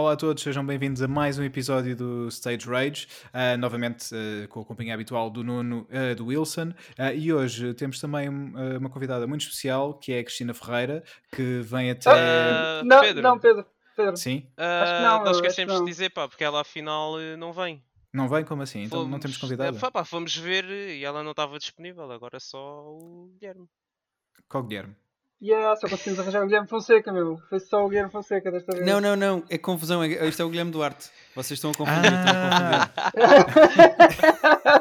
Olá a todos, sejam bem-vindos a mais um episódio do Stage Rage, uh, novamente uh, com a companhia habitual do Nuno, uh, do Wilson, e hoje temos também uma convidada muito especial, que é a Cristina Ferreira, que vem até... Uh, não, Pedro. não, Pedro. Pedro. Sim? não, nós esquecemos de dizer, pá, porque ela afinal não vem. Não vem? Como assim? Então fomos, não temos convidado? É, pá, fomos ver e ela não estava disponível, agora é só o Guilherme. Qual Guilherme? Yeah, só conseguimos arranjar o Guilherme Fonseca, meu. Foi só o Guilherme Fonseca desta vez. Não, não, não. É confusão. Este é o Guilherme Duarte. Vocês estão a confundir. Ah.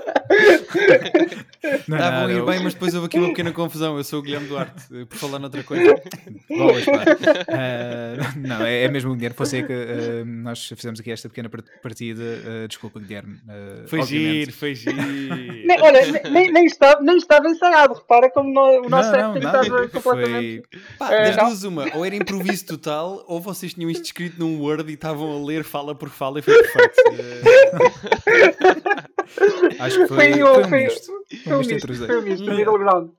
Estavam a ir bem, mas depois houve aqui uma pequena confusão. Eu sou o Guilherme Duarte, por falar noutra coisa. Boas, pá. Uh, não, é, é, mesmo o Guilherme Fonseca. Uh, nós fizemos aqui esta pequena partida. Uh, desculpa, Guilherme. foi obviamente. giro, foi giro. Nem, olha, nem, nem, estava, nem estava ensaiado. Repara como no, o nosso não, não, estava completamente. Foi... Pá, das duas, uma. Ou era improviso total, ou vocês tinham isto escrito num Word e estavam a ler fala por fala e foi perfeito. Acho foi, foi, um misto. Foi um misto, foi um misto, ground.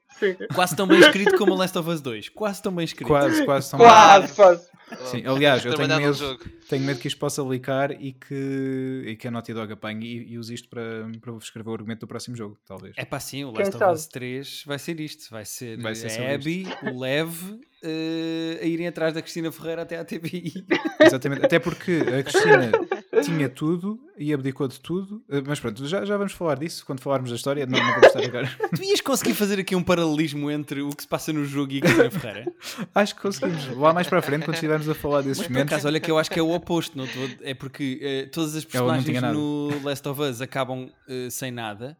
Quase tão bem escrito como o Last of Us 2. Quase tão bem escrito. Quase, quase tão quase, bem. Quase. Sim, aliás, eu tenho medo, tenho medo que isto possa licar e que, e que a Naughty Dog apanhe e, e use isto para, para escrever o argumento do próximo jogo, talvez. É para sim, o Last of Us 3 vai ser isto. Vai ser, vai ser a Abby, o Lev, uh, a irem atrás da Cristina Ferreira até à TVI. Exatamente, até porque a Cristina tinha tudo e abdicou de tudo, uh, mas pronto, já, já vamos falar disso quando falarmos da história. Não, não vamos estar agora. Tu ias conseguir fazer aqui um paralelismo entre o que se passa no jogo e a Cristina Ferreira? Acho que conseguimos. Lá mais para a frente, quando estivermos a falar desses mas, momentos. Por acaso, olha que eu acho que é o oposto. Não? É porque uh, todas as personagens no Last of Us acabam sem nada.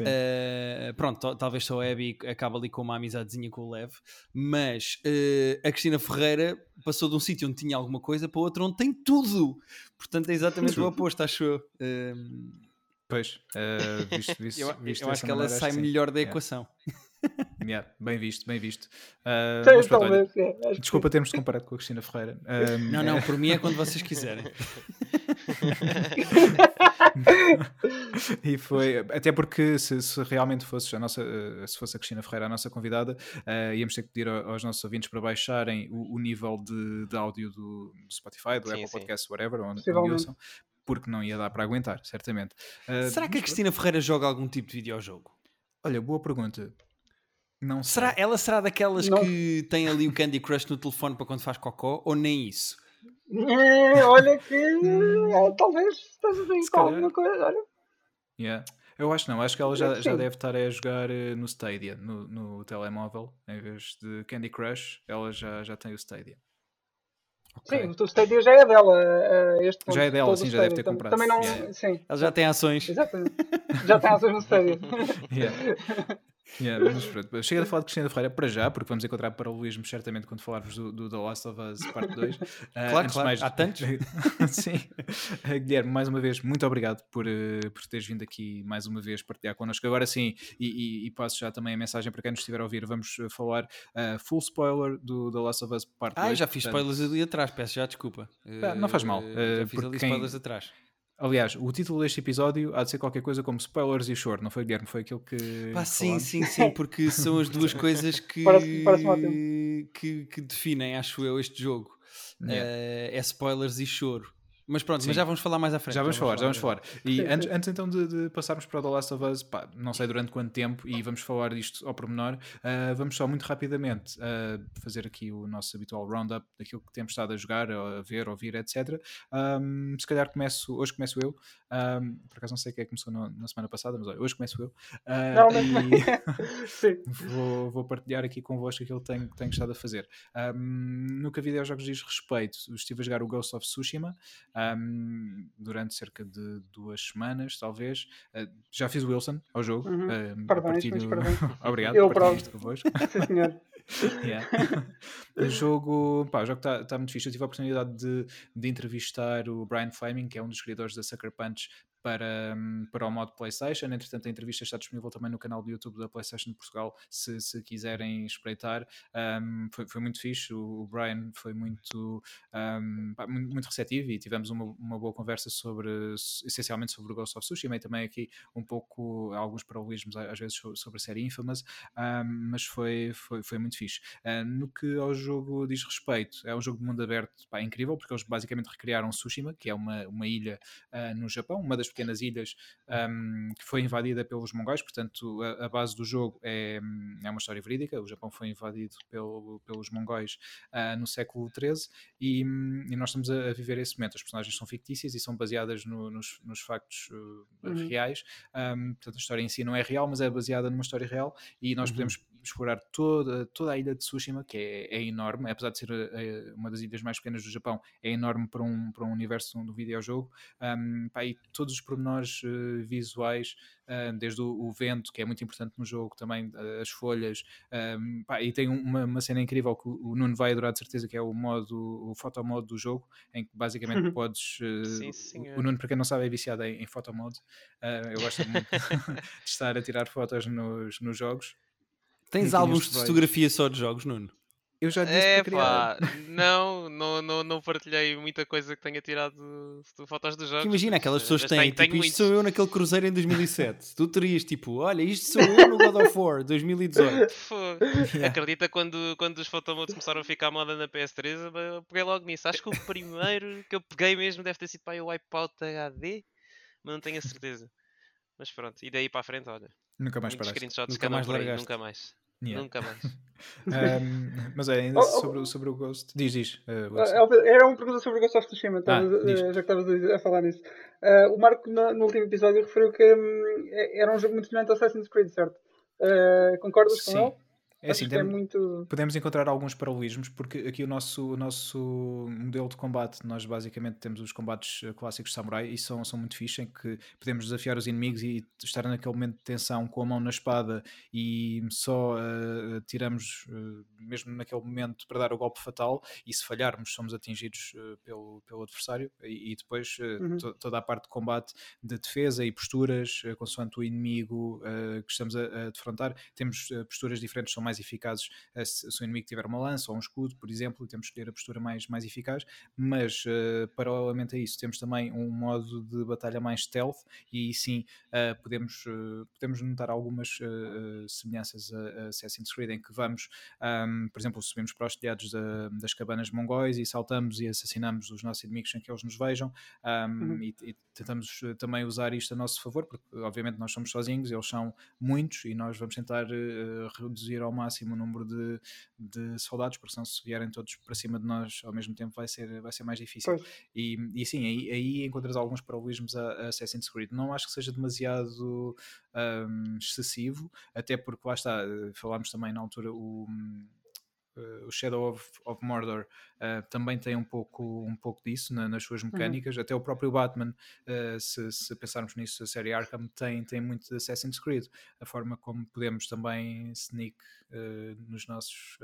Uh, pronto, talvez só a Abby acaba ali com uma amizadezinha com o Lev, mas uh, a Cristina Ferreira passou de um sítio onde tinha alguma coisa para outro onde tem tudo. Portanto, é exatamente o oposto, acho eu. Uh, pois, visto, visto, eu, visto eu acho que ela sai melhor da equação. Yeah, bem visto, bem visto. Uh, Sim, mas, pronto, olha, é, desculpa termos de comparado com a Cristina Ferreira. Uh, não, não, por mim é quando vocês quiserem. e foi até porque se, se, realmente fosse a nossa uh, se fosse a Cristina Ferreira a nossa convidada, íamos ter que pedir aos nossos ouvintes para baixarem o, o nível de, de áudio do, do Spotify, do sim, Apple sim. Podcast, whatever, onde, onde ouçam, porque não ia dar para aguentar, certamente. Será que a Cristina Ferreira joga algum tipo de videojogo? Olha, boa pergunta. Não será, sei. ela será daquelas não. que tem ali o Candy Crush no telefone para quando faz cocó ou nem isso? É, olha que é, talvez esteja bem com alguma coisa, olha. Yeah. Eu acho não, acho que ela já, já deve estar a jogar uh, no Stadia, no, no telemóvel, em vez de Candy Crush, ela já, já tem o Stadia. Okay. Sim, o Stadia já é dela. Uh, este já é dela, sim, já deve ter comprado. Também não, yeah. sim. Ela já tem ações. Exatamente. Já tem ações no Stadia. yeah. Yeah, mas pronto, chega a falar de Cristina Ferreira para já, porque vamos encontrar paralelismos certamente quando falarmos do, do The Last of Us Parte 2. Uh, claro, claro. Mais... há tantos. Sim. Uh, Guilherme, mais uma vez, muito obrigado por, uh, por teres vindo aqui mais uma vez partilhar connosco. Agora sim, e, e, e, passo já também a mensagem para quem nos estiver a ouvir, vamos uh, falar full spoiler do The Last of Us Parte 2. Ah, já fiz portanto... spoilers ali atrás, peço já desculpa. não faz mal. já fiz ali quem... spoilers atrás. Aliás, o título deste episódio há de ser qualquer coisa como spoilers e choro, não foi, Guilherme? Foi aquilo que. Pá, sim, sim, sim, porque são as duas coisas que, parece, parece que, que, definem, acho eu, este jogo. Yeah. Uh, é spoilers e choro. Mas pronto, Sim. mas já vamos falar mais à frente. Já vamos, já falar, já vamos falar. E antes, antes então de, de, passarmos para o The Last of Us, pá, não sei durante quanto tempo, e vamos falar disto ao pormenor, uh, vamos só muito rapidamente uh, fazer aqui o nosso habitual roundup daquilo que temos estado a jogar, a ver, a ouvir, etc. Um, se calhar começo, hoje começo eu, um, por acaso não sei quem é que começou no, na semana passada, mas olha, hoje começo eu. Uh, não, não. vou, vou, partilhar aqui convosco aquilo que tenho, tenho estado a fazer. Um, no que a videojogos diz respeito, estive a jogar o Ghost of Tsushima um, durante cerca de duas semanas, talvez. Uh, já fiz o Wilson ao jogo. Uhum. Uh, parabéns, partilho... parabéns. Obrigado Eu por partilhar isto convosco. Sim, senhor. Yeah. o jogo está tá, tá muito fixe. Eu tive a oportunidade de, de entrevistar o Brian Fleming, que é um dos criadores da Sucker Punch, para, para o modo PlayStation. Entretanto, a entrevista está disponível também no canal do YouTube da PlayStation de Portugal, se, se quiserem espreitar. Um, foi, foi muito fixe, o Brian foi muito, um, muito receptivo e tivemos uma, uma boa conversa sobre, essencialmente sobre o Ghost of Tsushima e também aqui um pouco, alguns paralelismos às vezes sobre a série Infamous, um, mas foi, foi, foi muito fixe. Uh, no que ao jogo diz respeito, é um jogo de mundo aberto pá, incrível, porque eles basicamente recriaram Tsushima, que é uma, uma ilha uh, no Japão, uma das pequenas ilhas um, que foi invadida pelos mongóis, portanto a, a, base do jogo é, é uma história verídica, o Japão foi invadido pelo, pelos mongóis uh, no século XIII e, e, nós estamos a, a, viver esse momento, as personagens são fictícias e são baseadas no, nos, nos, factos uh, uhum. reais, um, portanto a história em si não é real, mas é baseada numa história real e nós uhum. podemos explorar toda, toda a ilha de Tsushima, que é, é enorme, apesar de ser é, uma das ilhas mais pequenas do Japão, é enorme para um, para um universo do videojogo. Um, pá, e todos os pormenores uh, visuais, uh, desde o, o, vento, que é muito importante no jogo, também uh, as folhas, um, pá, e tem uma, uma cena incrível que o, o Nuno vai adorar de certeza, que é o modo, o fotomodo do jogo, em que basicamente podes. Sim, o, o Nuno, para quem não sabe, é viciado em, em fotomode. eu gosto muito de estar a tirar fotos nos, nos jogos. Tens álbuns de fotografia só de jogos, Nuno? Eu já disse é, pá, não, não, não, não partilhei muita coisa que tenha tirado de fotos dos jogos. Imagina, aquelas pessoas que têm, tipo, isto sou eu naquele cruzeiro em 2007. tu terias, tipo, olha, isto sou eu no God of War 2018. yeah. Acredita quando, quando os fotomodos começaram a ficar à moda na PS3, eu peguei logo nisso. Acho que o primeiro que eu peguei mesmo deve ter sido para o Wipeout HD, mas não tenho a certeza. Mas pronto, e daí para a frente, olha. Nunca mais paraste. Nunca mais largaste. Nunca mais. Yeah. Nunca mais. um, mas é, ainda oh, oh, sobre, sobre o Ghost. Diz, diz. Uh, Era uma pergunta sobre o Ghost of Tsushima, ah, uh, já que estavas a, falar nisso. Uh, o Marco, no, no, último episódio, referiu que um, era um jogo muito semelhante ao Assassin's Creed, certo? Uh, concordas com ele? É assim, tem, é muito... podemos encontrar alguns paralelismos, porque aqui o nosso, o nosso modelo de combate, nós basicamente temos os combates eh, clássicos de samurai e são, são muito fixe, em que podemos desafiar os inimigos e estar naquele momento de tensão com a mão na espada e só uh, tiramos, uh, mesmo naquele momento, para dar o golpe fatal e se falharmos somos atingidos uh, pelo, pelo adversário e, e depois uhum. to, toda a parte de combate de defesa e posturas, consoante o inimigo que estamos a, a defrontar, temos posturas diferentes, são mais mais eficazes eh, se, se, o inimigo tiver uma lança ou um escudo, por exemplo, e temos que escolher a postura mais, mais eficaz, mas uh, paralelamente a isso temos também um modo de batalha mais stealth e aí sim uh, podemos, uh, podemos notar algumas semelhanças a, a, Assassin's Creed em que vamos, um, por exemplo, subimos para os telhados da, das cabanas mongóis e saltamos e assassinamos os nossos inimigos sem que eles nos vejam um, uhum. e, e, tentamos também usar isto a nosso favor, porque obviamente nós somos sozinhos, eles são muitos e nós vamos tentar reduzir ao máximo máximo o número de, de soldados, porque senão se vierem todos para cima de nós ao mesmo tempo vai ser, vai ser mais difícil. E, e sim, aí, aí encontras alguns paralelismos a, a Assassin's Creed. Não acho que seja demasiado um, excessivo, até porque lá está, falámos também na altura o uh, o Shadow of, of Mordor uh, também tem um pouco, um pouco disso na, nas suas uhum. mecânicas. Uhum. Até o próprio Batman, uh, se, se, pensarmos nisso, a série Arkham tem, tem muito de Assassin's Creed. A forma como podemos também sneak nos, nossos,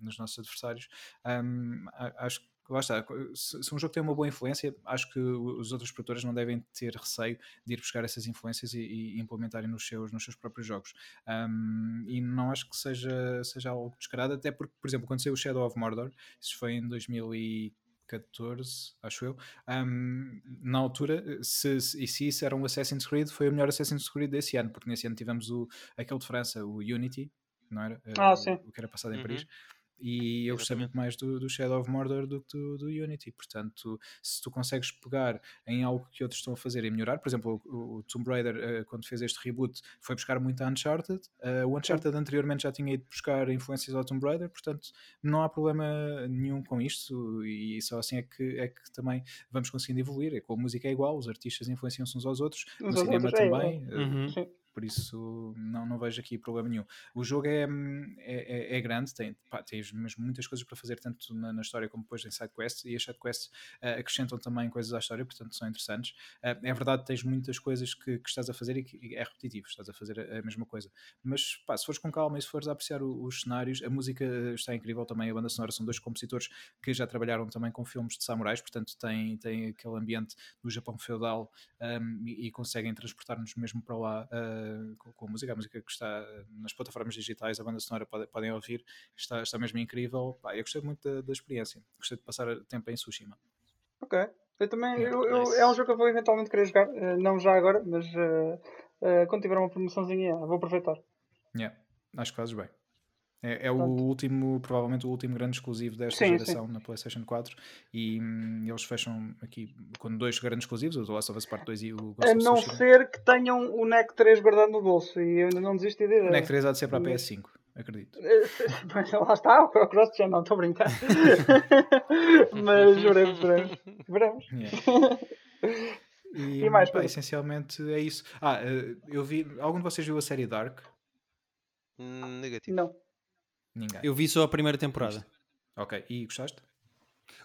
nos nossos adversários. Um, acho que lá está, se, um jogo tem uma boa influência, acho que os outros produtores não devem ter receio de ir buscar essas influências e, e implementarem nos seus, nos seus próprios jogos. Um, e não acho que seja, seja algo descarado, até porque, por exemplo, quando saiu o Shadow of Mordor, isso foi em 2014, acho eu. Um, na altura, se, se, e se isso era um Assassin's Creed, foi o melhor Assassin's Creed desse ano, porque nesse ano tivemos o, aquele de França, o Unity, não era? Ah, uh, sim. O que era passado em uhum. Paris e eu gostei muito mais do, do, Shadow of Mordor do que do, do, Unity. Portanto, se tu consegues pegar em algo que outros estão a fazer e melhorar, por exemplo, o, o Tomb Raider, uh, quando fez este reboot, foi buscar muito a Uncharted. Uh, o Uncharted anteriormente já tinha ido buscar influências ao Tomb Raider, portanto, não há problema nenhum com isto. E só assim é que, é que também vamos conseguindo evoluir. É com a música é igual, os artistas influenciam-se uns aos outros, os no cinema é também. É, uhum. Por isso não, não vejo aqui problema nenhum. O jogo é, é, é, é grande, tem, pá, mesmo muitas coisas para fazer, tanto na, na história como depois em sidequests, e as sidequests uh, acrescentam também coisas à história, portanto são interessantes. Uh, é verdade, tens muitas coisas que, que, estás a fazer e que é repetitivo, estás a fazer a, a mesma coisa. Mas pá, se fores com calma e se fores a apreciar o, os cenários, a música está incrível também, a banda sonora são dois compositores que já trabalharam também com filmes de samurais, portanto tem, tem aquele ambiente do Japão feudal um, e, e, conseguem transportar-nos mesmo para lá uh, com, com, a música. A música que está nas plataformas digitais, a banda sonora pode, podem ouvir, está, está mesmo incrível. Pá, eu gostei muito da, da, experiência, gostei de passar tempo em Tsushima. Ok, eu também, eu, eu, é um jogo que eu vou eventualmente querer jogar, uh, não já agora, mas uh, quando tiver uma promoçãozinha, vou aproveitar. Yeah, acho que fazes bem. É, é o último, provavelmente o último grande exclusivo desta sim, geração sim. na PlayStation 4 e hum, eles fecham aqui com dois grandes exclusivos, o The Last of Us Part 2 e o Ghost A não ser que tenham o NEC 3 guardado no bolso e eu ainda não desisti de ideia. O NEC 3 há de ser para a PS5, acredito. Mas lá está, o Cross Channel, estou a brincar. Mas veremos, veremos. veremos. Yeah. E, e mais, pá, essencialmente é isso. Ah, eh, eu vi. Algum de vocês viu a série Dark? Hum, negativo. Não. Ninguém. Eu vi só a primeira temporada. Ok, e gostaste?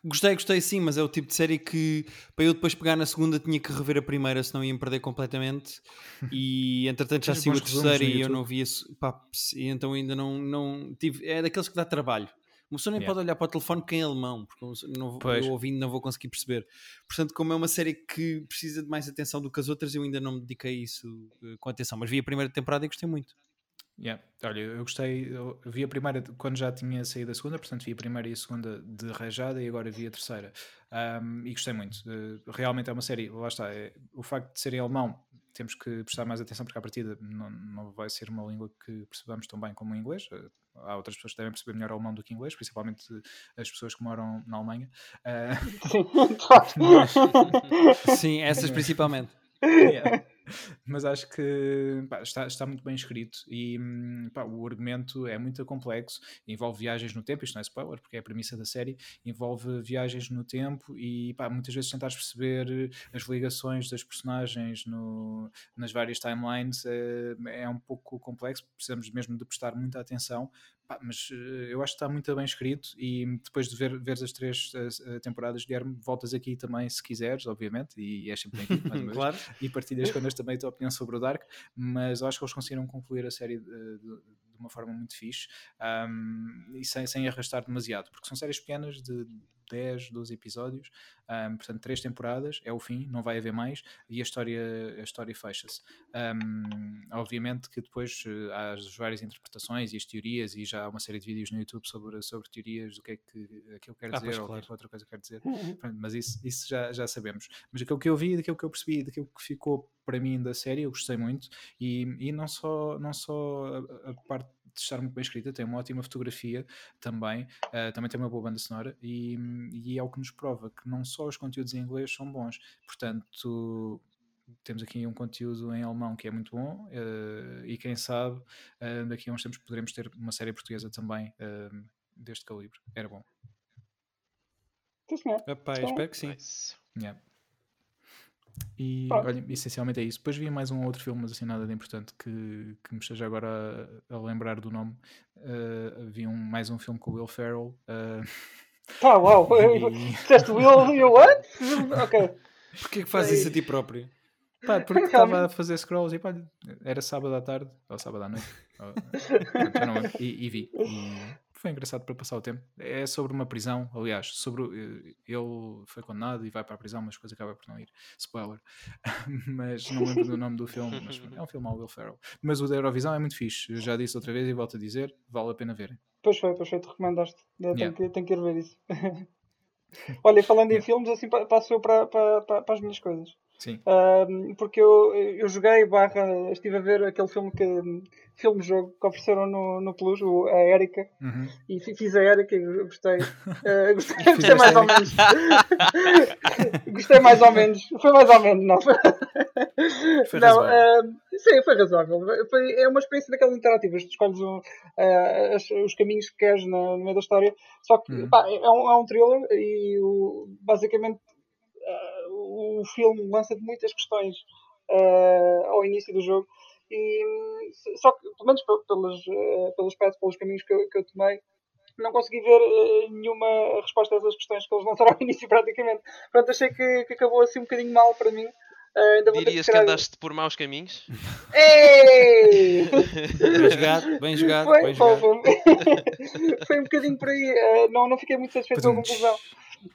Gostei, gostei sim, mas é o tipo de série que para eu depois pegar na segunda tinha que rever a primeira, senão ia me perder completamente. E entretanto já saiu a terceira e eu não vi isso. Pá, e então ainda não, não tive. É daqueles que dá trabalho. Uma pessoa nem yeah. pode olhar para o telefone que é alemão, porque não, eu ouvindo não vou conseguir perceber. Portanto, como é uma série que precisa de mais atenção do que as outras, eu ainda não me dediquei a isso uh, com atenção. Mas vi a primeira temporada e gostei muito. Yeah. Olha, eu gostei, eu vi a primeira quando já tinha saído a segunda, portanto vi a primeira e a segunda de rajada e agora vi a terceira. Um, e gostei muito. Uh, realmente é uma série, lá está, é, o facto de ser em alemão, temos que prestar mais atenção porque à partida não, não vai ser uma língua que percebamos tão bem como o inglês. Uh, há outras pessoas que devem perceber melhor alemão do que inglês, principalmente as pessoas que moram na Alemanha. Uh, Sim, essas principalmente. Yeah. Mas acho que pá, está, está muito bem escrito e hum, pá, o argumento é muito complexo, envolve viagens no tempo, isto não é spoiler, porque é a premissa da série, envolve viagens no tempo e pá, muitas vezes tentares perceber as ligações das personagens no, nas várias timelines é, é um pouco complexo, precisamos mesmo de prestar muita atenção, pá, mas eh, eu acho que está muito bem escrito e depois de ver, ver as três uh, temporadas, Guilherme, voltas aqui também se quiseres, obviamente, e, e és sempre bem-vindo mais uma claro. vez, e partilhas connosco também a tua opinião sobre o Dark, mas acho que eles conseguiram concluir a série de, de, de uma forma muito fixe um, e sem, sem arrastar demasiado, porque são séries pequenas de 10, 12 episódios, um, portanto, três temporadas, é o fim, não vai haver mais, e a história, a história fecha-se. Um, obviamente que depois uh, há as várias interpretações e as teorias, e já há uma série de vídeos no YouTube sobre, sobre teorias do que é que aquilo quer ah, dizer ou o que é que outra coisa quer dizer, uhum. mas isso, isso já, já sabemos. Mas aquilo que eu vi, daquilo que eu percebi, daquilo que ficou para mim da série, eu gostei muito, e, e não só, não só a, a parte de estar muito bem escrita, tem uma ótima fotografia também, uh, também tem uma boa banda sonora e, e, é o que nos prova que não só os conteúdos em inglês são bons, portanto temos aqui um conteúdo em alemão que é muito bom uh, e quem sabe uh, daqui a uns tempos poderemos ter uma série portuguesa também deste calibre, era bom. Sim, senhor. Epá, espero que sim. Nice. Yeah. E olha, essencialmente é isso. Depois vi mais um outro filme, mas assim nada de importante que, que me esteja agora a, a lembrar do nome. Uh, vi um, mais um filme com o Will Ferrell. Uh, tá, uau! E... Disseste Will e what? ok. Porquê que fazes isso a ti próprio? Pá, porque estava a fazer scrolls e pá, era sábado à tarde, ou sábado à noite, ou, e, e vi. E, foi engraçado para passar o tempo. É sobre uma prisão, aliás, sobre eh, ele foi condenado e vai para a prisão, mas depois acaba por não ir. Spoiler. mas não lembro do nome do filme, mas é um filme ao Will Ferrell. Mas o da Eurovisão é muito fixe. Eu já disse outra vez e volto a dizer, vale a pena verem. Pois foi, pois foi, te recomendaste. Tenho, yeah. que, tenho que ir ver isso. Olha, falando em filmes, assim passo eu para, para, para, para as minhas coisas. Sim. porque eu, eu joguei barra, estive a ver aquele filme que filme-jogo que ofereceram no, no Plus, o, a Erika, uhum. e fiz a Erika e gostei. Uh, gostei, gostei mais ou menos. gostei mais ou menos. Foi mais ou menos, não. Foi não, uh, sim, foi razoável. Foi, é uma experiência daquelas interativas. Tu escolhes um, uh, os caminhos que queres no, no meio da história. Só que uhum. pá, é, um, é um thriller e o, basicamente o filme lança-te muitas questões uh, ao início do jogo E, só que, pelo menos pelos, pelos paths, pelos caminhos que eu, que eu tomei, não consegui ver uh, nenhuma resposta a essas questões que eles lançaram ao início, praticamente. Portanto, achei que, que acabou assim um bocadinho mal para mim. Uh, Dirias que, que andaste por maus caminhos? Ei! bem jogado, bem jogado. Foi, bem jogado. Foi, foi, um bocadinho por aí. Uh, não, não fiquei muito satisfeito com a conclusão.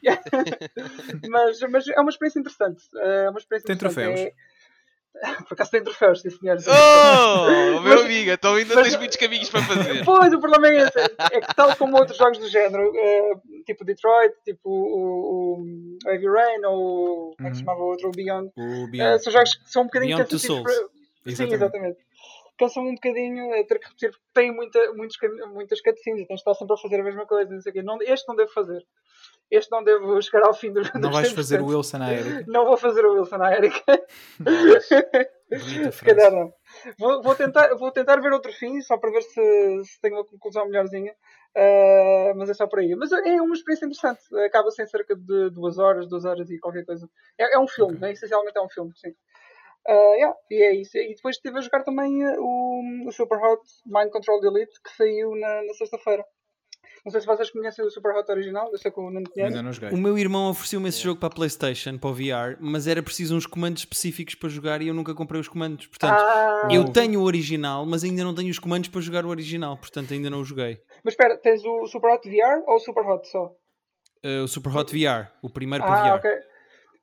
mas, mas é uma experiência interessante. É uma experiência Tem troféus. É, Por acaso tem troféus, sim senhor. Oh, meu amigo, então ainda mas, tens muitos caminhos para fazer. Pois, o problema é esse. É que tal como outros jogos do género, uh, tipo Detroit, tipo o, o Heavy Rain, ou como é que se uhum. chamava o outro, o Beyond. O Beyond. Uh, são jogos que são um bocadinho Beyond cansativos. Para... Exatamente. Sim, exatamente. Cansam um bocadinho a ter que repetir, porque têm muita, muitos, muitas cutscenes e tens de estar sempre a fazer a mesma coisa. Não sei o quê. Não, este não devo fazer este não devo chegar ao fim do Não vais fazer o Wilson à Erika? Não vou fazer o Wilson à Erika. Se calhar não. Vou, vou, tentar, vou tentar ver outro fim, só para ver se, se tenho uma conclusão melhorzinha. Uh, mas é só por aí. Mas é uma experiência interessante. Acaba sem cerca de duas horas, duas horas e qualquer coisa. É, é um filme, okay. né? essencialmente é um filme, sim. Uh, yeah, e é isso. E depois estive a jogar também o, o Super Hot Mind Control Elite que saiu na, na sexta-feira. Não sei se vocês conhecem o Super Hot original, eu sei que o Nuno conhece. O meu irmão ofereceu-me esse jogo para a Playstation, para o VR, mas era preciso uns comandos específicos para jogar e eu nunca comprei os comandos. Portanto, ah, eu tenho o original, mas ainda não tenho os comandos para jogar o original, portanto ainda não o joguei. Mas espera, tens o Super Hot VR ou o Super Hot só? Uh, o Super Hot VR, o primeiro para ah, VR. ok.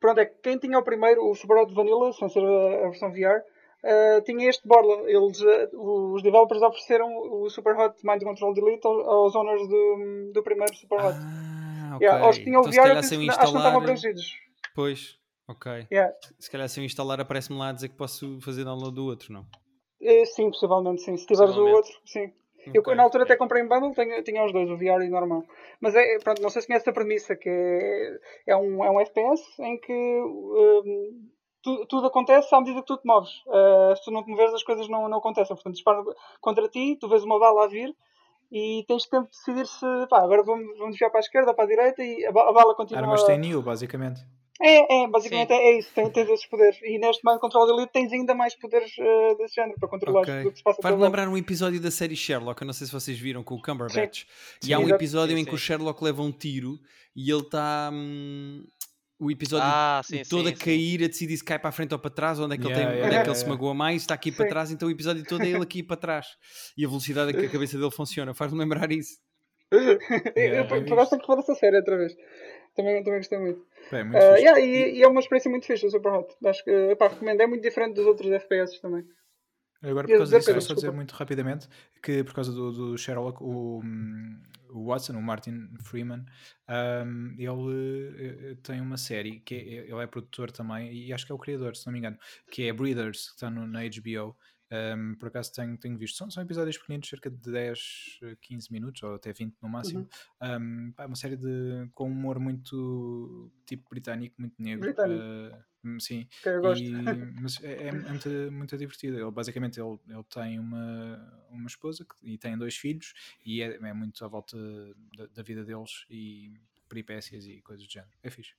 Pronto, é que quem tinha o primeiro, o Super Hot Vanilla, sem ser a versão VR, uh, tinha este borla. Eles, uh, os developers ofereceram o Super Hot Mind Control Delete aos owners do, do primeiro Super Hot. Ah, ok. Yeah, eles tinham então, VR, acho que não estavam abrangidos. Pois, ok. Yeah. Se calhar se eu instalar aparece-me lá a dizer que posso fazer download do outro, não? Uh, sim, possivelmente, sim. Se tiveres o outro, sim. Okay, eu na altura até comprei em bundle, tinha, tinha os dois, o VR e o normal. Mas é, pronto, não sei se conhece a premissa, que é, é, um, é um FPS em que um, tu, tudo acontece à medida que tu te moves. Uh, se tu não te moveres, as coisas não, não acontecem. Portanto, disparam contra ti, tu vês uma bala a vir e tens tempo de decidir se pá, agora vamos, vamos desviar para a esquerda ou para a direita e a, bala continua. Armas tem new, basicamente. É, é basicamente Sim. é isso, tens, tens esses poderes. E neste Mind Control Elite tens ainda mais poderes uh, desse género para controlar okay. tudo o que se passa Faz-me lembrar um episódio da série Sherlock, eu não sei se vocês viram, com o Cumberbatch. Sim. E há um episódio em que o Sherlock leva um tiro e ele está. Hum, o episódio ah, sim, todo sim, a cair, sim. a decidir se cai para a frente ou para trás, onde é que, yeah, ele, tem, yeah, onde é que ele se magoa mais, está aqui para trás, então o episódio todo é ele aqui para trás. E a velocidade a que a cabeça dele funciona, faz-me lembrar isso. yeah, eu gosto de falar dessa série outra vez. Também, também gostei muito. É, muito uh, yeah, e, e, é uma experiência muito fixe o Super Hot. Acho que pá, recomendo. É muito diferente dos outros FPS também. Agora, por causa disso, vou só dizer muito rapidamente que por causa do, do Sherlock, o, o Watson, o Martin Freeman, um, ele uh, tem uma série que é, ele é produtor também e acho que é o criador, se não me engano, que é Breeders, que está no, na HBO. Um, por acaso tenho, tenho visto. São, são episódios pequeninos, cerca de 10, 15 minutos, ou até 20 no máximo. Uhum. Um, pá, uma série de, com um humor muito tipo britânico, muito negro. Uh, sim, e, mas é, é, é, muito, muito divertido. Ele, basicamente, ele, ele tem uma, uma esposa que, e tem dois filhos, e é, é muito à volta da, da, vida deles e peripécias e coisas do género. É fixe.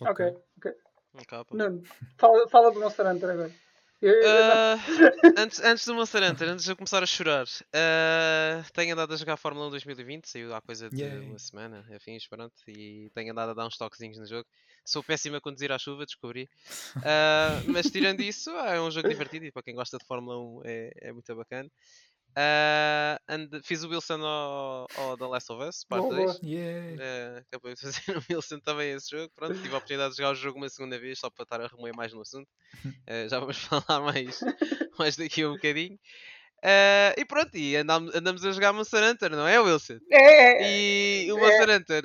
Ok, ok. okay. Não, fala, fala do Monster Hunter agora. Uh, antes, antes do Monster Hunter, antes de eu começar a chorar, uh, tenho andado a jogar Fórmula 1 2020, saiu há coisa de yeah. uma semana, enfim, pronto, e tenho andado a dar uns toquezinhos no jogo. Sou péssimo a conduzir à chuva, descobri. Uh, mas tirando isso, é um jogo divertido e para quem gosta de Fórmula 1 é, é muito bacana. Uh, and fiz o Wilson ao, ao The Last of Us, parte 2. Yeah. Uh, acabei de fazer o Wilson também esse jogo. Pronto, tive a oportunidade de jogar o jogo uma segunda vez só para estar a remoer mais no assunto. Uh, já vamos falar mais, mais daqui a um bocadinho. Uh, e pronto, e andamos, andamos a jogar Monster Hunter, não é, Wilson? É! E o Monster é. Hunter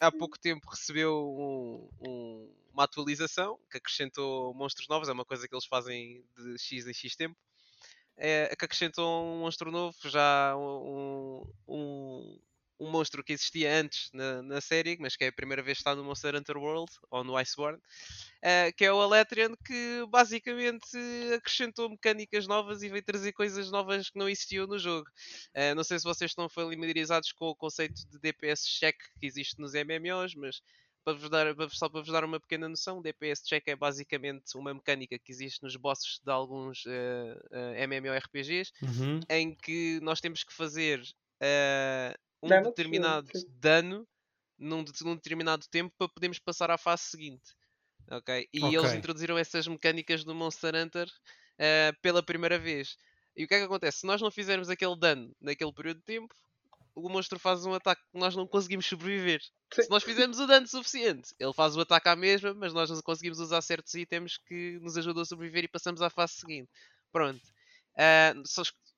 há pouco tempo recebeu um, um, uma atualização que acrescentou monstros novos, é uma coisa que eles fazem de X em X tempo é, que acrescentou um monstro novo, já um, um, um monstro que existia antes na, na, série, mas que é a primeira vez que está no Monster Hunter World, ou no Iceborne, uh, que é o Aletrian, que basicamente acrescentou mecânicas novas e veio trazer coisas novas que não existiam no jogo. Uh, não sei se vocês estão familiarizados com o conceito de DPS check que existe nos MMOs, mas para vos dar, só para vos dar uma pequena noção, o DPS check é basicamente uma mecânica que existe nos bosses de alguns uh, uh, MMORPGs, uhum. em que nós temos que fazer uh, um Dano, determinado sim. dano num, num, determinado tempo para podermos passar à fase seguinte. Okay? E okay. eles introduziram essas mecânicas do Monster Hunter uh, pela primeira vez. E o que é que acontece? Se nós não fizermos aquele dano naquele período de tempo, o monstro faz um ataque que nós não conseguimos sobreviver. Sim. Se nós fizermos o dano suficiente, ele faz o ataque à mesma, mas nós não conseguimos usar certos itens que nos ajudam a sobreviver e passamos à fase seguinte. Pronto. Uh,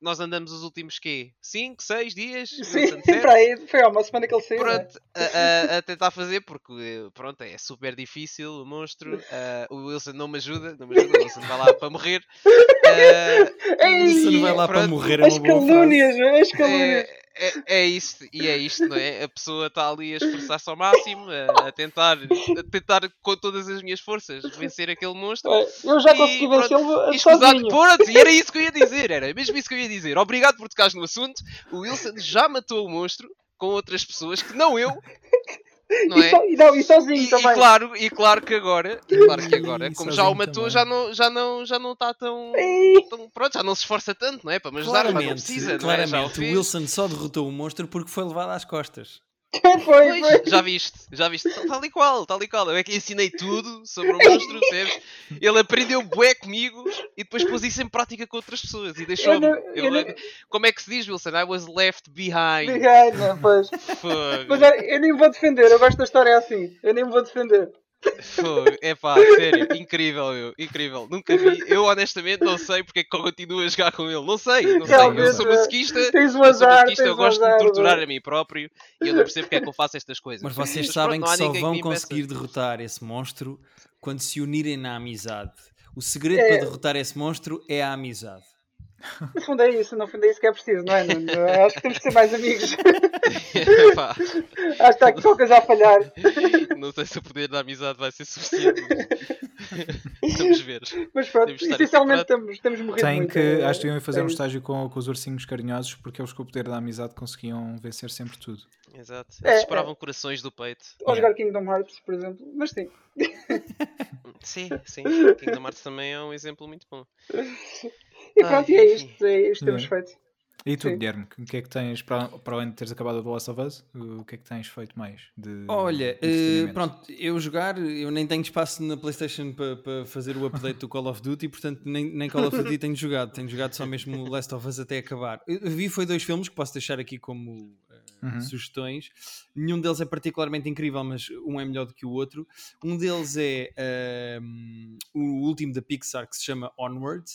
nós andamos os últimos quê? 5, 6 dias? Sim, para aí, foi há uma semana que ele saiu. Pronto, né? a, a, tentar fazer, porque pronto, é super difícil o monstro. Uh, o Wilson não me ajuda, não me ajuda, o Wilson vai lá para morrer. Uh, o Wilson vai lá pronto, para morrer, é uma as calúnias, as calúnias. É, é, é isto, e é isto, não é? A pessoa está ali a esforçar-se ao máximo, a, a, tentar, a tentar com todas as minhas forças vencer aquele monstro. Eu já consegui vencê-lo escusado, pronto, e era isso que eu ia dizer, era mesmo isso que eu ia dizer. Obrigado por tocares no assunto. O Wilson já matou o monstro com outras pessoas que não eu. Não é? e, so, e, não, e sozinho e, também. E claro, e claro que agora, e claro que agora, como já o matou, já não, já não, já não está tão, tão, Pronto, já não se esforça tanto, não é? Para me ajudar, claramente, mas não precisa. Claramente, não é? o Wilson só derrotou o monstro porque foi levado às costas. foi, foi. Já viste, já viste, tal e qual, tal e qual. Eu é que ensinei tudo sobre o monstro, percebes? Ele aprendeu bué comigo e depois pôs isso em prática com outras pessoas e deixou-me. Como é que se diz, Wilson? I was left behind. Behind, não, pois. Mas eu nem me vou defender, eu gosto da história assim. Eu nem me vou defender. É pá, sério, incrível, meu, incrível. Nunca vi. Eu honestamente não sei porque é que continuo a jogar com ele. Não sei, não sei. Eu sou masoquista, tens um azar, eu, eu gosto azar, de me torturar a mim próprio e eu não percebo porque é que eu faço estas coisas. Mas vocês Mas, sabem pronto, que só vão conseguir derrotar esse monstro quando se unirem na amizade. O segredo é... para derrotar esse monstro é a amizade. No fundo é isso, no fundo é isso que é preciso, não é? Acho que temos que ser mais amigos. acho que está aqui só coisa a falhar. Não sei se o poder da amizade vai ser suficiente. Mas... Vamos ver. Mas pronto, essencialmente estamos, estamos morrendo Tem muito. que, é, acho que iam fazer é um estágio com, com os ursinhos carinhosos porque eles com o poder da amizade conseguiam vencer sempre tudo. Exato. Eles é, esperavam é. corações do peito. Ou jogar Kingdom Hearts, por exemplo. Mas sim. sim, sim. Kingdom Hearts também é um exemplo muito bom. E pronto, e é isto, é isto que temos feito. E tu, Sim. Guilherme, o que é que tens, para, para além de teres acabado The Last of Us, o que é que tens feito mais? De, Olha, de uh, pronto, eu jogar, eu nem tenho espaço na PlayStation para, para fazer o update do Call of Duty, portanto nem, nem Call of Duty tenho jogado, tenho jogado só mesmo Last of Us até acabar. Eu vi foi dois filmes que posso deixar aqui como uh, uhum. sugestões. Nenhum deles é particularmente incrível, mas um é melhor do que o outro. Um deles é uh, o último da Pixar que se chama Onward.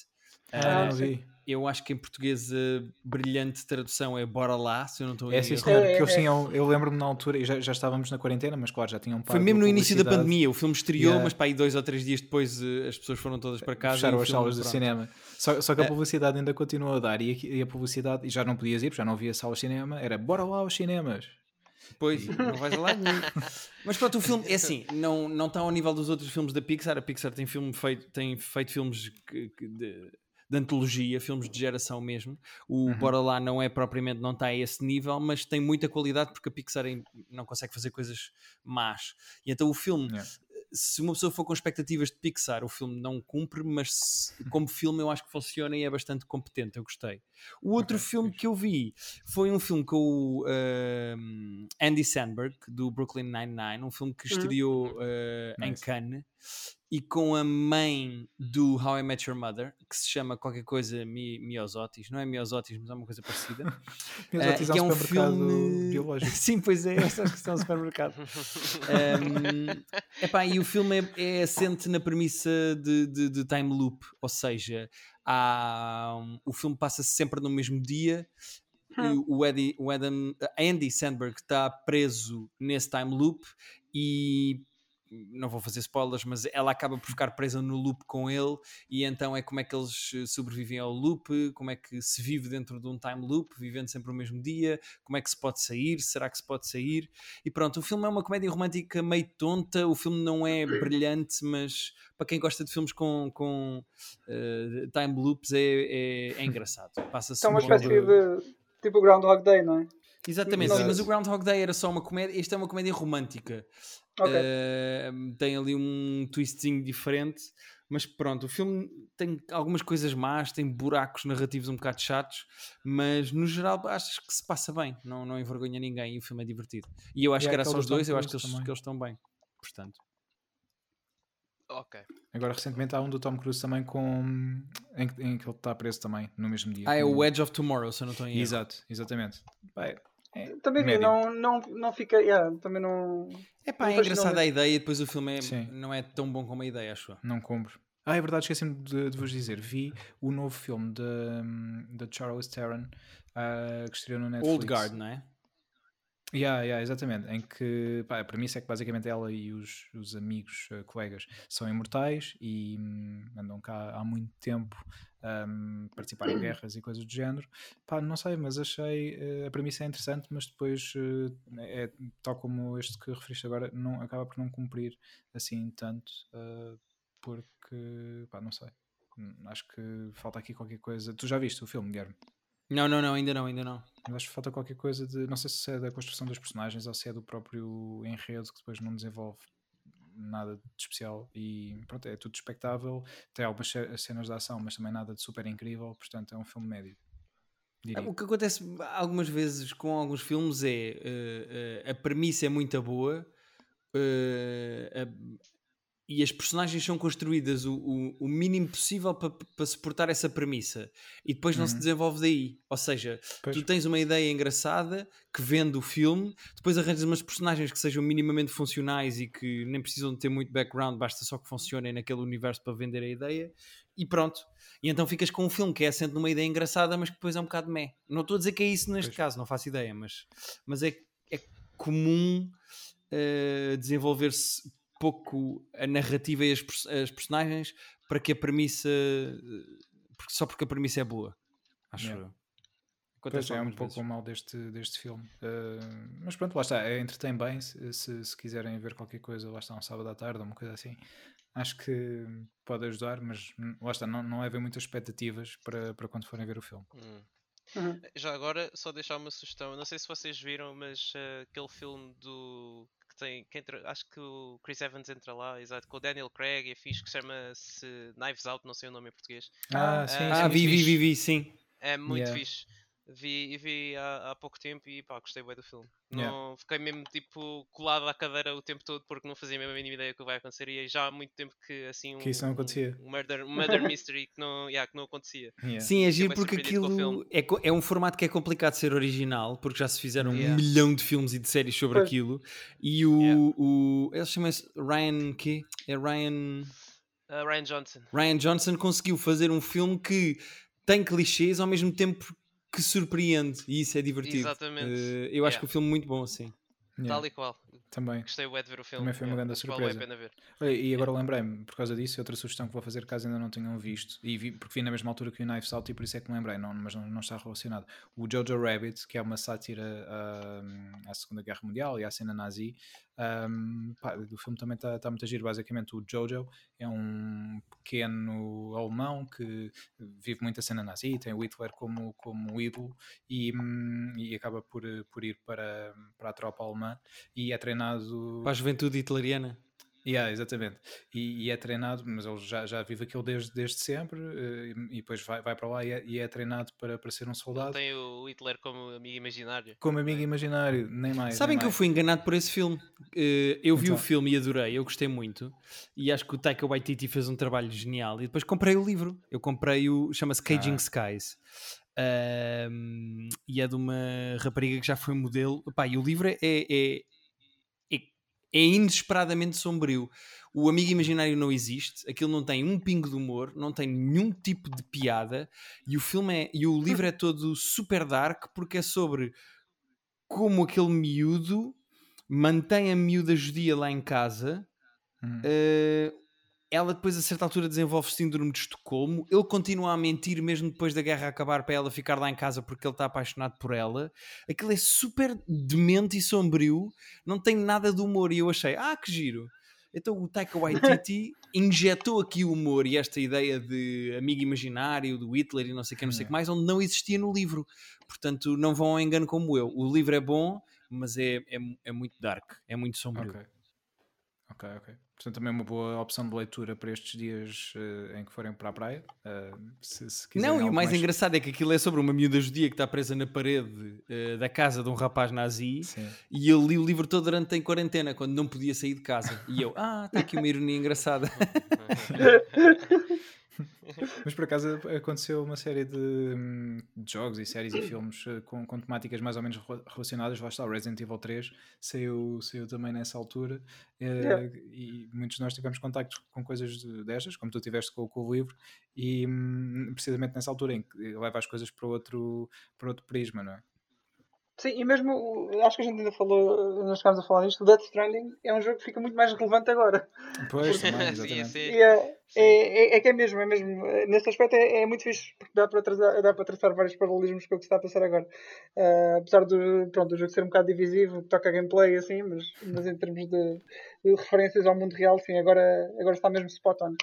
Ah, não vi eu acho que em português a brilhante tradução é Bora Lá, se eu não estou a é, sim, senhor, é, eles tinham, eu lembro-me na altura, e já, já estávamos na quarentena, mas claro, já tinham Foi mesmo no início da pandemia, o filme estreou, yeah. mas para aí dois ou três dias depois eh, as pessoas foram todas para casa. Fecharam as salas de cinema. Só, só que a é. publicidade ainda continuou a dar, e a, e a publicidade, e já não podias ir, porque já não havia salas de cinema, era Bora Lá aos cinemas. Pois, não vais lá nenhum. Mas pronto, o filme é assim, não, não está ao nível dos outros filmes da Pixar. A Pixar tem, filme feito, tem feito filmes que, que de, de antologia, filmes de geração mesmo. O uhum. Bora Lá não é propriamente, não está a esse nível, mas tem muita qualidade porque a Pixar não consegue fazer coisas más. E então o filme, yeah. se uma pessoa for com expectativas de Pixar, o filme não cumpre, mas se, como filme eu acho que funciona e é bastante competente. Eu gostei. O outro okay, filme que eu vi foi um filme com o uh, Andy Samberg, do Brooklyn Nine-Nine, um filme que uhum. estreou uh, nice. em Cannes e com a mãe do How I Met Your Mother, que se chama qualquer coisa Mi, Miosotis, não é Miosotis, mas é uma coisa parecida. Miosotis uh, que é um, filme biológico. Sim, pois é, essa questão do supermercado. um, epá, e o filme é, é assente na premissa de, de, de time loop, ou seja, há, um, o filme passa-se sempre no mesmo dia. Hum. O, Eddie, o Adam, Andy Sandberg está preso nesse time loop e não vou fazer spoilers, mas ela acaba por ficar presa no loop com ele, e então é como é que eles eh, sobrevivem ao loop, como é que se vive dentro de um time loop, vivendo sempre o mesmo dia, como é que se pode sair, será que se pode sair? E pronto, o filme é uma comédia romântica meio tonta, o filme não é brilhante, mas para quem gosta de filmes com, com uh, time loops é, é, é engraçado. Passa-se é uma espécie de tipo Groundhog Day, não é? Exatamente, sim, mas o Groundhog Day era só uma comédia, isto é uma comédia romântica. Okay. Uh, tem ali um twistzinho diferente, mas pronto, o filme tem algumas coisas más, tem buracos narrativos um bocado chatos, mas no geral acho que se passa bem, não, não envergonha ninguém e o filme é divertido. E eu acho e que era só os dois, eu acho que eles, que eles estão bem, portanto. Ok. Agora, recentemente, há um do Tom Cruise também com. em, em que ele está preso também no mesmo dia. Ah, é o Edge of Tomorrow, se eu não estou em Exato, exatamente. Bem, é também vi, não, não, não fica. Yeah, também não. É pá, é engraçada a ideia e depois o filme é, não é tão bom como a ideia, acho. Não compro. Ah, é verdade, esqueci-me de, de, vos dizer. Vi o novo filme de, de Charles Theron uh, que estreou no Netflix. Old Guard, não é? Yeah, yeah, exatamente. Em que pá, a premissa é que basicamente ela e os, os amigos, uh, colegas, são imortais e hum, andam cá há muito tempo um, participar em guerras e coisas do género. Pá, não sei, mas achei uh, a premissa é interessante, mas depois uh, é tal como este que referiste agora, não, acaba por não cumprir assim tanto, porque pá, não sei. Hum, acho que falta aqui qualquer coisa. Tu já viste o filme, Guilherme? Não, não, não, ainda não, ainda não. Mas acho que falta qualquer coisa de. Não sei se é da construção dos personagens ou se é do próprio enredo que depois não desenvolve nada de especial e pronto, é tudo espectável. Tem algumas cenas de ação, mas também nada de super incrível. Portanto, é um filme médio. Diria. O que acontece algumas vezes com alguns filmes é uh, uh, a premissa é muito boa, uh, e as personagens são construídas o, o, o mínimo possível para pa suportar essa premissa e depois não uhum. se desenvolve daí. Ou seja, pois. tu tens uma ideia engraçada que vende o filme, depois arranjas umas personagens que sejam minimamente funcionais e que nem precisam de ter muito background, basta só que funcionem naquele universo para vender a ideia e pronto. E então ficas com um filme que é assente numa ideia engraçada, mas que depois é um bocado meh. Não estou a dizer que é isso neste pois. caso, não faço ideia, mas, mas é, é comum uh, desenvolver-se pouco a narrativa e as, as personagens para que a premissa. só porque a premissa é boa. Acho yeah. eu. Pois é um pouco o mal deste, deste filme. Uh, mas pronto, lá está. É, entretém bem. Se, se, se, quiserem ver qualquer coisa, lá está um sábado à tarde ou uma coisa assim. Acho que pode ajudar, mas lá está. Não, não levem muitas expectativas para, para quando forem ver o filme. Hum. Uhum. Já agora, só deixar uma sugestão. Não sei se vocês viram, mas uh, aquele filme do tem. Que entra, acho que o Chris Evans entra lá, exato, com o Daniel Craig e fixe, que chama-se Knives Out, não sei o nome em português. Ah, sim, uh, ah, vi, vi, vi, vi, sim. É muito yeah. fixe. Vi, vi há, há pouco tempo e pá, gostei bem do filme. Yeah. Não, fiquei mesmo tipo colado à cadeira o tempo todo porque não fazia a mínima ideia que vai acontecer e já há muito tempo que assim um, que isso não acontecia. Um, um murder, murder mystery que não, yeah, que não acontecia. Yeah. Sim, é giro porque aquilo é, é um formato que é complicado de ser original porque já se fizeram um milhão de filmes e de séries sobre pois. aquilo e o, o ele chama-se Ryan que é Ryan uh, Ryan Johnson. Ryan Johnson conseguiu fazer um filme que tem clichês ao mesmo tempo que surpreende e isso é divertido. Exatamente. Uh, eu acho que o filme é muito bom, assim. Yeah. Tal e qual. Também. Gostei de ver o filme. Também foi uma grande surpresa. Vale a pena ver. E agora lembrei-me, por causa disso, outra sugestão que vou fazer caso ainda não tenham visto, e vi, porque vi na mesma altura que o Knives Out e por isso é que me lembrei, não, mas não, não está relacionado. O Jojo Rabbit, que é uma sátira uh, à Segunda Guerra Mundial e à cena nazi, um, pá, o filme também está tá muito giro. Basicamente, o Jojo é um pequeno alemão que vive muita cena nazi, tem o Hitler como, como ídolo e, um, e acaba por, por ir para, para a tropa alemã e é treinado. Para a juventude hitleriana. Yeah, exatamente. E, e, é treinado, mas ele já, já vive aquilo desde, desde sempre eh, e, e depois vai, vai para lá e é, e é, treinado para, para ser um soldado. Tem o Hitler como amigo imaginário. Como amigo imaginário, nem mais. Sabem nem que mais. eu fui enganado por esse filme. Eh, eu vi então. o filme e adorei, eu gostei muito. E acho que o Taika Waititi fez um trabalho genial. E depois comprei o livro. Eu comprei o. chama-se Caging ah. Skies. Um, e é de uma rapariga que já foi modelo. Epá, e o livro é, é é inesperadamente sombrio. O amigo imaginário não existe, aquilo não tem um pingo de humor, não tem nenhum tipo de piada, e o filme é, e o livro é todo super dark porque é sobre como aquele miúdo mantém a miúda judia lá em casa. Hum. Uh, ela depois a certa altura desenvolve síndrome de Estocolmo, ele continua a mentir mesmo depois da guerra acabar para ela ficar lá em casa porque ele está apaixonado por ela. Aquilo é super demente e sombrio, não tem nada de humor e eu achei, ah, que giro. Então o Taika Waititi injetou aqui o humor e esta ideia de amigo imaginário do Hitler e não sei o que, não sei que mais, onde não existia no livro. Portanto, não vão ao engano como eu. O livro é bom, mas é, é, é muito dark, é muito sombrio. Okay. Ok, ok. Portanto, também é uma boa opção de leitura para estes dias uh, em que forem para a praia. Uh, se, se não, e o mais, mais, engraçado é que aquilo é sobre uma miúda judia que está presa na parede uh, da casa de um rapaz nazi Sim. e eu li o livro todo durante a quarentena, quando não podia sair de casa. E eu, ah, está aqui uma ironia engraçada. Mas por acaso aconteceu uma série de, hum, de jogos e séries e filmes eh, com, com, temáticas mais ou menos relacionadas. Lá está, o Resident Evil 3 saiu, saiu também nessa altura eh, yeah. e muitos de nós tivemos contactos com coisas destas, como tu tiveste com, com o livro, e hum, precisamente nessa altura em que leva as coisas para outro, para outro prisma, não é? Sim, e mesmo, acho que a gente ainda falou, nós chegámos a falar nisto, o Death Stranding é um jogo que fica muito mais relevante agora. Pois, também, exatamente. sim, sim. É, é, é, que é mesmo, é mesmo. Nesse aspecto é, é muito fixe, porque dá para, traçar, dá para traçar vários paralelismos com o que está a passar agora. Uh, apesar do, pronto, do jogo ser um bocado divisivo, toca a gameplay assim, mas, mas em termos de, de, referências ao mundo real, sim, agora, agora está mesmo spot on.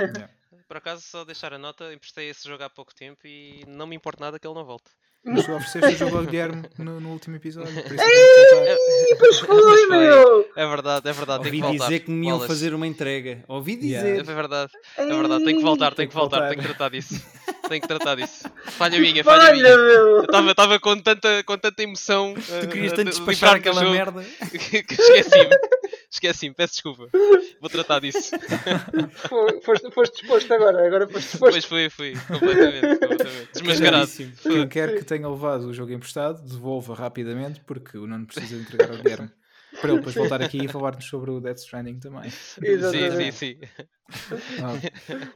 Yeah. Por acaso, só deixar a nota, emprestei esse jogo há pouco tempo e não me importa nada que ele não volte. Mas tu ofereceste o jogo ao Guilherme no, no último episódio. Por isso Ei, pois foi, meu! É verdade, é verdade. Ouvi que dizer que me iam fazer uma entrega. Ouvi dizer. Yeah. É verdade, é verdade. Tenho que voltar, tenho que voltar, tenho que tratar disso. Tenho que tratar disso. Falha minha, falha, minha. Eu estava com tanta, com tanta emoção. Tu querias tanto despachar aquela jogo, merda. Que, que esqueci-me. Esqueci-me, peço desculpa. Vou tratar disso. foste, foste disposto agora, agora foste disposto. Pois fui, fui, completamente, completamente. Desmascarado. Quem quer que tenha levado o jogo emprestado, devolva rapidamente, porque o Nuno precisa entregar ao Guilherme. Para ele depois voltar aqui e falar-nos sobre o Death Stranding também. Exatamente. Sim, sim, sim. Ah,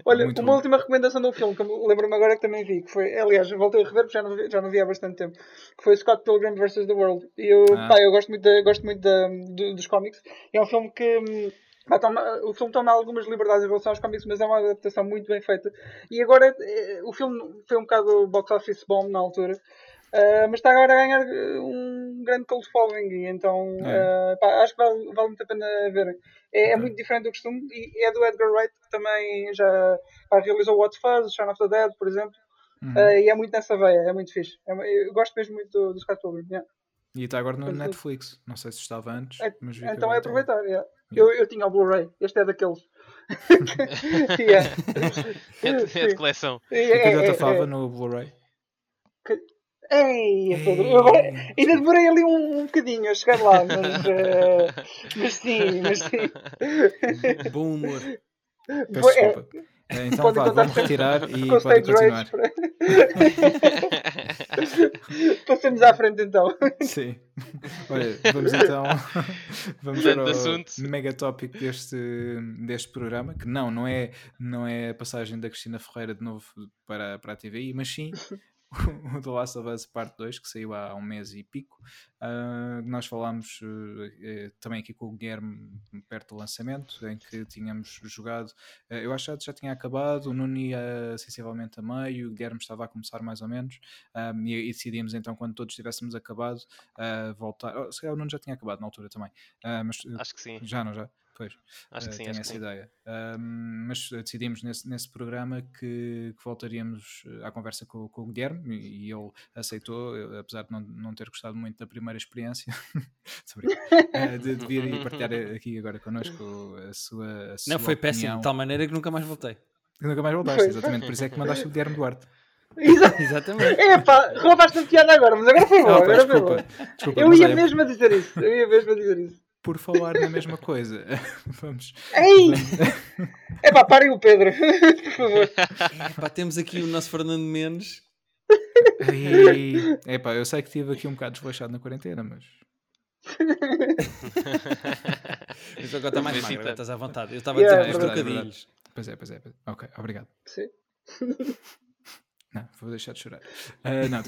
Olha, uma bom. última recomendação de um filme que lembro-me agora que também vi, que foi, aliás, voltei a rever porque já não, vi, já não vi há bastante tempo, que foi Scott Pilgrim vs. The World. E eu, ah. pá, eu gosto muito, de, gosto muito de, de, dos cómics. É um filme que. Hum, toma, o filme toma algumas liberdades em relação aos cómics, mas é uma adaptação muito bem feita. E agora, eh, o filme foi um bocado box office bomb na altura. Uh, mas está agora a ganhar eh, um grande cult following, e então é. uh, pá, acho que vale, vale muito a pena ver. É, é, muito diferente do costume e é do Edgar Wright, que também já pá, realizou What Fuzz, Shaun of the Dead, por exemplo, uhum. uh, e é muito nessa veia, é muito fixe. É, eu gosto mesmo muito do, do Scott Pilgrim. Yeah. E está agora no Netflix, não sei se estava antes, é, mas Então é aproveitar, yeah. Yeah. Eu, eu tinha o Blu-ray, este é daqueles. yeah. é, de, é de coleção. É, e que é, é, no Blu-ray? Ei, Pedro, eu agora ainda demorei ali um, um bocadinho a chegar lá, mas, uh, mas sim, mas sim. Bom humor. Peço desculpa. É, então vá, vamos retirar e pode continuar. Passemos à frente então. Sim. Olha, vamos então vamos para o mega tópico deste, deste programa, que não, não é, não é a passagem da Cristina Ferreira de novo para, para a TVI, mas sim o The Last of Us Parte 2, que saiu há um mês e pico. Uh, nós falámos uh, também aqui com o Guilherme perto do lançamento, em que tínhamos jogado. Uh, eu acho que já tinha acabado, o Nuno ia sensivelmente a meio, o Guilherme estava a começar mais ou menos, um, e, e, decidimos então, quando todos tivéssemos acabado, voltar. Oh, se calhar o Nuno já tinha acabado na altura também. mas, acho que sim. Já, não já? Pois, acho que sim, tenho acho essa que ideia. Um, mas decidimos nesse, nesse programa que, que voltaríamos eh, à conversa com, com, o Guilherme e ele aceitou, apesar de não, não ter gostado muito da primeira experiência, uh, de, de vir e partilhar aqui agora connosco a sua. A sua não, foi opinião. péssimo, de tal maneira que nunca mais voltei. Nunca mais voltaste, exatamente, por isso é que mandaste o Guilherme Duarte. Exatamente. É pá, roubaste-me piada agora, mas agora foi bom. agora desculpa, foi bom. Desculpa, eu ia é... mesmo a dizer isso. Eu ia mesmo a dizer isso por falar na mesma coisa. Vamos. Ei! É pá, parem o Pedro, por favor. Epá, temos aqui o nosso Fernando Mendes. É pá, eu sei que estive aqui um bocado desleixado na quarentena, mas. mas agora está mais magro, estás à vontade. Eu estava a dizer yeah, é trocadilhos. É, pois é, pois é. Ok, obrigado. Sim. Não, vou deixar de chorar. Uh, não,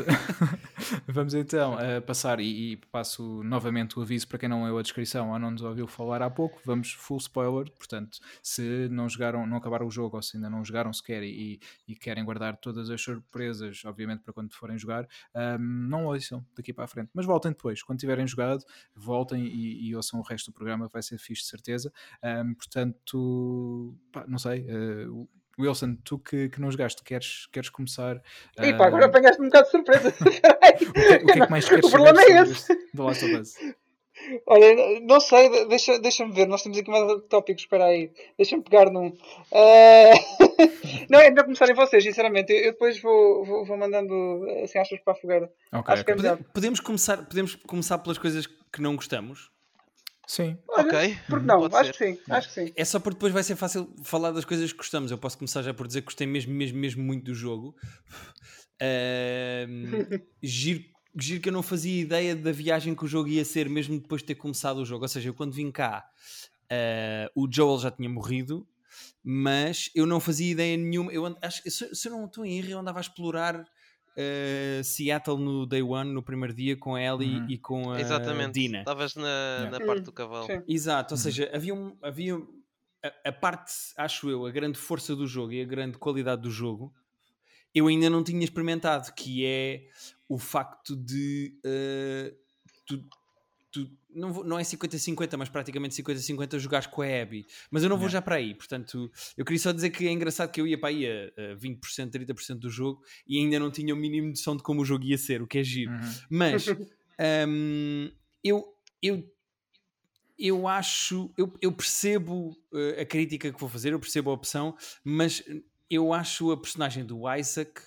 Vamos então uh, passar e, e, passo novamente o aviso para quem não leu a descrição ou não nos ouviu falar há pouco. Vamos full spoiler, portanto, se não jogaram, não acabaram o jogo ou se ainda não jogaram sequer e, e querem guardar todas as surpresas, obviamente, para quando forem jogar, um, não ouçam daqui para a frente, mas voltem depois. Quando tiverem jogado, voltem e, e ouçam o resto do programa, vai ser fixe de certeza. Um, portanto, pá, não sei. Uh, Wilson, tu que, que não jogaste, queres, queres começar? E pá, agora apanhaste um bocado de surpresa. o, que, o que é que mais queres O problema é esse. Do Last of Us? Olha, não sei, deixa-me deixa ver, nós temos aqui mais tópicos, espera aí, deixa-me pegar num. Uh... não, é melhor começarem vocês, sinceramente, eu, depois vou, vou, vou, mandando assim achas para a fogueira. Okay, okay. é podemos, começar, podemos começar pelas coisas que não gostamos? Sim. Olha, ok. Porque não? Pode acho ser. que sim. Acho que sim. É só porque depois vai ser fácil falar das coisas que gostamos. Eu posso começar já por dizer que gostei mesmo, mesmo, mesmo muito do jogo. Uh, giro, giro que eu não fazia ideia da viagem que o jogo ia ser, mesmo depois de ter começado o jogo. Ou seja, eu quando vim cá, uh, o Joel já tinha morrido, mas eu não fazia ideia nenhuma. Eu acho, se, se eu não estou em erro, eu andava a explorar uh, Seattle no Day One, no primeiro dia, com a Ellie uhum. e com a Exatamente. Dina. Estavas na, yeah. na parte do cavalo. Sim. Exato, ou uhum. seja, havia, um, havia a, a, parte, acho eu, a grande força do jogo e a grande qualidade do jogo, eu ainda não tinha experimentado, que é o facto de uh, tu, tu, não, vou, não é 50-50, mas praticamente 50-50 jogares com a Abby. Mas eu não vou já para aí, portanto, eu queria só dizer que é engraçado que eu ia para aí a, a 20%, 30% do jogo e ainda não tinha o mínimo de noção de como o jogo ia ser, o que é giro. Uhum. Mas um, eu, eu eu acho, eu, eu percebo uh, a crítica que vou fazer, eu percebo a opção, mas eu acho a personagem do Isaac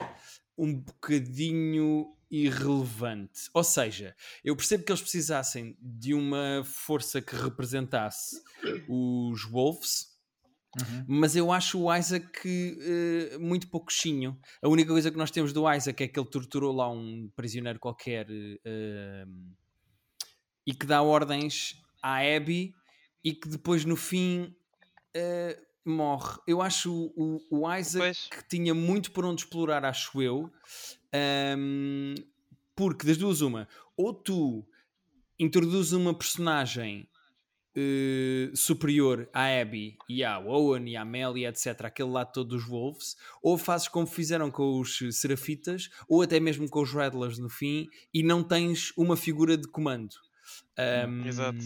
um bocadinho irrelevante. Ou seja, eu percebo que eles precisassem de uma força que representasse os Wolves. Uhum. Mas eu acho o Isaac uh, muito pouquinho. A única coisa que nós temos do Isaac é que ele torturou lá um prisioneiro qualquer uh, e que dá ordens à Abby e que depois no fim uh, morre. Eu acho o, o Isaac pois. que tinha muito por onde explorar, acho eu. Um, porque das duas, uma, ou tu introduzes uma personagem uh, superior à Abby e à Owen e à Melly, etc., aquele lado todo dos Wolves, ou fazes como fizeram com os Serafitas, ou até mesmo com os Rattlers no fim, e não tens uma figura de comando. Um, Exato.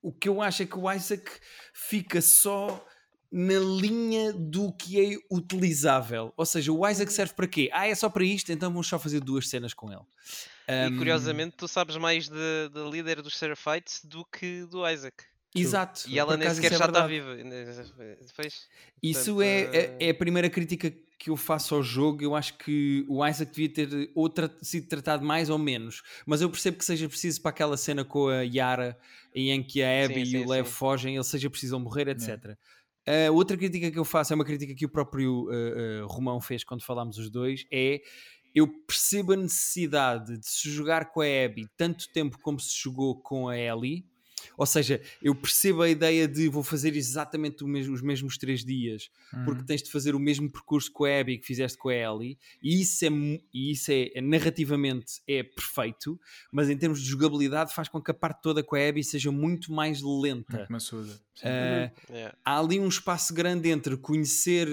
O que eu acho é que o Isaac fica só na linha do que é utilizável. Ou seja, o Isaac uhum. serve para quê? Ah, é só para isto, então vamos só fazer duas cenas com ele. E curiosamente, tu sabes mais da líder dos Seraphites do que do Isaac. Exato. E ela nem sequer é já está viva. Depois, isso portanto, é, é, é, a primeira crítica que eu faço ao jogo. Eu acho que o Isaac devia ter ou tra sido tratado mais ou menos. Mas eu percebo que seja preciso para aquela cena com a Yara em que a Abby sim, sim, e o Lev fogem, ele seja preciso morrer, etc. Uh, outra crítica que eu faço é uma crítica que o próprio uh, uh, Romão fez quando falámos os dois: é eu percebo a necessidade de se jogar com a Abby tanto tempo como se jogou com a Ellie ou seja, eu percebo a ideia de vou fazer exatamente mesmo, os mesmos três dias, uhum. porque tens de fazer o mesmo percurso com a Abby que fizeste com a Ellie, e isso, é, e isso é, é, narrativamente é perfeito, mas em termos de jogabilidade faz com que a parte toda com a Abby seja muito mais lenta. Muito uh, yeah. Há ali um espaço grande entre conhecer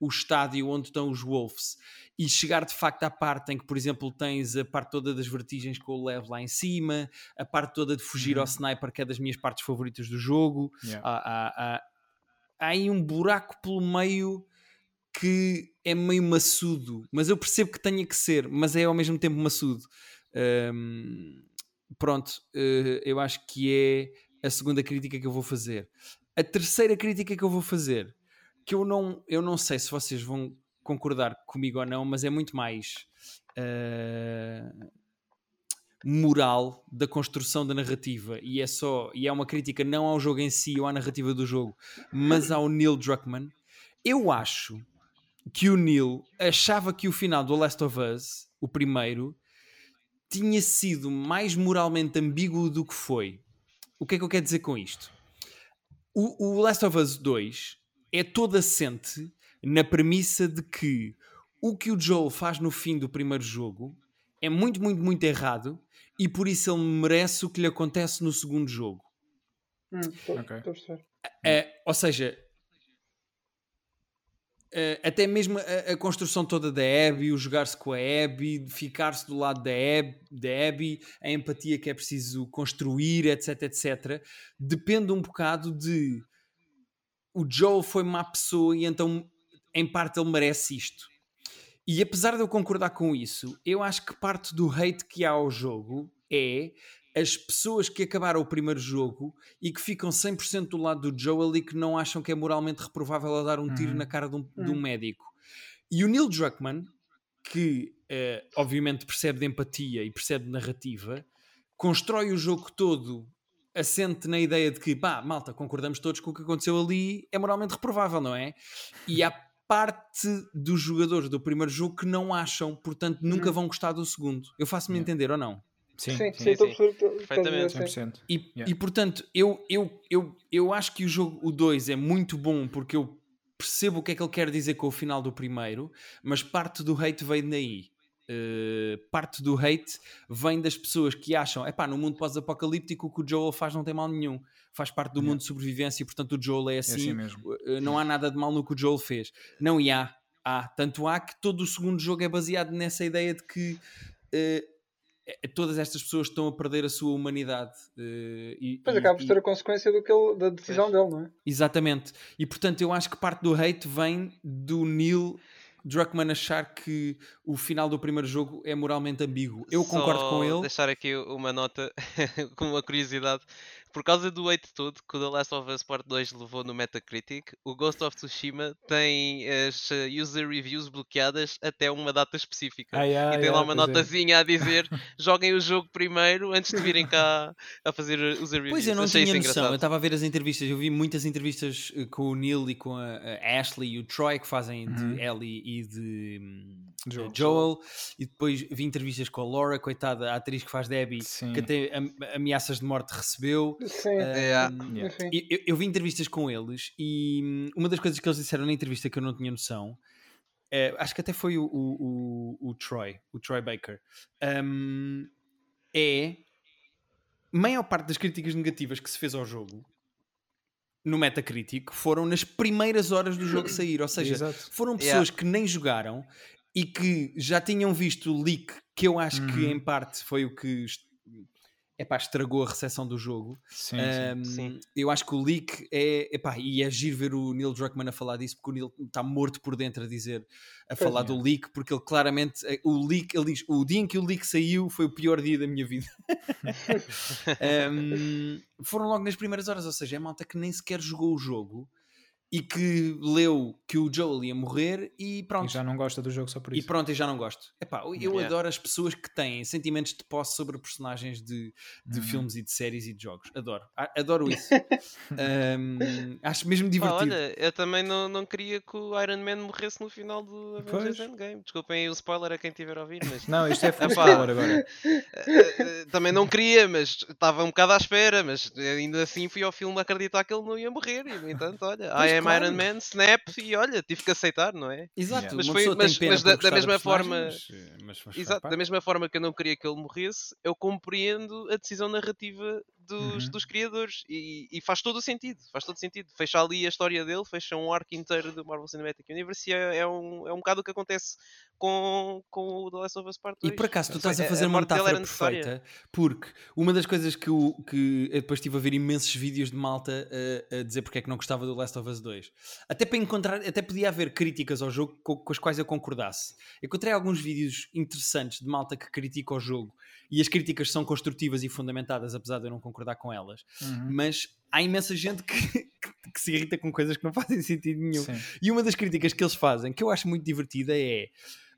o estádio onde estão os Wolves e chegar de facto à parte em que, por exemplo, tens a parte toda das vertigens com o Lev lá em cima, a parte toda de fugir uhum. ao sniper, que é das minhas partes favoritas do jogo. Yeah. Há, há, há, há aí um buraco pelo meio que é meio maçudo, mas eu percebo que tenha que ser, mas é ao mesmo tempo maçudo. Um, pronto, uh, eu acho que é a segunda crítica que eu vou fazer. A terceira crítica que eu vou fazer, que eu não, eu não sei se vocês vão concordar comigo ou não, mas é muito mais uh, moral da construção da narrativa e é só e é uma crítica não ao jogo em si ou à narrativa do jogo, mas ao Neil Druckmann. Eu acho que o Neil achava que o final do Last of Us, o primeiro, tinha sido mais moralmente ambíguo do que foi. O que é que eu quero dizer com isto? O, o Last of Us 2 é todo assente na premissa de que o que o Joel faz no fim do primeiro jogo é muito, muito, muito errado e por isso ele merece o que lhe acontece no segundo jogo. Hum, okay. é, ou seja, é, até mesmo a, a, construção toda da Abby, o jogar-se com a Abby, ficar-se do lado da Abby, da Abby, a empatia que é preciso construir, etc, etc, depende um bocado de o Joel foi má pessoa e então em parte ele merece isto. E apesar de eu concordar com isso, eu acho que parte do hate que há ao jogo é as pessoas que acabaram o primeiro jogo e que ficam 100% do lado do Joel e que não acham que é moralmente reprovável a dar um tiro uhum. na cara de um, uhum. de um, médico. E o Neil Druckmann, que uh, obviamente percebe de empatia e percebe de narrativa, constrói o jogo todo assente na ideia de que, pá, malta, concordamos todos com o que aconteceu ali, é moralmente reprovável, não é? E há parte dos jogadores do primeiro jogo que não acham, portanto nunca uhum. vão gostar do segundo. Eu faço-me entender ou não? Sim, sim, sim, sim, sim. perfeitamente. 100%. E, yeah. e portanto, eu, eu, eu, eu acho que o jogo o 2 é muito bom porque eu percebo o que é que ele quer dizer com o final do primeiro, mas parte do hate veio daí. Uh, parte do hate vem das pessoas que acham, é pá, no mundo pós-apocalíptico o que o Joel faz não tem mal nenhum, faz parte do mundo de sobrevivência e portanto o Joel é assim, é assim mesmo. Uh, não há nada de mal no que o Joel fez. Não, e há, há, tanto há que todo o segundo jogo é baseado nessa ideia de que uh, todas estas pessoas estão a perder a sua humanidade. Uh, e, pois acaba por ser a consequência do que ele, da decisão dele, não é? Exatamente. E portanto eu acho que parte do hate vem do Neil Druckmann achar que o final do primeiro jogo é moralmente ambíguo. Eu Só concordo com ele. deixar aqui uma nota com uma curiosidade por causa do hate todo que o The Last of Us Part 2 levou no Metacritic, o Ghost of Tsushima tem as eh, user reviews bloqueadas até uma data específica. Ai, ai, e tem ai, lá uma é. notazinha é. a dizer joguem o jogo primeiro antes de virem cá a fazer user reviews. Pois eu não Achei tinha noção, engraçado. eu estava a ver as entrevistas, eu vi muitas entrevistas eh, com o Neil e com a, Ashley e o Troy que fazem de uhum. Ellie e de hum, Joel. Joel. e depois vi entrevistas com a Laura, coitada, a atriz que faz Debbie, Sim. que até ameaças de morte recebeu. Sim. Uh, yeah. eu, eu, vi entrevistas com eles e hum, uma das coisas que eles disseram na entrevista que eu não tinha noção, é, acho que até foi o, o, o, o Troy, o Troy Baker, um, é maior parte das críticas negativas que se fez ao jogo no Metacritic foram nas primeiras horas do jogo sair, ou seja, Exato. foram pessoas yeah. que nem jogaram e que já tinham visto o leak, que eu acho uhum. que em parte foi o que epá, estragou a recepção do jogo. Sim, um, sim, Eu acho que o leak é. Epá, e é giro ver o Neil Druckmann a falar disso, porque o Neil está morto por dentro a dizer, a falar é. do leak, porque ele claramente. Eh, o leak, ele diz: o dia em que o leak saiu foi o pior dia da minha vida. um, foram logo nas primeiras horas, ou seja, é malta que nem sequer jogou o jogo e que leu que o Joel ia morrer e pronto. E já não gosta do jogo só por isso. E pronto, e já não gosto. Epá, eu yeah. adoro as pessoas que têm sentimentos de posse sobre personagens de, de uhum. filmes e de séries e de jogos. Adoro. Adoro isso. um, acho mesmo divertido. Ah, olha, eu também não, não queria que o Iron Man morresse no final do Avengers Endgame. Desculpem aí o spoiler a quem tiver a ouvir, mas... Não, isto é spoiler agora. Eh, eh, também não queria, mas estava um bocado à espera, mas ainda assim fui ao filme acreditar que ele não ia morrer e no entanto, olha, I am claro. Iron Man, Snap e olha, tive que aceitar, não é? Exato, mas, foi, mas, mas da, da, mesma forma, mas, mas exato, da mesma forma que eu não queria que ele morresse, eu compreendo a decisão narrativa dos, uhum. dos criadores e, e, faz todo o sentido, faz todo o sentido. Fecha ali a história dele, fecha um arco inteiro do Marvel Cinematic Universe e é, é, um, é um bocado o que acontece com, com o The Last of Us Part 2. E por acaso tu estás a fazer a uma metáfora perfeita, porque uma das coisas que, eu, que eu depois estive a ver imensos vídeos de malta a, a, dizer porque é que não gostava do Last of Us 2. Até para encontrar, até podia haver críticas ao jogo com, com as quais eu concordasse. Encontrei alguns vídeos interessantes de malta que critica o jogo e as críticas são construtivas e fundamentadas, apesar de eu não concordar com elas, uhum. mas há imensa gente que, que, que, se irrita com coisas que não fazem sentido nenhum. Sim. E uma das críticas que eles fazem, que eu acho muito divertida, é.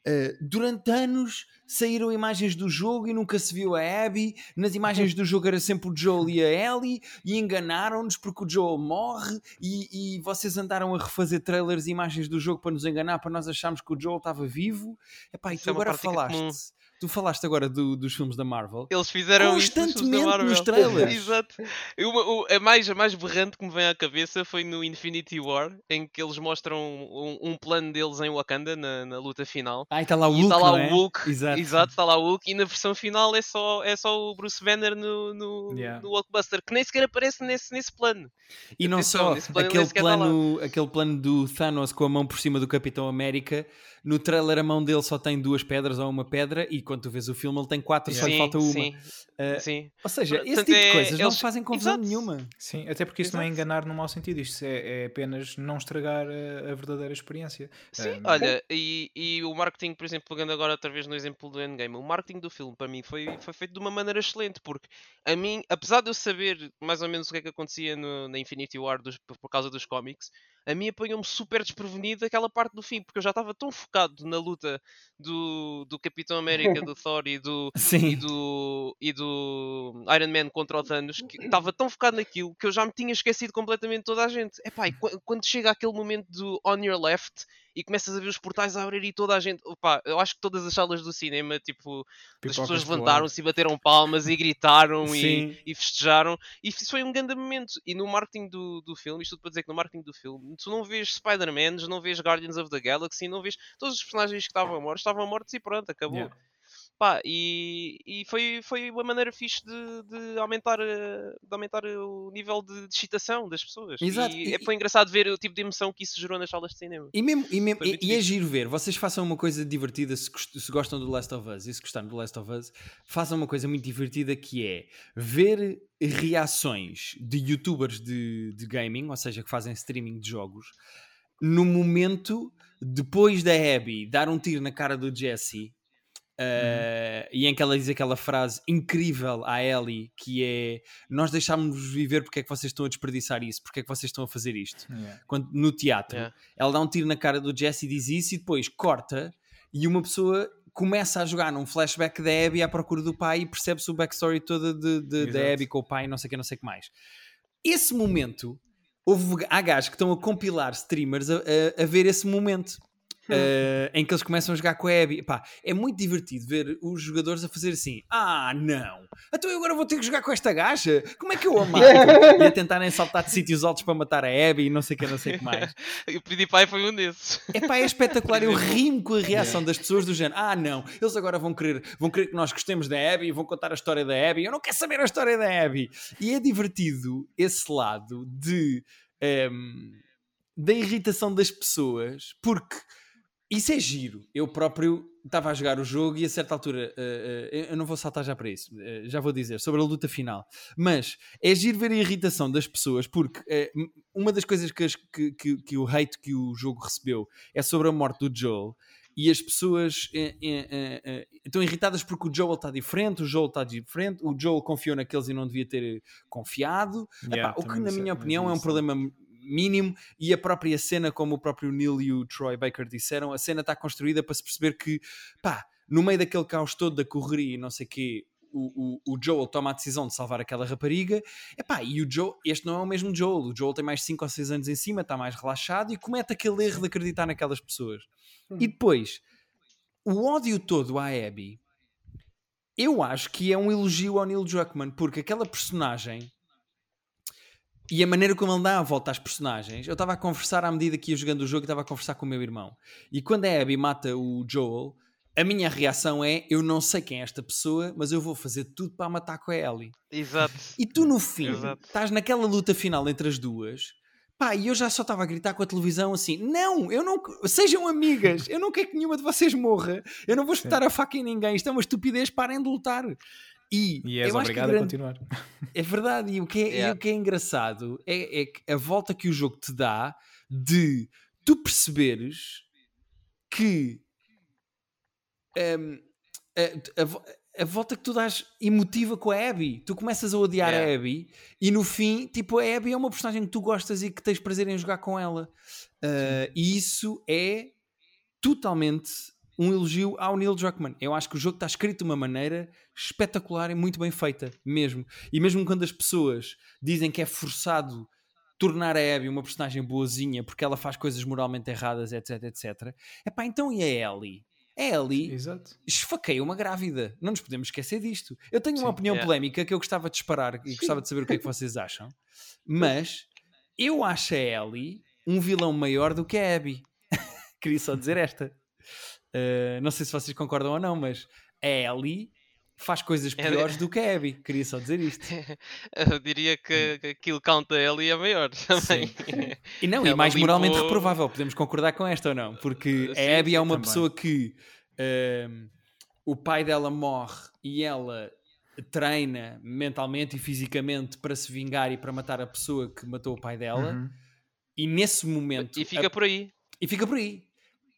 Uh, durante anos saíram imagens do jogo e nunca se viu a Abby. Nas imagens do jogo era sempre o Joel e a Ellie e enganaram-nos porque o Joel morre. E, e, vocês andaram a refazer trailers e imagens do jogo para nos enganar, para nós acharmos que o Joel estava vivo. Epá, e tu é agora falaste tu falaste agora do, dos filmes da Marvel. Eles fizeram constantemente isso nos, Marvel. nos trailers. Exato. O, a, mais, a mais berrante que me vem à cabeça foi no Infinity War, em que eles mostram um, um plano deles em Wakanda na, na luta final. Ah, e está lá o Hulk. Está lá é? o Hulk. Exato. Exato, está lá o Hulk. E na versão final é só, é só o Bruce Banner no, no, yeah. no Hulkbuster, que nem sequer aparece nesse, nesse plano. E não Atenção, só, plano aquele, plano, aquele plano do Thanos com a mão por cima do Capitão América no trailer a mão dele só tem duas pedras ou uma pedra e quando tu vês o filme ele tem quatro, só lhe falta uma. Sim, uh, sim. Ou seja, Portanto, esse tipo de é, coisas é, não eles... fazem confusão Exato. nenhuma. Sim, até porque isso Exato. não é enganar no mau sentido, isto é, é apenas não estragar a, a verdadeira experiência. Sim, um, olha, e, e o marketing, por exemplo, pegando agora outra vez no exemplo do Endgame, o marketing do filme para mim foi, foi feito de uma maneira excelente, porque a mim, apesar de eu saber mais ou menos o que é que acontecia no, na Infinity War dos, por causa dos cómics, a mim apanhou-me super desprevenido aquela parte do fim, porque eu já estava tão focado na luta do, do Capitão América, do Thor e do, e do, e do Iron Man contra o Thanos, que estava tão focado naquilo que eu já me tinha esquecido completamente toda a gente. Epá, e quando chega aquele momento do On Your Left e começas a ver os portais a abrir e toda a gente. Opa, eu acho que todas as salas do cinema, tipo, as pessoas levantaram-se e bateram palmas e gritaram e, e, festejaram. E isso foi um grande momento. E no marketing do, do filme, isto tudo para dizer que no marketing do filme, tu não vês Spider-Man, não vês Guardians of the Galaxy, não vês todos os personagens que estavam mortos, estavam mortos e pronto, acabou. Yeah. Pá, e, e foi, foi uma maneira fixe de, de, aumentar, eh, de aumentar o nível de, de excitação das pessoas. Exato. E, e, foi engraçado ver o tipo de emoção que isso gerou nas salas de cinema. E, mesmo, e, mesmo, e, e é giro ver, vocês façam uma coisa divertida se, se gostam do Last of Us e se gostarem do Last of Us, façam uma coisa muito divertida que é ver reações de youtubers de, de gaming, ou seja, que fazem streaming de jogos, no momento depois da Abby dar um tiro na cara do Jesse Uh, E em que ela diz aquela frase incrível à Ellie que é nós deixámos-vos viver porque é que vocês estão a desperdiçar isso, porque é que vocês estão a fazer isto? Yeah. Quando, no teatro yeah. ela dá um tiro na cara do Jesse e diz isso e depois corta e uma pessoa começa a jogar num flashback da Abby à procura do pai e percebe-se o backstory toda de, de da Abby com o pai não sei o que, não sei o que mais. Esse momento houve, há gajos que estão a compilar streamers a, a, a ver esse momento uh, em que eles começam a jogar com a Abby. Pá, é muito divertido ver os jogadores a fazer assim: ah, não, então eu agora vou ter que jogar com esta gaja? Como é que eu a mato? e a tentarem saltar de sítios altos para matar a Abby e não sei o que, não sei o que mais. o PewDiePie foi um desses. É pá, é espetacular. Eu rimo com a reação das pessoas do género: ah, não, eles agora vão querer, vão querer que nós gostemos da Abby e vão contar a história da Abby. Eu não quero saber a história da Abby. E é divertido esse lado de. Um, ehm, da irritação das pessoas, porque isso é giro. Eu próprio estava a jogar o jogo e a certa altura, uh, uh, eu não vou saltar já para isso, uh, já vou dizer, sobre a luta final. Mas é giro ver a irritação das pessoas, porque uma das coisas que, que, que, que, o hate que o jogo recebeu é sobre a morte do Joel. E as pessoas estão irritadas porque o Joel está diferente, o Joel está diferente, o Joel confiou naqueles e não devia ter confiado. Yeah, Epá, o que, na minha opinião, é um problema mínimo e a própria cena, como o próprio Neil e o Troy Baker disseram, a cena está construída para se perceber que, pá, no meio daquele caos todo da correria e não sei o quê, o, o, o, Joel toma a decisão de salvar aquela rapariga, epá, e o Joel, este não é o mesmo Joel, o Joel tem mais 5 ou 6 anos em cima, está mais relaxado e comete aquele erro de acreditar naquelas pessoas. Hum. E depois, o ódio todo à Abby, eu acho que é um elogio ao Neil Druckmann, porque aquela personagem e a maneira como ele dá a volta às personagens, eu estava a conversar à medida que ia jogando o jogo estava a conversar com o meu irmão. E quando a Abby mata o Joel, a minha reação é: eu não sei quem é esta pessoa, mas eu vou fazer tudo para matar com a Ellie. Exato. E tu, no fim, Exato. estás naquela luta final entre as duas. Pá, e eu já só estava a gritar com a televisão assim: não, eu não. Sejam amigas, eu não quero que nenhuma de vocês morra, eu não vou espetar a faca em ninguém, isto é uma estupidez, parem de lutar. E, e és obrigado grande... a continuar. É verdade, e o que é, yeah. o que é engraçado é, é a volta que o jogo te dá de tu perceberes que um, a, a, a, volta que tu dás emotiva com a Abby. Tu começas a odiar yeah. a Abby e no fim, tipo, a Abby é uma personagem que tu gostas e que tens prazer em jogar com ela. Uh, e isso é totalmente um elogio ao Neil Druckmann. Eu acho que o jogo está escrito de uma maneira espetacular e muito bem feita, mesmo. E mesmo quando as pessoas dizem que é forçado tornar a Abby uma personagem boazinha porque ela faz coisas moralmente erradas, etc, etc. Epá, então e a Ellie? A Ellie Exato. esfaqueia uma grávida. Não nos podemos esquecer disto. Eu tenho Sim, uma opinião yeah. polémica que eu gostava de disparar e gostava de saber o que é que vocês acham. Mas eu acho a Ellie um vilão maior do que a Abby. Queria só dizer esta. Uh, não sei se vocês concordam ou não, mas a Ellie faz coisas é piores do que a Abby. Queria só dizer isto. Eu diria que, que aquilo count a Ellie é maior também. E não, Ela e mais limpou... moralmente reprovável. Podemos concordar com esta ou não? Porque Sim, a Abby é uma também. pessoa que. Uh, o pai dela morre e ela treina mentalmente e fisicamente para se vingar e para matar a pessoa que matou o pai dela. Uhum. E nesse momento. E fica a... por aí. E fica por aí.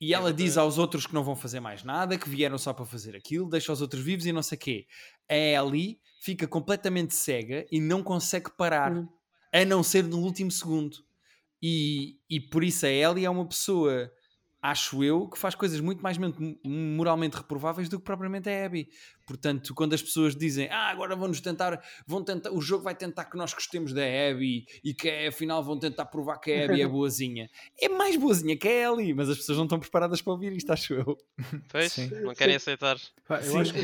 E ela diz aos outros que não vão fazer mais nada, que vieram só para fazer aquilo, deixa os outros vivos e não sei o quê. A Ellie fica completamente cega e não consegue parar, uhum. a não ser no último segundo. E, e por isso a Ellie é uma pessoa acho eu, que faz coisas muito mais moralmente reprováveis do que propriamente a Abby. Portanto, quando as pessoas dizem, ah, agora vão-nos tentar, vão tentar, o jogo vai tentar que nós gostemos da Abby e que afinal vão tentar provar que a Abby é boazinha. É mais boazinha que a Ellie, mas as pessoas não estão preparadas para ouvir isto, acho eu. Pois, Sim. não querem aceitar. eu Sim. acho que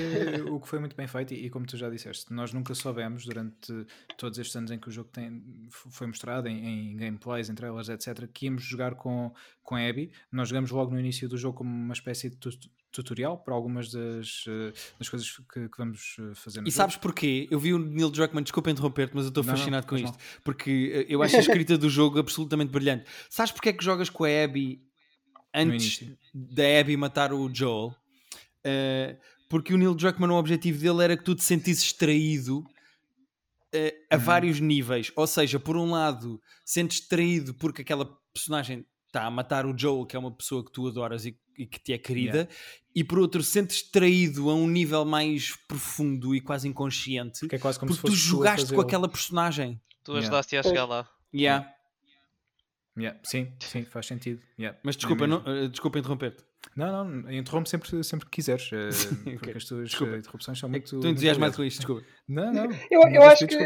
o que foi muito bem feito, e, e, como tu já disseste, nós nunca soubemos durante todos estes anos em que o jogo tem, foi mostrado em, em gameplays, em trailers, etc., que íamos jogar com, com a Abby. Nós jogamos logo no início do jogo como uma espécie de tutorial para algumas das, eh, das coisas que, que, vamos eh, fazer E sabes porquê? Eu vi o Neil Druckmann, desculpa interromper-te, mas eu estou fascinado não, com isto, não. porque eh, eu acho a escrita do jogo absolutamente brilhante. Sabes porque é que jogas com a Abby antes da Abby matar o Joel? Uh, porque o Neil Druckmann, o objetivo dele era que tu te sentisses traído a uhum. vários níveis. Ou seja, por um lado, sentes traído porque aquela personagem está a matar o Joel, que é uma pessoa que tu adoras e, e que te é querida, yeah. e por outro sentes traído a um nível mais profundo e quase inconsciente, porque, é quase como porque tu jogaste com aquela personagem. Tu ajudaste yeah. a chegar lá. Yeah. Yeah. Sim, sim, faz sentido. Yeah. Mas desculpa, é não, uh, desculpa interromper-te. Não, não, interrompe sempre, sempre que quiseres, uh, okay. porque as tuas desculpa. interrupções são muito. Estou entusiasmado com isto, desculpa. Não, não. Eu, eu acho que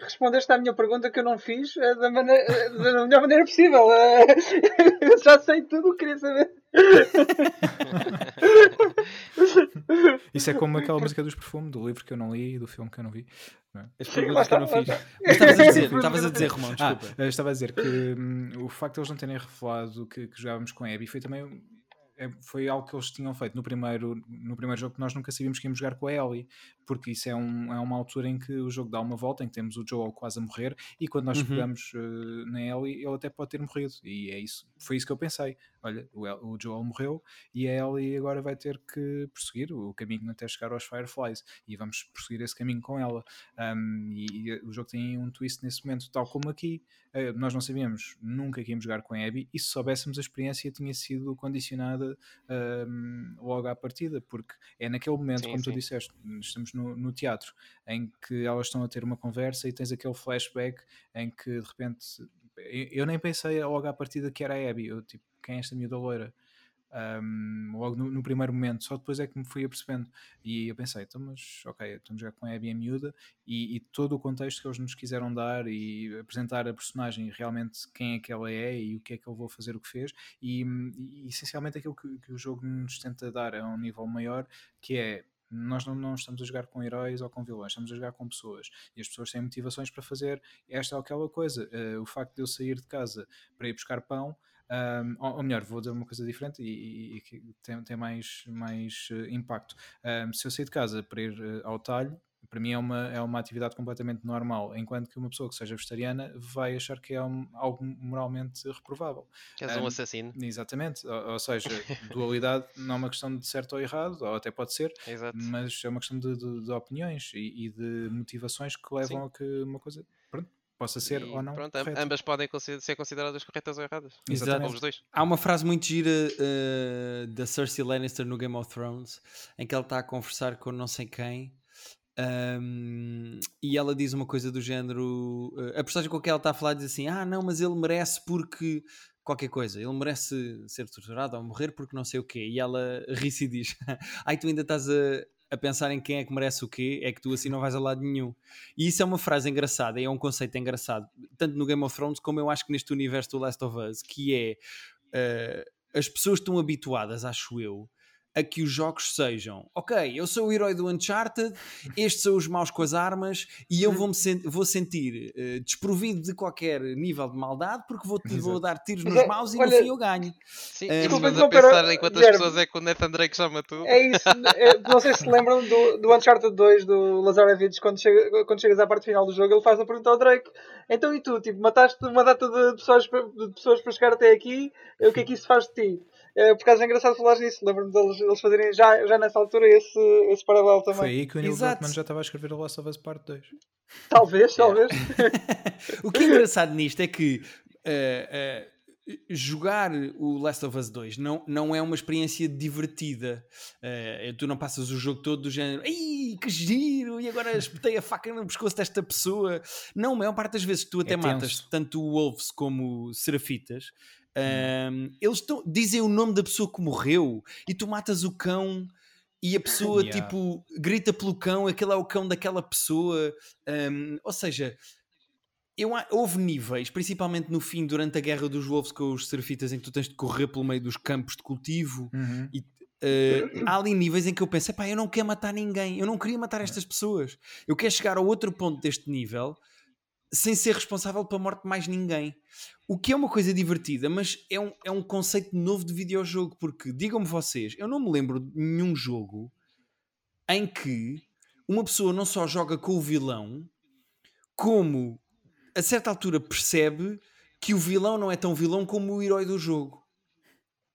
respondeste à minha pergunta que eu não fiz uh, da, maneira, uh, da melhor maneira possível. Eu já sei tudo o que queria saber. Isso é como aquela música dos perfumes, do livro que eu não li e do filme que eu não vi. É? As perguntas que eu não fiz. estavas a dizer, estavas a dizer, Romão, ah, desculpa. Ah, estava a dizer que hum, o facto de eles não terem revelado que, que jogávamos com a Abby foi também é, foi algo que eles tinham feito no primeiro, no primeiro jogo que nós nunca sabíamos que íamos jogar com a Ellie, porque isso é, um, é uma altura em que o jogo dá uma volta, em que temos o Joel quase a morrer, e quando nós uhum. jogamos uh, na Ellie, ele até pode ter morrido, e é isso, foi isso que eu pensei. Olha, o, El, o Joel morreu e a Ellie agora vai ter que prosseguir o caminho até chegar aos Fireflies, e vamos prosseguir esse caminho com ela. Um, e, e, o jogo tem um twist nesse momento, tal como aqui. Uh, nós não sabíamos nunca que íamos jogar com a Abby, e se soubéssemos a experiência tinha sido condicionada um, logo à partida, porque é naquele momento, sim, como sim. tu disseste, estamos no, no, teatro, em que elas estão a ter uma conversa e tens aquele flashback em que de repente eu nem pensei logo à partida que era a Abby, eu tipo, quem é esta miúda loira? um, logo no, no, primeiro momento, só depois é que me fui apercebendo. E eu pensei, então, mas ok, estamos já com a Abby a miúda e, e, todo o contexto que eles nos quiseram dar e apresentar a personagem realmente quem é que ela é e o que é que ele vou fazer, o que fez, e, e essencialmente aquilo que, que o jogo nos tenta dar a um nível maior, que é nós não, não, estamos a jogar com heróis ou com vilões, estamos a jogar com pessoas e as pessoas têm motivações para fazer esta ou aquela coisa. Uh, o facto de eu sair de casa para ir buscar pão um, ou, ou, melhor, vou dizer uma coisa diferente e, que tem, tem, mais, mais uh, impacto. Um, se eu sair de casa para ir uh, ao talho, para mim é uma, é uma atividade completamente normal, enquanto que uma pessoa que seja vegetariana vai achar que é um, algo moralmente reprovável. És um, um assassino. Exatamente, ou, ou, seja, dualidade não é uma questão de certo ou errado, ou até pode ser, Exato. mas é uma questão de, de, de opiniões e, e, de motivações que levam Sim. a que uma coisa pronto, possa ser e, ou não. Pronto, ambas podem ser consideradas corretas ou erradas. Exatamente. Os dois. Há uma frase muito gira uh, da Cersei Lannister no Game of Thrones em que ela está a conversar com não sei quem. Um, e ela diz uma coisa do género: uh, a personagem com quem ela está a falar diz assim: Ah, não, mas ele merece porque qualquer coisa, ele merece ser torturado ou morrer porque não sei o quê. E ela ri-se e diz: Ai, tu ainda estás a, a pensar em quem é que merece o quê, é que tu assim não vais a lado nenhum. E isso é uma frase engraçada, é um conceito engraçado, tanto no Game of Thrones como eu acho que neste universo do Last of Us, que é uh, as pessoas estão habituadas, acho eu, a que os jogos sejam, ok, eu sou o herói do Uncharted, estes são os maus com as armas e eu vou, -me sen vou sentir uh, desprovido de qualquer nível de maldade porque vou, vou dar tiros nos maus e no fim eu ganho. Sim, um, mas a pensar em quantas pessoas é que o Nathan Drake já matou. É isso, é, não sei se se lembram do, do Uncharted 2 do Lazarevic, quando, chega, quando chegas à parte final do jogo, ele faz a pergunta ao Drake: então e tu, tipo, mataste uma data de pessoas, de pessoas para chegar até aqui, o que é que isso faz de ti? É, por causa é engraçado falar nisso. Lembro-me deles, deles fazerem já, já nessa altura esse, esse paralelo também. Foi aí que o Neil Druckmann já estava a escrever o Last of Us Part 2. Talvez, talvez. o que é engraçado nisto é que uh, uh, jogar o Last of Us 2 não, não é uma experiência divertida. Uh, tu não passas o jogo todo do género, ei, que giro, e agora espetei a faca no pescoço desta pessoa. Não, a maior parte das vezes que tu até é matas tanto o Wolves como Serafitas, hum. eles tão, dizem o nome da pessoa que morreu e tu matas o cão e a pessoa yeah. tipo grita pelo cão, aquele é o cão daquela pessoa. Um, ou seja, eu, houve níveis, principalmente no fim, durante a guerra dos Wolves com os Serafitas, em que tu tens de correr pelo meio dos campos de cultivo. Uhum. E, uh, há ali níveis em que eu penso: pá, eu não quero matar ninguém, eu não queria matar estas pessoas. Eu quero chegar ao outro ponto deste nível sem ser responsável pela morte de mais ninguém. O que é uma coisa divertida, mas é um, é um conceito novo de videojogo, porque, digam-me vocês, eu não me lembro de nenhum jogo em que uma pessoa não só joga com o vilão, como a certa altura percebe que o vilão não é tão vilão como o herói do jogo.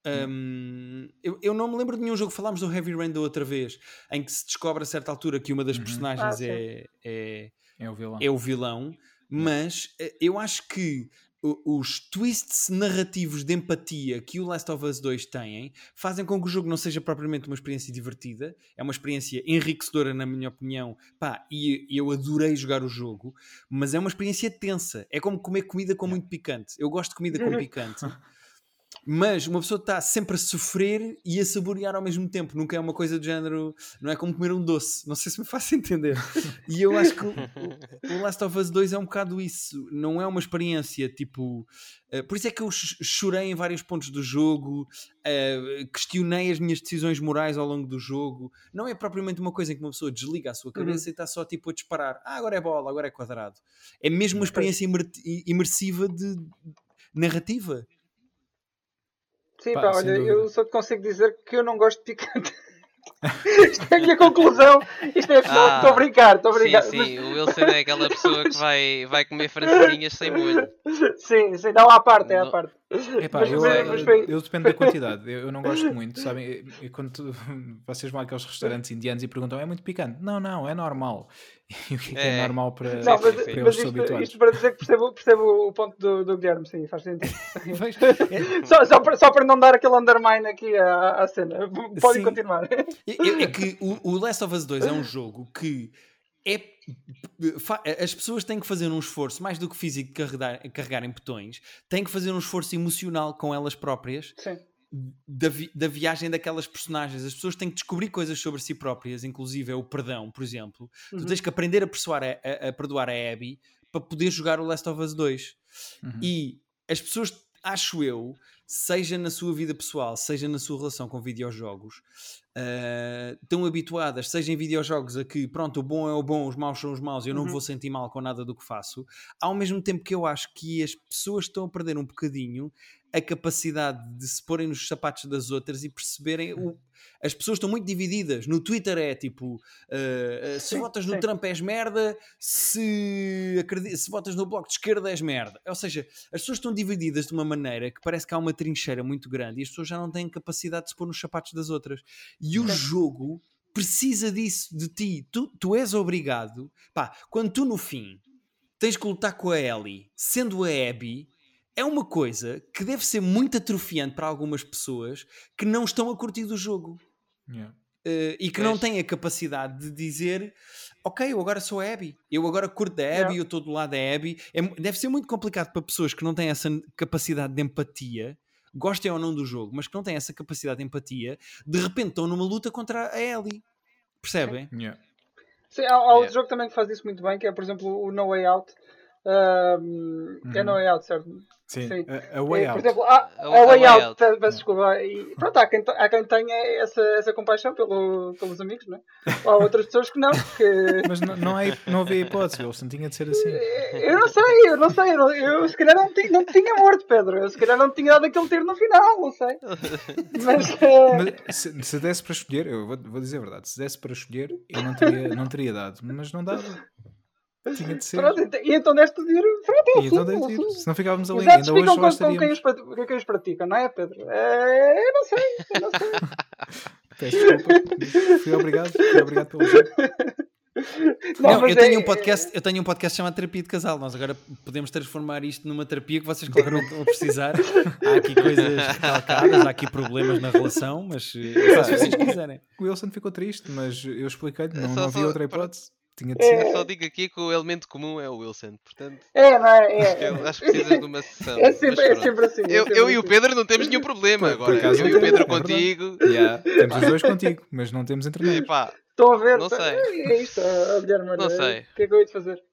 Um, eu, eu, não me lembro de nenhum jogo, falámos do Heavy Rain da outra vez, em que se descobre a certa altura que uma das uhum. personagens ah, é, é, é, o vilão. é o vilão, mas eh, eu acho que os twists narrativos de empatia que o Last of Us 2 têm fazem com que o jogo não seja propriamente uma experiência divertida, é uma experiência enriquecedora, na minha opinião, pá, e eu adorei jogar o jogo, mas é uma experiência tensa. É como comer comida com muito picante. Eu gosto de comida com picante. Mas uma pessoa está sempre a sofrer e a saborear ao mesmo tempo. Nunca é uma coisa do género. Não é como comer um doce. Não sei se me faço entender. E eu acho que o, o Last of Us 2 é um bocado isso. Não é uma experiência tipo. Uh, por isso é que eu chorei em vários pontos do jogo, uh, questionei as minhas decisões morais ao longo do jogo. Não é propriamente uma coisa em que uma pessoa desliga a sua cabeça uhum. e está só tipo a disparar. Ah, agora é bola, agora é quadrado. É mesmo uma experiência imersiva de narrativa. Sim, pá, pá olha, eu só te consigo dizer que eu não gosto de picante. Isto é a minha conclusão. Isto é estou ah, a brincar, estou a brincar. Sim, sim, o Wilson é aquela pessoa que vai, vai comer francesinhas sem molho. Sim, sim, não à parte, é à parte. Epá, mas, eu, mas, eu, eu, dependo da quantidade, eu, eu, não gosto muito, sabem? E quando tu, vocês vão àqueles restaurantes indianos e perguntam, é muito picante? Não, não, é normal. E o que é, é normal para, não, mas, para eles isto, isto, para dizer que percebo, percebo o ponto do, do Guilherme, sim, faz sentido. só, só, para, só para não dar aquele undermine aqui à, à cena. Podem continuar. É, é, é que o, o Last of Us 2 é um jogo que é as pessoas têm que fazer um esforço mais do que físico de carregar, carregarem botões, têm que fazer um esforço emocional com elas próprias da, vi, da, viagem daquelas personagens. As pessoas têm que descobrir coisas sobre si próprias, inclusive é o perdão, por exemplo. Uhum. Tu tens que aprender a, a, a, a, perdoar a Abby para poder jogar o Last of Us 2. Uhum. E as pessoas, acho eu, seja na sua vida pessoal, seja na sua relação com videojogos, uh, estão habituadas, seja em videojogos, a que pronto, o bom é o bom, os maus são os maus, eu não uhum. vou sentir mal com nada do que faço, ao mesmo tempo que eu acho que as pessoas estão a perder um bocadinho a capacidade de se porem nos sapatos das outras e perceberem o, as pessoas estão muito divididas. No Twitter é tipo: uh, se sim, votas no sim. Trump és merda, se, se votas no Bloco de Esquerda és merda. Ou seja, as pessoas estão divididas de uma maneira que parece que há uma trincheira muito grande e as pessoas já não têm capacidade de se pôr nos sapatos das outras. E o jogo precisa disso de ti. Tu, tu és obrigado. Pá, quando tu no fim tens que lutar com a Ellie, sendo a Abby é uma coisa que deve ser muito atrofiante para algumas pessoas que não estão a curtir do jogo. Yeah. Uh, e que não têm a capacidade de dizer ok, eu agora sou a Abby, eu agora curto da Abby, yeah. eu estou do lado da Abby. É, deve ser muito complicado para pessoas que não têm essa capacidade de empatia, gostem ou não do jogo, mas que não têm essa capacidade de empatia, de repente estão numa luta contra a Ellie. Percebem? Yeah. Sim, há, há outro jogo também que faz isso muito bem, que é, por exemplo, o No Way Out. Um, uhum. É No Way Out, certo? Sim, Sim. A, a Way Out. Por exemplo, a, a, a Way, Out, out. peço desculpa. E pronto, há quem, há quem tenha essa, essa compaixão pelo, pelos amigos, não é? Ou há outras pessoas que não. Que... Mas não, não, é, não havia hipótese, não tinha de ser assim. Eu não sei, eu não sei. Eu, eu se calhar não, tinha, não tinha morto, Pedro. Eu se calhar não tinha dado aquele tiro no final, não sei. Mas, uh... mas se, se, desse para escolher, eu vou, vou dizer a verdade, se desse para escolher, eu não teria, não teria dado, mas não dava. Tinha de ser. Pronto, e então deste de ir. Pronto, é e então assim, deve ir. assim. Se não ficávamos ali, ainda hoje lá com, com quem, os, pra- quem os praticam, não é, Pedro? É, eu não sei, eu não sei. Peço desculpa. Fui obrigado. Fui obrigado pelo jogo. Não, mas eu, tenho é- um podcast, eu tenho um podcast chamado Terapia de Casal. Nós agora podemos transformar isto numa terapia que vocês um estão a precisar. Há aqui coisas recalcadas, há aqui problemas na relação, mas eh, só se vocês quiserem. O Wilson ficou triste, mas eu expliquei-lhe, não, Só- não havia outra para- hipótese. Tinha de ser. Eu só digo aqui que o elemento comum é o Wilson, portanto, É, não é? é, eu acho que precisas de uma sessão. É sempre, é sempre assim. é Eu, sempre eu e o assim. Pedro não temos nenhum problema Por- por agora. acaso Eu e o Pedro é contigo. Yeah, temos os dois contigo, mas não temos internet. Epá, Estão a ver? Não sei. É isto, olha, Não sei. O que é que eu hei de fazer?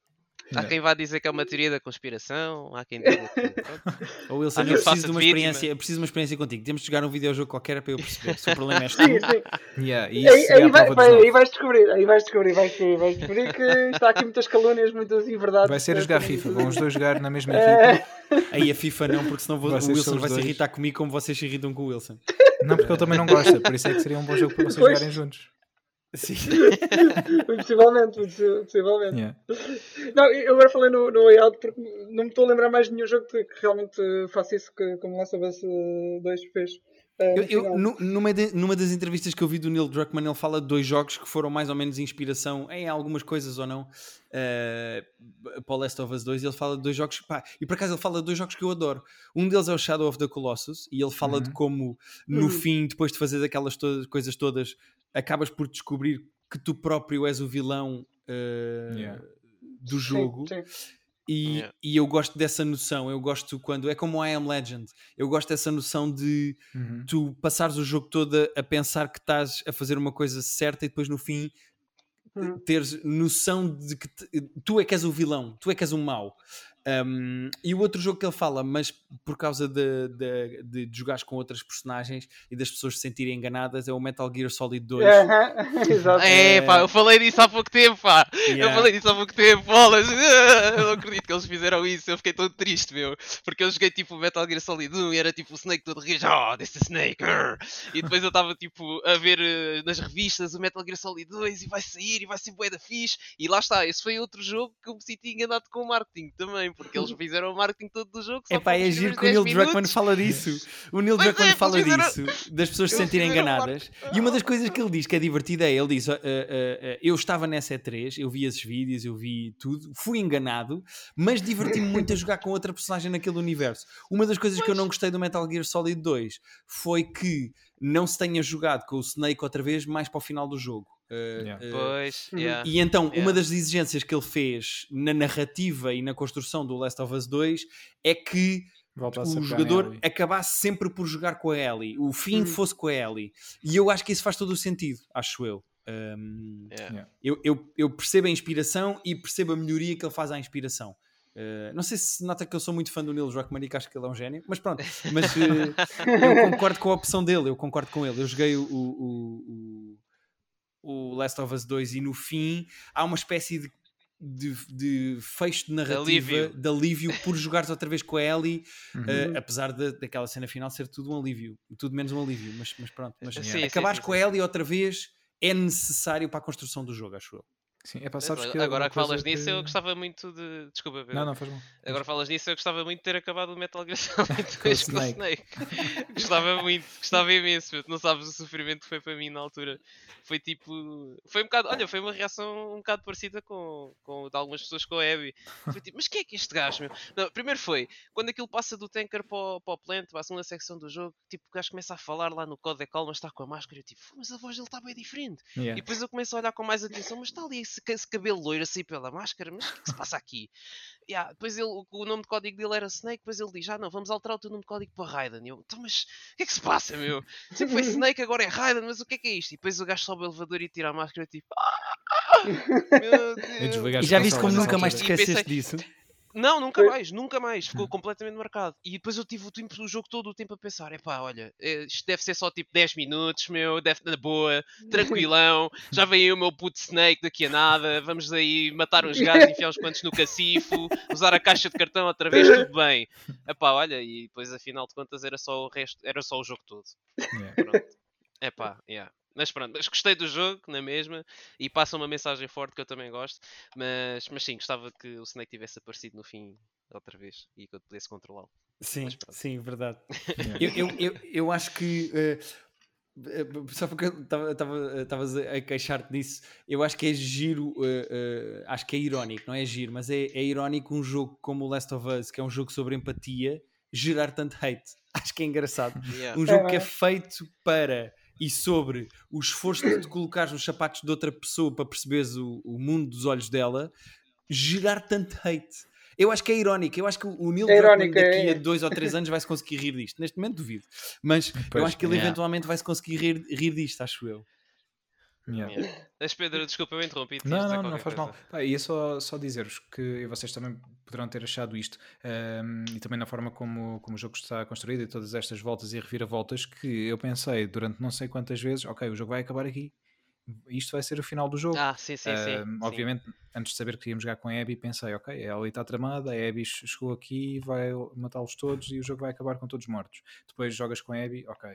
Há quem vá dizer que é uma teoria da conspiração, há quem diga que. Ou Wilson, eu preciso de uma vítima. experiência, eu preciso de uma experiência contigo. Temos de jogar um videojogo qualquer para eu perceber se o problema és tu. Sim, sim. Yeah, e isso Aí, seria aí, vai, vai- aí vais descobrir, aí vais descobrir, vais descobrir, vais descobrir que está aqui muitas calúnias, muitas inverdades. Vai ser a jogar FIFA, vão os dois jogar na mesma É. equipa. Aí a FIFA não, porque senão vou- o Wilson vai se irritar comigo como vocês se irritam com o Wilson. Não, porque ele também não gosta, por isso é que seria um bom jogo para vocês Pois. jogarem juntos. Sim. Possivelmente, possivelmente. Yeah. Não, eu agora falei no, no Way Out porque não me estou a lembrar mais de nenhum jogo que que realmente faça isso que, como Last of Us eh, 2 fez. eh, Eu, eu, numa, de- numa das entrevistas que eu vi do Neil Druckmann, ele fala de dois jogos que foram mais ou menos inspiração em algumas coisas ou não eh, para o Last of Us 2. Ele fala de dois jogos, pá, e por acaso ele fala de dois jogos que eu adoro. Um deles é o Shadow of the Colossus, e ele fala de Uhum. como no Uhum. fim, depois de fazer aquelas todas, coisas todas, acabas por descobrir que tu próprio és o vilão eh, Yeah. do Sim, jogo. sim. E, Yeah. e eu gosto dessa noção. Eu gosto quando é como o I Am Legend. Eu gosto dessa noção de Uhum. tu passares o jogo todo a, a pensar que estás a fazer uma coisa certa e depois no fim Uhum. teres noção de que te- tu é que és o vilão, tu é que és o mau. Um, e o outro jogo que ele fala, mas por causa de, de, de, de jogares com outras personagens e das pessoas se sentirem enganadas, é o Metal Gear Solid 2. Aham, Exato. É, pá, eu falei disso há pouco tempo, pá. Eu Yeah. falei disso há pouco tempo, bolas. Eu não acredito que eles fizeram isso. Eu fiquei todo triste, meu. Porque eu joguei tipo Metal Gear Solid 1 e era tipo o Snake todo rijo. Oh, this is Snake. grr." E depois eu estava tipo a ver eh, nas revistas o Metal Gear Solid 2 e vai sair e vai ser bué da fixe. E lá está, esse foi outro jogo que eu me senti enganado com o marketing também. Porque eles fizeram o marketing todo do jogo. É pá, para é giro que o 10 Neil Druckmann fala disso. O Neil Pois Druckmann é, fala fizeram- disso, das pessoas se sentirem enganadas. E uma das coisas que ele diz que é divertida é: ele diz, "Ah, ah, ah, eu estava nessa E3, eu vi esses vídeos, eu vi tudo, fui enganado, mas diverti-me muito a jogar com outra personagem naquele universo. Uma das coisas que eu não gostei do Metal Gear Solid 2 foi que não se tenha jogado com o Snake outra vez mais para o final do jogo. Ah, Yeah. ah, Pois, yeah. e então, uma Yeah. das exigências que ele fez na narrativa e na construção do Last of Us 2 é que Voltasse o jogador acabasse sempre por jogar com a Ellie, o fim Hum. fosse com a Ellie. E eu acho que isso faz todo o sentido, acho eu. Um, eu, eu, eu percebo a inspiração e percebo a melhoria que ele faz à inspiração. Uh, não sei se nota que eu sou muito fã do Neil Druckmann e que acho que ele é um gênio, mas pronto. Mas uh, eu concordo com a opção dele, eu concordo com ele. Eu joguei o, o, o, o Last of Us 2 e no fim há uma espécie de, de, de fecho de narrativa, alívio. de alívio por jogares outra vez com a Ellie, Uhum. uh, apesar de, daquela cena final ser tudo um alívio, tudo menos um alívio, mas, mas pronto. Mas Sim, sim, acabares sim, com a Ellie outra vez é necessário para a construção do jogo, acho eu. Sim, é pá, sabes que Agora que falas nisso, eu gostava muito de. Desculpa, Pedro. Não, não, faz mal. Agora falas nisso, eu gostava muito de ter acabado o Metal Gear Solid 2 com o Snake. Gostava muito, gostava imenso. Não sabes o sofrimento que foi para mim na altura. Foi tipo. Foi um bocado. Olha, foi uma reação um bocado parecida com, com de algumas pessoas com a Abby. Foi tipo, mas quem é que é este gajo, meu? Não, primeiro foi quando aquilo passa do tanker para o, para o plant, para a segunda secção do jogo. Tipo, o gajo começa a falar lá no código calma, está com a máscara. Eu tipo, mas a voz dele está bem diferente. E Yeah. depois eu começo a olhar com mais atenção, mas está ali esse, esse cabelo loiro assim pela máscara, mas o que, é que se passa aqui? Yeah, depois ele, o nome de código dele era Snake, depois ele diz, ah não, vamos alterar o teu nome de código para Raiden. E eu, então mas o que é que se passa, meu? Sempre foi Snake, agora é Raiden, mas o que é que é isto? E depois o gajo sobe o elevador e tira a máscara e tipo, ah, meu Deus. E já viste como nessa nunca mais te esqueceste disso? Não, nunca mais, nunca mais. Ficou Hum. completamente marcado. E depois eu tive o, tempo, o jogo todo o tempo a pensar: epá, olha, eh, isto deve ser só tipo 10 minutos, meu, deve na boa, tranquilão. Já vem aí o meu puto Snake daqui a nada. Vamos aí matar uns gajos, enfiar uns quantos no cacifo, usar a caixa de cartão outra vez, tudo bem. Epá, olha, e depois afinal de contas era só o resto, era só o jogo todo. Yeah. Pronto. Epá, yeah. Mas pronto, mas gostei do jogo, na mesma, e passa uma mensagem forte que eu também gosto. Mas, mas sim, gostava que o Snake tivesse aparecido no fim outra vez e que eu pudesse controlá-lo. Sim, sim, verdade. eu, eu, eu, eu, acho que. Uh, só porque estavas a queixar-te disso, eu acho que é giro, uh, uh, acho que é irónico, não é giro, mas é, é irónico um jogo como o Last of Us, que é um jogo sobre empatia, gerar tanto hate. Acho que é engraçado. Yeah. Um jogo que é feito para e sobre o esforço de te colocares nos sapatos de outra pessoa para perceberes o, o mundo dos olhos dela, gerar tanto hate. Eu acho que é irónico. Eu acho que o Neil é Druckmann daqui é... a dois ou três anos vai se conseguir rir disto. Neste momento duvido. Mas pois, eu acho que ele yeah. eventualmente vai se conseguir rir, rir disto, acho eu. Yeah. Yeah. Pedro, desculpa, eu interrompi. Não, não, não faz coisa. mal. Pá, ia só, só dizer-vos que vocês também poderão ter achado isto, um, e também na forma como, como o jogo está construído e todas estas voltas e reviravoltas, que eu pensei durante não sei quantas vezes: ok, o jogo vai acabar aqui, isto vai ser o final do jogo. Ah, sim, sim, sim. Obviamente, sim. antes de saber que íamos jogar com a Abby, pensei, ok, ela está tramada, a Abby chegou aqui, vai matá-los todos e o jogo vai acabar com todos mortos. Depois jogas com a Abby, ok.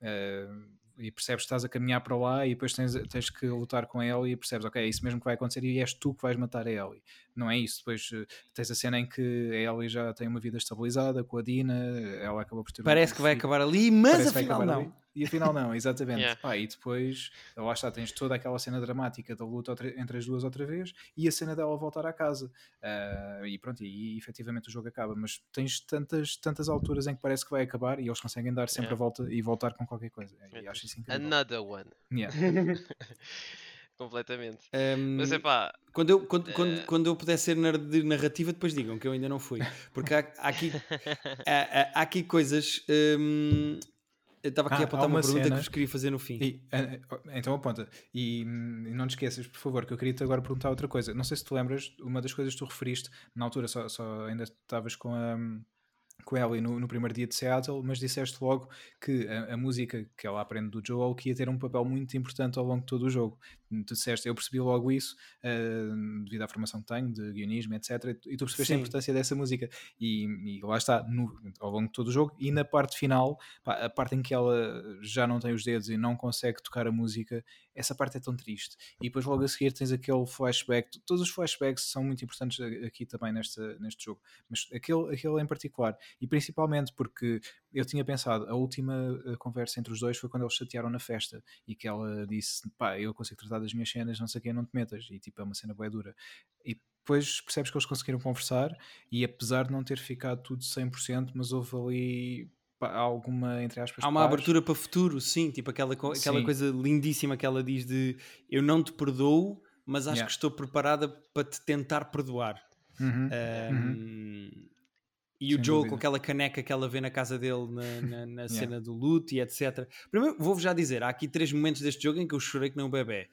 Uh, e percebes que estás a caminhar para lá e depois tens, tens que lutar com a Ellie e percebes, ok, é isso mesmo que vai acontecer e és tu que vais matar a Ellie. Não é isso. Depois uh, tens a cena em que a Ellie já tem uma vida estabilizada com a Dina, ela acabou por ter Parece um que vai acabar ali, mas afinal não. Ali. E afinal não, exatamente. yeah. Pá, e depois, lá está, tens toda aquela cena dramática da luta entre as duas outra vez e a cena dela voltar à casa. Uh, e pronto, e, e efetivamente o jogo acaba. Mas tens tantas, tantas alturas em que parece que vai acabar e eles conseguem dar sempre yeah. a volta e voltar com qualquer coisa. E acho isso incrível. Another one. Yeah. Completamente. Um, Mas é pá. Quando eu, quando, uh... quando, quando eu puder ser nerd de narrativa, depois digam que eu ainda não fui. Porque há, há aqui, há, há, aqui coisas. Um, eu estava aqui ah, a apontar uma, uma pergunta cena, que vos queria fazer no fim. E, então aponta. E, e, não te esqueças, por favor, que eu queria-te agora perguntar outra coisa. Não sei se te lembras, uma das coisas que tu referiste, na altura só, só ainda estavas com a com ela no, no, primeiro dia de Seattle, mas disseste logo que a, a, música que ela aprende do Joel que ia ter um papel muito importante ao longo de todo o jogo. Tu disseste, eu percebi logo isso, uh, devido à formação que tenho, de guionismo, etc. E tu percebeste Sim. a importância dessa música. E, e lá está, no, ao longo de todo o jogo. E na parte final, pá, a parte em que ela já não tem os dedos e não consegue tocar a música, essa parte é tão triste. E depois logo a seguir tens aquele flashback. Todos os flashbacks são muito importantes aqui também neste, neste jogo. Mas aquele, aquele em particular. E principalmente porque eu tinha pensado, a última eh, conversa entre os dois foi quando eles chatearam na festa e que ela disse: pá, eu consigo tratar das minhas cenas, não sei quem, não te metas. E tipo, é uma cena boa dura. E depois percebes que eles conseguiram conversar e apesar de não ter ficado tudo 100%, mas houve ali alguma, entre aspas, há uma paz. abertura para futuro, sim, tipo aquela, aquela sim. coisa lindíssima que ela diz de eu não te perdoo, mas acho yeah. que estou preparada para te tentar perdoar. Uhum. Um, uhum. E Sem o Joe dúvida. com aquela caneca que ela vê na casa dele na, na, na cena do luto e etc. Primeiro, vou-vos já dizer: há aqui três momentos deste jogo em que eu chorei que nem um bebê.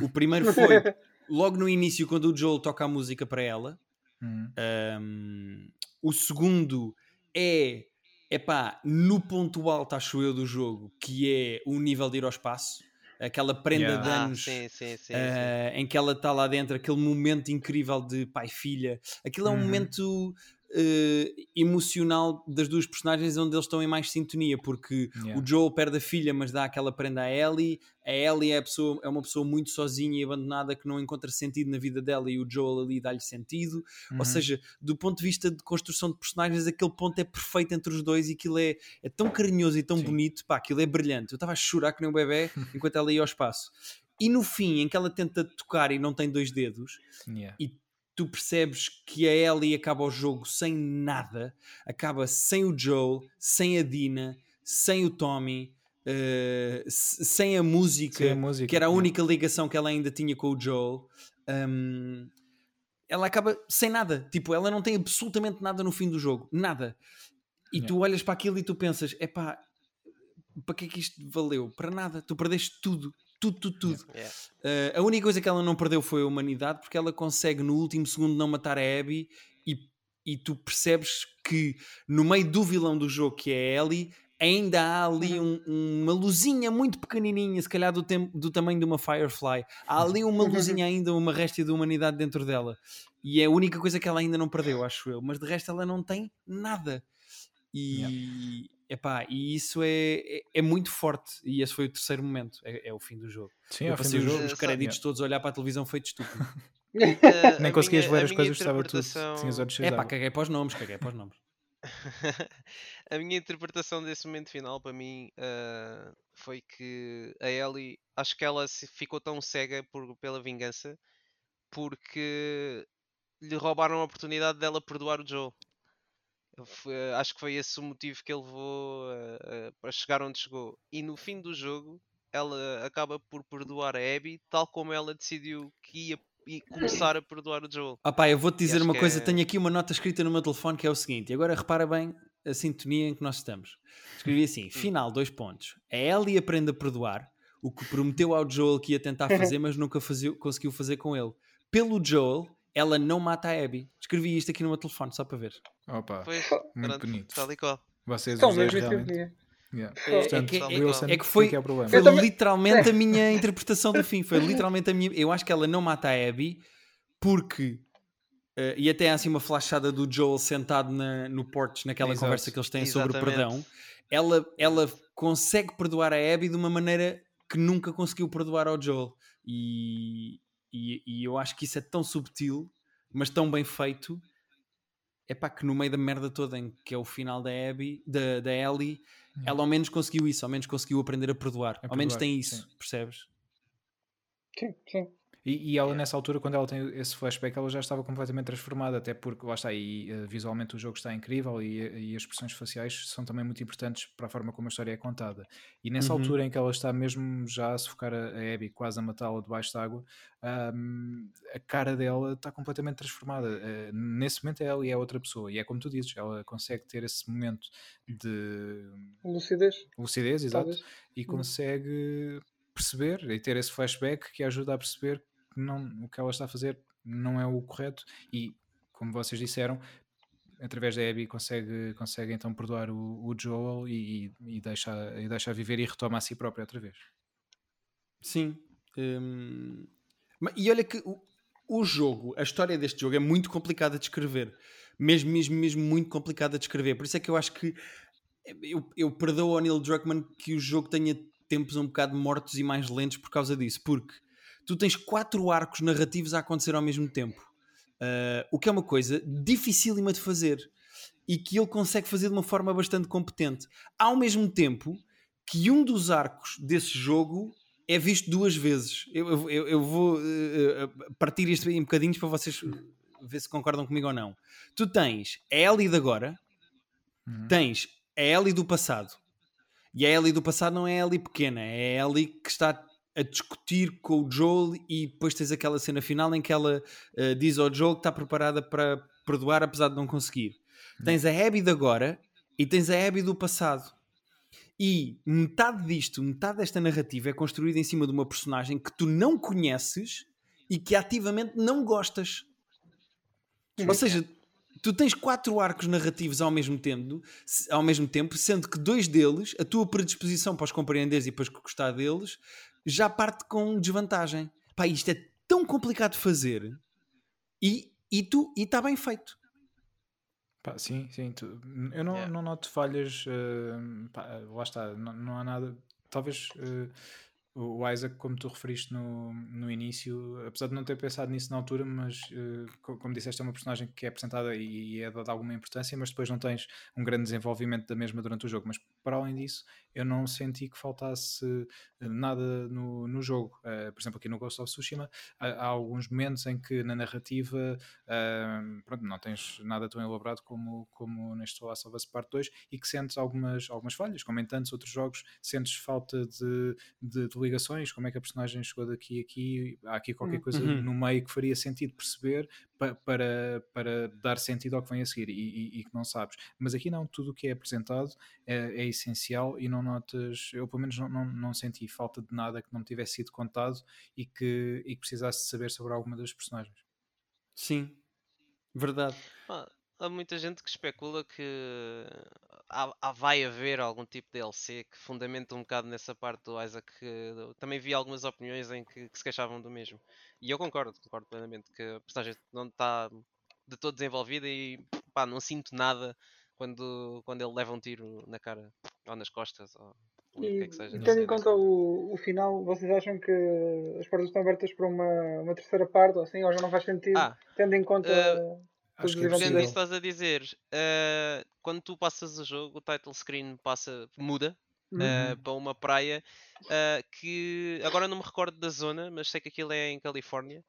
O primeiro foi logo no início, quando o Joel toca a música para ela. Uhum. Um, o segundo é epá, no ponto alto, acho eu, do jogo, que é o nível de ir ao espaço aquela prenda yeah. de anos ah, sim, sim, sim, uh, em que ela está lá dentro, aquele momento incrível de pai-filha. Aquilo é um uhum. momento uh, emocional das duas personagens onde eles estão em mais sintonia, porque yeah. o Joel perde a filha, mas dá aquela prenda a Ellie. A Ellie é, a pessoa, é uma pessoa muito sozinha e abandonada que não encontra sentido na vida dela e o Joel ali dá-lhe sentido. Uhum. Ou seja, do ponto de vista de construção de personagens, aquele ponto é perfeito entre os dois e aquilo é, é tão carinhoso e tão Sim. bonito, pá, aquilo é brilhante. Eu estava a chorar que nem um bebê enquanto ela ia ao espaço. E no fim, em que ela tenta tocar e não tem dois dedos, yeah. e tu percebes que a Ellie acaba o jogo sem nada, acaba sem o Joel, sem a Dina, sem o Tommy, uh, sem, a música, sem a música, que era a única ligação que ela ainda tinha com o Joel. Um, ela acaba sem nada, tipo, ela não tem absolutamente nada no fim do jogo, nada. E tu olhas para aquilo e tu pensas: é pá, para que é que isto valeu? Para nada, tu perdeste tudo tudo, tudo, tudo. Yeah. Uh, a única coisa que ela não perdeu foi a humanidade, porque ela consegue no último segundo não matar a Abby e, e tu percebes que no meio do vilão do jogo, que é a Ellie, ainda há ali uhum. um, uma luzinha muito pequenininha, se calhar do, do tamanho de uma Firefly. Há ali uma luzinha ainda, uma réstia de humanidade dentro dela. E é a única coisa que ela ainda não perdeu, acho eu. Mas de resto ela não tem nada. e, yeah. Epá, e isso é, é, é, muito forte. E esse foi o terceiro momento, é, é o fim do jogo. Sim, eu é passei os, jogo. os créditos todos a olhar para a televisão feito estúpido. Uh, Nem conseguias ver as coisas, estava tudo. Tinhas olhos É pá, caguei para os nomes, caguei para os nomes. a minha interpretação desse momento final para mim uh, foi que a Ellie acho que ela ficou tão cega por, pela vingança porque lhe roubaram a oportunidade dela perdoar o Joe. Foi, acho que foi esse o motivo que ele levou uh, uh, para chegar onde chegou. E no fim do jogo, ela acaba por perdoar a Abby, tal como ela decidiu que ia e começar a perdoar o Joel. Ah pá, eu vou-te dizer uma coisa, é... tenho aqui uma nota escrita no meu telefone que é o seguinte, e agora repara bem a sintonia em que nós estamos. Escrevi assim, hum. final, dois pontos. A Ellie aprende a perdoar, o que prometeu ao Joel que ia tentar fazer, mas nunca fazia, conseguiu fazer com ele. Pelo Joel, ela não mata a Abby. Escrevi isto aqui no meu telefone, só para ver. Opa, Pois, muito bonito. Tal e qual. Vocês os dois realmente... Yeah. É, Portanto, é, que, Wilson, é, que foi, é foi literalmente a minha interpretação do fim. Foi literalmente a minha. Eu acho que ela não mata a Abby porque. Uh, e até há assim uma flashada do Joel sentado na, no porch, naquela Exato. conversa que eles têm Exatamente. sobre o perdão. Ela, ela consegue perdoar a Abby de uma maneira que nunca conseguiu perdoar ao Joel. E, e, e eu acho que isso é tão subtil, mas tão bem feito. É pá, que no meio da merda toda, em que é o final da Abby, da, da Ellie, ela ao menos conseguiu isso, ao menos conseguiu aprender a perdoar. A ao perdoar, menos tem isso, sim. percebes? Sim, sim. E, e, ela, nessa altura, quando ela tem esse flashback, ela já estava completamente transformada, até porque, lá está, e, uh, visualmente o jogo está incrível e, e, as expressões faciais são também muito importantes para a forma como a história é contada. E nessa uhum. altura em que ela está mesmo já a sufocar a, a Abby, quase a matá-la debaixo d'água, um, a cara dela está completamente transformada. Uh, nesse momento, ela é outra pessoa, e é como tu dizes, ela consegue ter esse momento de lucidez, lucidez exato, Talvez. e uhum. consegue perceber e ter esse flashback que ajuda a perceber não, o que ela está a fazer não é o correto e, como vocês disseram, através da Abby consegue, consegue então perdoar o, o Joel e, e, deixa, e deixa viver e retoma a si própria outra vez. Sim. Hum... E olha que o, o jogo, a história deste jogo é muito complicada de escrever. Mesmo, mesmo, mesmo muito complicada de escrever. Por isso é que eu acho que eu, eu perdoo ao Neil Druckmann que o jogo tenha tempos um bocado mortos e mais lentos por causa disso, porque tu tens quatro arcos narrativos a acontecer ao mesmo tempo, uh, o que é uma coisa dificílima de fazer e que ele consegue fazer de uma forma bastante competente. Ao mesmo tempo que um dos arcos desse jogo é visto duas vezes. Eu, eu, eu vou uh, partir isto em bocadinhos para vocês ver se concordam comigo ou não. Tu tens a Ellie de agora, uhum. tens a Ellie do passado e a Ellie do passado não é a Ellie pequena, é a Ellie que está a discutir com o Joel e depois tens aquela cena final em que ela uh, diz ao Joel que está preparada para perdoar apesar de não conseguir. Hum. Tens a Abby de agora e tens a Abby do passado. E metade disto, metade desta narrativa é construída em cima de uma personagem que tu não conheces e que ativamente não gostas. Ou seja, tu tens quatro arcos narrativos ao mesmo tempo, ao mesmo tempo, sendo que dois deles, a tua predisposição para os compreenderes e para gostar deles, já parte com desvantagem. Pá, isto é tão complicado de fazer e, e tu e está bem feito. Pá, sim, sim. Tu, eu não, yeah. não noto falhas. Uh, pá, lá está, não, não há nada. Talvez. Uh, o Isaac, como tu referiste no, no início, apesar de não ter pensado nisso na altura, mas uh, como disseste, é uma personagem que é apresentada e é dada alguma importância, mas depois não tens um grande desenvolvimento da mesma durante o jogo. Mas para além disso, eu não senti que faltasse eh, nada no, no jogo. Uh, por exemplo, aqui no Ghost of Tsushima, há, há alguns momentos em que na narrativa uh, pronto, não tens nada tão elaborado como, como neste Last of Us Part 2 e que sentes algumas, algumas falhas, como em tantos outros jogos, sentes falta de, de, de ligações, como é que a personagem chegou daqui a aqui, há aqui qualquer hum, coisa uhum. no meio que faria sentido perceber pa, para, para dar sentido ao que vem a seguir e, e, e, que não sabes. Mas aqui não, tudo o que é apresentado é, é essencial e não notas, eu pelo menos não, não, não, senti falta de nada que não me tivesse sido contado e que, e que precisasse saber sobre alguma das personagens. Sim, verdade. Ah, há muita gente que especula que há, há, vai haver algum tipo de DLC que fundamenta um bocado nessa parte do Isaac. também vi algumas opiniões em que, que, se queixavam do mesmo. E eu concordo, concordo plenamente que a personagem não está de todo desenvolvida e pá, não sinto nada quando, quando ele leva um tiro na cara ou nas costas ou que é que seja. Tendo em conta o, o final, vocês acham que as portas estão abertas para uma, uma terceira parte ou assim, ou já não faz sentido, ah, tendo em conta. Uh, Acho que é isso estás a dizer, uh, quando tu passas o jogo, o title screen passa, muda uhum. uh, para uma praia uh, que agora não me recordo da zona, mas sei que aquilo é em Califórnia.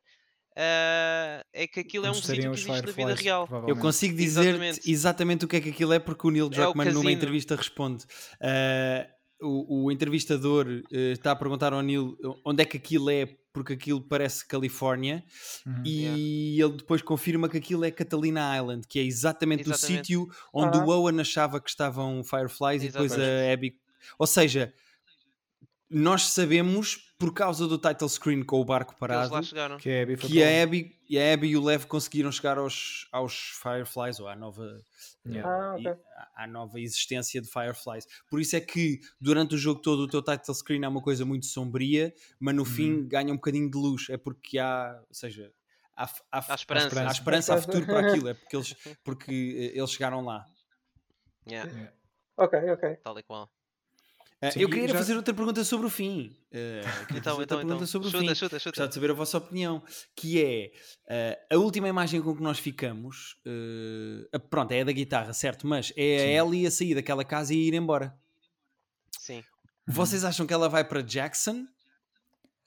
Uh, é que aquilo é um sítio que existe na vida real. Eu consigo dizer exatamente. exatamente. o que é que aquilo é, porque o Neil é Druckmann é numa entrevista responde. Uh, o, o, entrevistador uh, está a perguntar ao Neil onde é que aquilo é, porque aquilo parece Califórnia, uhum. e yeah. ele depois confirma que aquilo é Catalina Island, que é exatamente, exatamente. o sítio onde o Owen achava que estavam Fireflies exatamente. e depois a Abby. Ou seja, nós sabemos, por causa do title screen com o barco parado, que, a Abby, que a Abby, a Abby e o Lev conseguiram chegar aos, aos Fireflies, ou à nova, yeah. ah, okay. à, à, nova existência de Fireflies. Por isso é que durante o jogo todo o teu title screen é uma coisa muito sombria, mas no fim uhum. ganha um bocadinho de luz. É porque há, ou seja, há, há, há esperança, há, esperança, há futuro para aquilo, é porque eles, porque eh, eles chegaram lá. Yeah. Yeah. Ok, ok. Tal e qual. Uh, eu queria já... fazer outra pergunta sobre o fim. Uh, então, então, então. sobre chuta, o fim. chuta, chuta. Gostava de saber a vossa opinião. Que é uh, a última imagem com que nós ficamos. pronto, é a da guitarra, certo? Mas é Sim. a Ellie a sair daquela casa e ir embora. Sim. Vocês acham que ela vai para Jackson?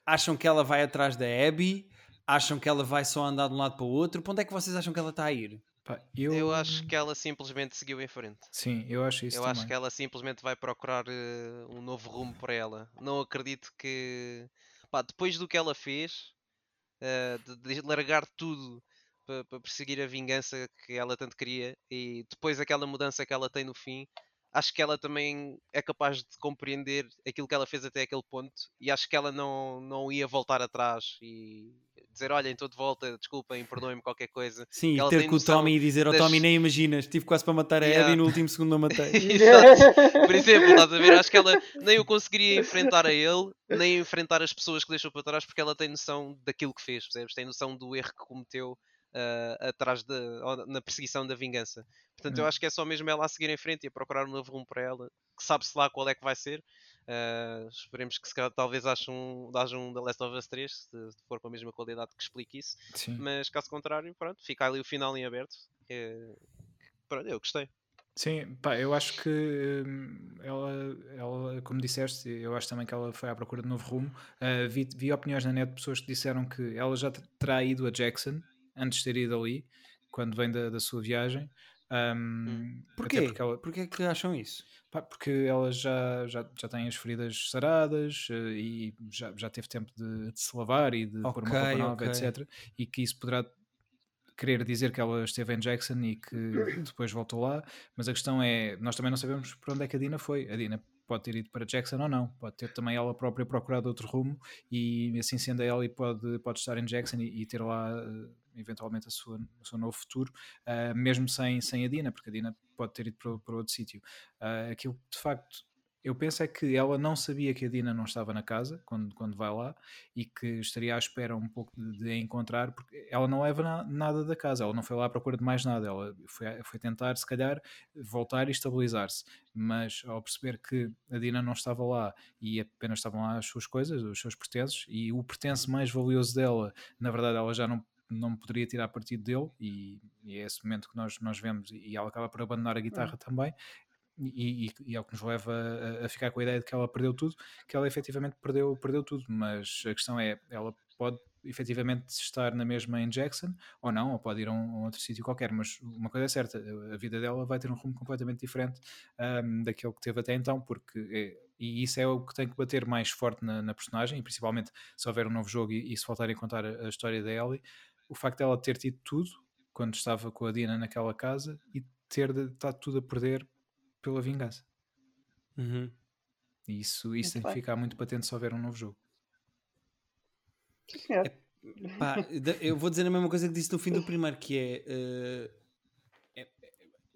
Acham que ela vai atrás da Abby? Acham que ela vai só andar de um lado para o outro? Para onde é que vocês acham que ela está a ir? Pá, eu... eu... acho que ela simplesmente seguiu em frente. Sim, eu acho isso Eu também. acho que ela simplesmente vai procurar uh, um novo rumo para ela. Não acredito que. Pá, depois do que ela fez, uh, de, de, largar tudo para, para perseguir a vingança que ela tanto queria, e depois aquela mudança que ela tem no fim, acho que ela também é capaz de compreender aquilo que ela fez até aquele ponto e acho que ela não, não ia voltar atrás e dizer, olhem, estou de volta, desculpem, perdoem-me qualquer coisa. Sim, e ter com o Tommy e dizer, ao oh, Tommy, nem imaginas, tive quase para matar a yeah. Abby no último segundo não matei. Por exemplo, estás a ver, acho que ela nem o conseguiria enfrentar a ele, nem enfrentar as pessoas que deixou para trás, porque ela tem noção daquilo que fez, percebes? Tem noção do erro que cometeu uh, atrás de, na perseguição da vingança. Portanto, eu hum. acho que é só mesmo ela a seguir em frente e a procurar um novo rumo para ela, que sabe-se lá qual é que vai ser. Uh, esperemos que se calhar, talvez haja um, haja um The Last of Us 3, se, for com a mesma qualidade que explique isso. Sim. Mas caso contrário, pronto, fica ali o final em aberto. É, pronto, eu gostei. Sim, pá, eu acho que hum, ela, ela, como disseste, eu acho também que ela foi à procura de novo rumo. Uh, vi, vi opiniões na net de pessoas que disseram que ela já terá ido a Jackson antes de ter ido ali, quando vem da, da sua viagem. Um. Porquê? Porque ela... Porquê que acham isso? Pá, porque ela já, já, já tem as feridas saradas uh, e já, já teve tempo de, de se lavar e de okay, pôr uma roupa nova, okay. etc. E que isso poderá querer dizer que ela esteve em Jackson e que depois voltou lá, mas a questão é, nós também não sabemos para onde é que a Dina foi. A Dina pode ter ido para Jackson ou não, pode ter também ela própria procurado outro rumo e assim sendo a Ellie pode, pode estar em Jackson e, e ter lá uh, eventualmente a sua, o seu novo futuro, uh, mesmo sem, sem a Dina, porque a Dina pode ter ido para, para outro sítio. Uh, aquilo de facto eu penso é que ela não sabia que a Dina não estava na casa quando, quando vai lá e que estaria à espera um pouco de, de a encontrar, porque ela não leva na, nada da casa, ela não foi lá à procura de mais nada, ela foi, foi tentar, se calhar, voltar e estabilizar-se. Mas ao perceber que a Dina não estava lá e apenas estavam lá as suas coisas, os seus pertences, e o pertence mais valioso dela, na verdade, ela já não não poderia tirar partido dele e, e, é esse momento que nós, nós vemos e ela acaba por abandonar a guitarra uhum. também e, e, e, é o que nos leva a, a, ficar com a ideia de que ela perdeu tudo, que ela efetivamente perdeu, perdeu tudo, mas a questão é, ela pode efetivamente estar na mesma em Jackson ou não, ou pode ir a um, a outro sítio qualquer, mas uma coisa é certa, a vida dela vai ter um rumo completamente diferente um, daquele que teve até então, porque é, e isso é o que tem que bater mais forte na, na personagem, e principalmente se houver um novo jogo e, e se voltarem a contar a, a história da Ellie, o facto dela ter tido tudo quando estava com a Dina naquela casa e ter estado tudo a perder pela vingança. Uhum. E isso, isso tem que ficar muito patente se houver um novo jogo. É, pá, eu vou dizer a mesma coisa que disse no fim do primeiro, que é, uh, é,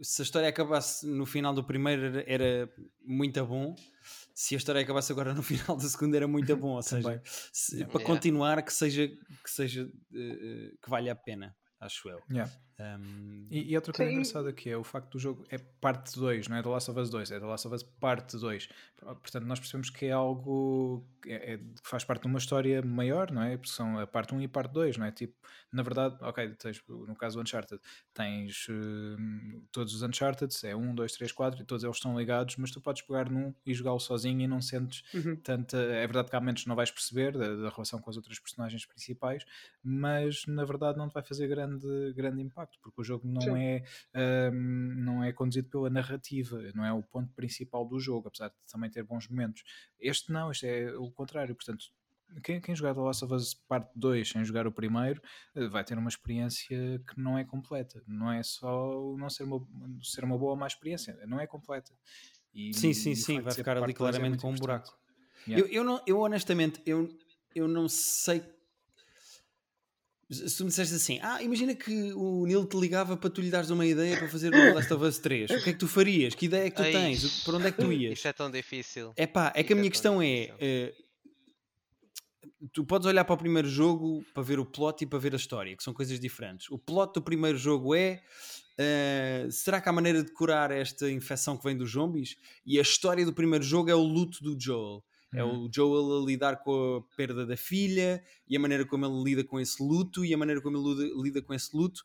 se a história acabasse no final do primeiro era, era, muito bom, se a história acabasse agora no final do segundo era muito bom, ou seja, se, para continuar que seja que seja uh, que valha a pena, acho eu. Yeah. Um... E, e, outra coisa Sim. engraçada que é o facto do jogo é parte 2, não é The Last of Us 2, é The Last of Us parte 2. Portanto, nós percebemos que é algo que, é, é, faz parte de uma história maior, não é? Porque são a parte 1 e a parte 2, não é? Tipo, na verdade, ok, tens, no caso do Uncharted, tens uh, todos os Uncharted, é 1, 2, 3, 4 e todos eles estão ligados, mas tu podes pegar num e jogá-lo sozinho e não sentes uhum. tanta. É verdade que há momentos não vais perceber da, da relação com as outras personagens principais, mas na verdade não te vai fazer grande, grande impacto facto, porque o jogo não é, um, não é conduzido pela narrativa, não é o ponto principal do jogo, apesar de também ter bons momentos. Este não, este é o contrário, portanto, quem, quem jogar The Last of Us Parte 2 sem jogar o primeiro eh, vai ter uma experiência que não é completa. Não é só não ser uma, ser uma boa ou má experiência, não é completa. E, sim, sim, sim, vai ficar ali é claramente é com um buraco. Yeah. Eu, eu, não, eu honestamente, eu, eu não sei se tu me disseste assim, ah, imagina que o Neil te ligava para tu lhe dares uma ideia para fazer o Last of Us 3, o que é que tu farias? Que ideia é que tu Ai, tens? Para onde é que tu ias? Isso é tão difícil. É pá, é que a minha é questão é. Uh, tu podes olhar para o primeiro jogo para ver o plot e para ver a história, que são coisas diferentes. O plot do primeiro jogo é. Uh, será que há maneira de curar esta infecção que vem dos zombies? E a história do primeiro jogo é o luto do Joel. É o uhum. Joel a lidar com a perda da filha e a maneira como ele lida com esse luto e a maneira como ele lida com esse luto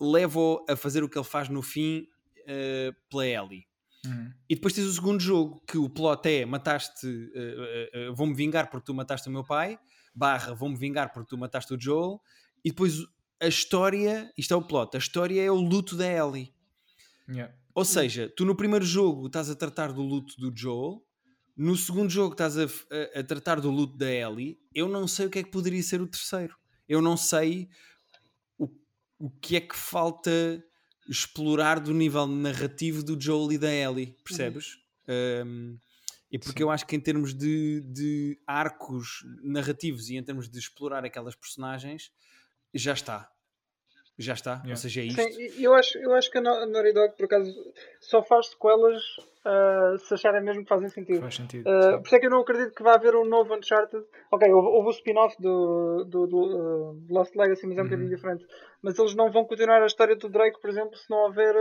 leva-o a fazer o que ele faz no fim uh, pela Ellie. Uhum. E depois tens o segundo jogo, que o plot é mataste, uh, uh, vou-me vingar porque tu mataste o meu pai, barra vou-me vingar porque tu mataste o Joel, e depois a história, isto é o plot, a história é o luto da Ellie. Yeah. Ou seja, tu no primeiro jogo estás a tratar do luto do Joel, no segundo jogo estás a, a, a, tratar do luto da Ellie. Eu não sei o que é que poderia ser o terceiro. Eu não sei o, o que é que falta explorar do nível narrativo do Joel e da Ellie. Percebes? Uhum. Um, e porque Sim. eu acho que em termos de, de arcos narrativos e em termos de explorar aquelas personagens, já está já está, yeah. ou seja, é isto. Sim, eu acho, eu acho que a Naughty Dog, por acaso, só faz sequelas uh, se acharem mesmo que fazem sentido. Faz sentido. Uh, por isso é que eu não acredito que vá haver um novo Uncharted. Ok, houve, houve o spin-off do, do, do uh, Lost Legacy, mas é um uhum. bocadinho diferente. Mas eles não vão continuar a história do Drake, por exemplo, se não houver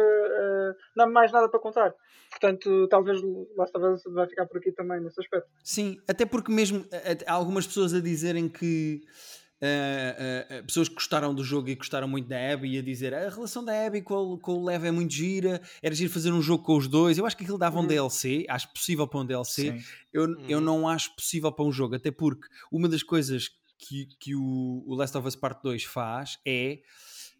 não mais nada para contar. Portanto, talvez Last of Us vai ficar por aqui também nesse aspecto. Sim, até porque mesmo há algumas pessoas a dizerem que Uh, uh, pessoas que gostaram do jogo e gostaram muito da Abby e a dizer a relação da Abby com o, com o Lev é muito gira, era giro fazer um jogo com os dois. Eu acho que aquilo dava um uhum. DLC, acho possível para um DLC. Eu, eu uhum. não acho possível para um jogo, até porque uma das coisas que, que o, o Last of Us Part 2 faz é.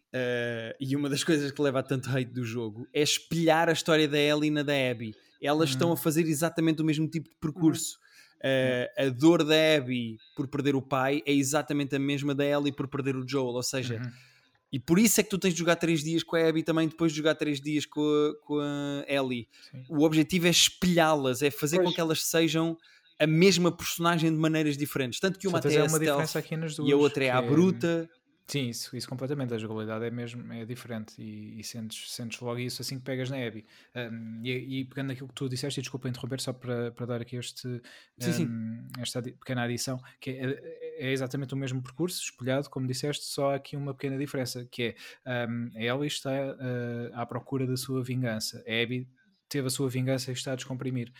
Uh, e uma das coisas que leva a tanto hate do jogo é espelhar a história da Ellie na da Abby. Elas uhum. estão a fazer exatamente o mesmo tipo de percurso. Uh, a dor da Abby por perder o pai é exatamente a mesma da Ellie por perder o Joel, ou seja, uhum. e por isso é que tu tens de jogar 3 dias com a Abby também depois de jogar 3 dias com a, com a Ellie. Sim. O objetivo é espelhá-las, é fazer pois. com que elas sejam a mesma personagem de maneiras diferentes. Tanto que uma até é uma diferença aqui nas duas, e a outra é a é bruta. Sim, isso, isso completamente. A jogabilidade é mesmo é diferente e, e sentes, sentes logo isso assim que pegas na Abby. Um, e, e, pegando aquilo que tu disseste, e desculpa interromper, só para, para dar aqui este, sim, um, sim. esta pequena adição, que é, é, exatamente o mesmo percurso, espelhado, como disseste, só aqui uma pequena diferença, que é um, a Ellie está uh, à procura da sua vingança. A Abby teve a sua vingança e está a descomprimir.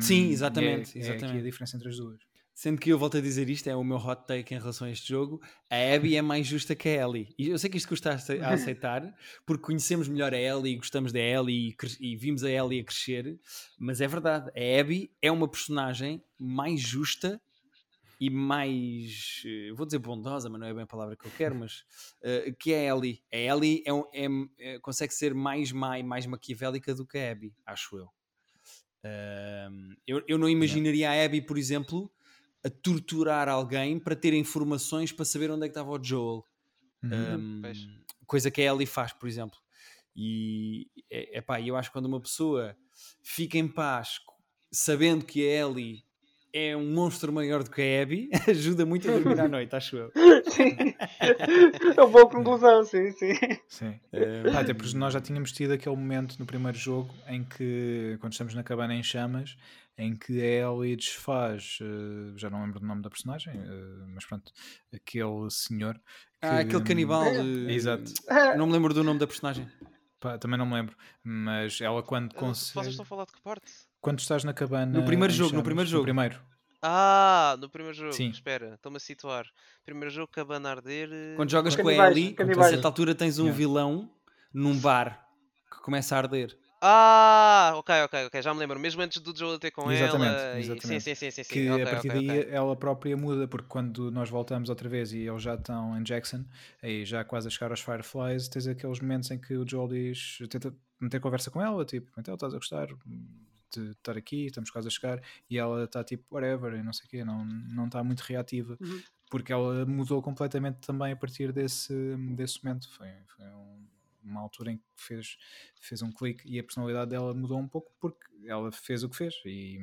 sim, exatamente. É, exatamente. é aqui a diferença entre as duas. Sendo que eu volto a dizer isto, é o meu hot take em relação a este jogo. A Abby é mais justa que a Ellie. E eu sei que isto custa a aceitar, porque conhecemos melhor a Ellie e gostamos da Ellie e, e vimos a Ellie a crescer, mas é verdade. A Abby é uma personagem mais justa e mais, eh, vou dizer bondosa, mas não é bem a palavra que eu quero, mas uh, que é a Ellie. A Ellie é, é, é, consegue ser mais má e mais maquiavélica do que a Abby, acho eu. Uh, eu, eu não imaginaria a Abby, por exemplo, a torturar alguém para ter informações para saber onde é que estava o Joel. Uhum. Um, coisa que a Ellie faz, por exemplo. E é, pá, eu acho que quando uma pessoa fica em paz sabendo que a Ellie é um monstro maior do que a Abby, ajuda muito a dormir à noite, acho eu. Sim, é uma boa conclusão, sim, sim. sim. Um... até porque nós já tínhamos tido aquele momento no primeiro jogo em que, quando estamos na cabana em chamas, em que a Ellie desfaz, uh, já não lembro do nome da personagem, uh, mas pronto, aquele senhor Ah, aquele canibal. De... Exato. Não me lembro do nome da personagem. Pá, também não me lembro. Mas ela quando Ah, consegue. Vocês estão a falar de que parte? Quando estás na cabana. No primeiro jogo, no chamas, primeiro jogo. No primeiro. Ah, no primeiro jogo. Sim. Espera, estou-me a situar. Primeiro jogo, cabana a arder. eh, Quando jogas com a Canibais, Ellie, a canibais. certa altura tens um Yeah. vilão num bar que começa a arder. Ah, ok, ok, ok, já me lembro. Mesmo antes do Joel ter com Exatamente, ela. exatamente. Sim, sim, sim, sim. sim. que ok, a partir ok, daí ok. ela própria muda, porque quando nós voltamos outra vez e eles já estão em Jackson, aí já quase a chegar aos Fireflies, tens aqueles momentos em que o Joel diz, tenta meter conversa com ela, tipo, então estás a gostar de estar aqui, estamos quase a chegar, e ela está tipo, whatever, e não sei o quê, não não está muito reativa, Uhum. porque ela mudou completamente também a partir desse, desse momento. Foi, foi um- uma altura em que fez, fez um clique e a personalidade dela mudou um pouco porque ela fez o que fez e,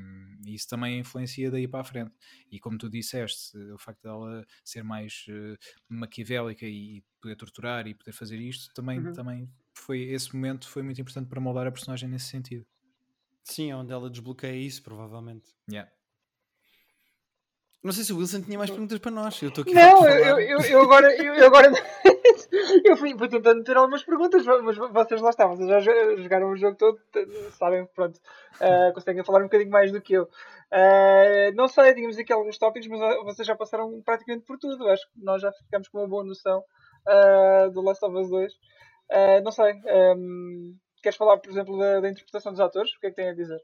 e isso também influencia daí para a frente. E como tu disseste, o facto dela ser mais eh, maquiavélica e poder torturar e poder fazer isto também, Uhum. também foi esse momento foi muito importante para moldar a personagem nesse sentido. Sim, é onde ela desbloqueia isso, provavelmente. Yeah. Não sei se o Wilson tinha mais perguntas para nós. Eu estou aqui Não, eu, eu, eu agora. Eu, eu agora eu fui, fui tentando ter algumas perguntas, mas vocês lá estavam, vocês já jo- jogaram o jogo todo, sabem, pronto, eh, conseguem falar um bocadinho mais do que eu. Eh, não sei, tínhamos aqui alguns tópicos, mas ah, vocês já passaram praticamente por tudo. Acho que nós já ficamos com uma boa noção ah, do Last of Us 2. Eh, não sei, ehm, queres falar, por exemplo, da, da interpretação dos atores? O que é que têm a dizer?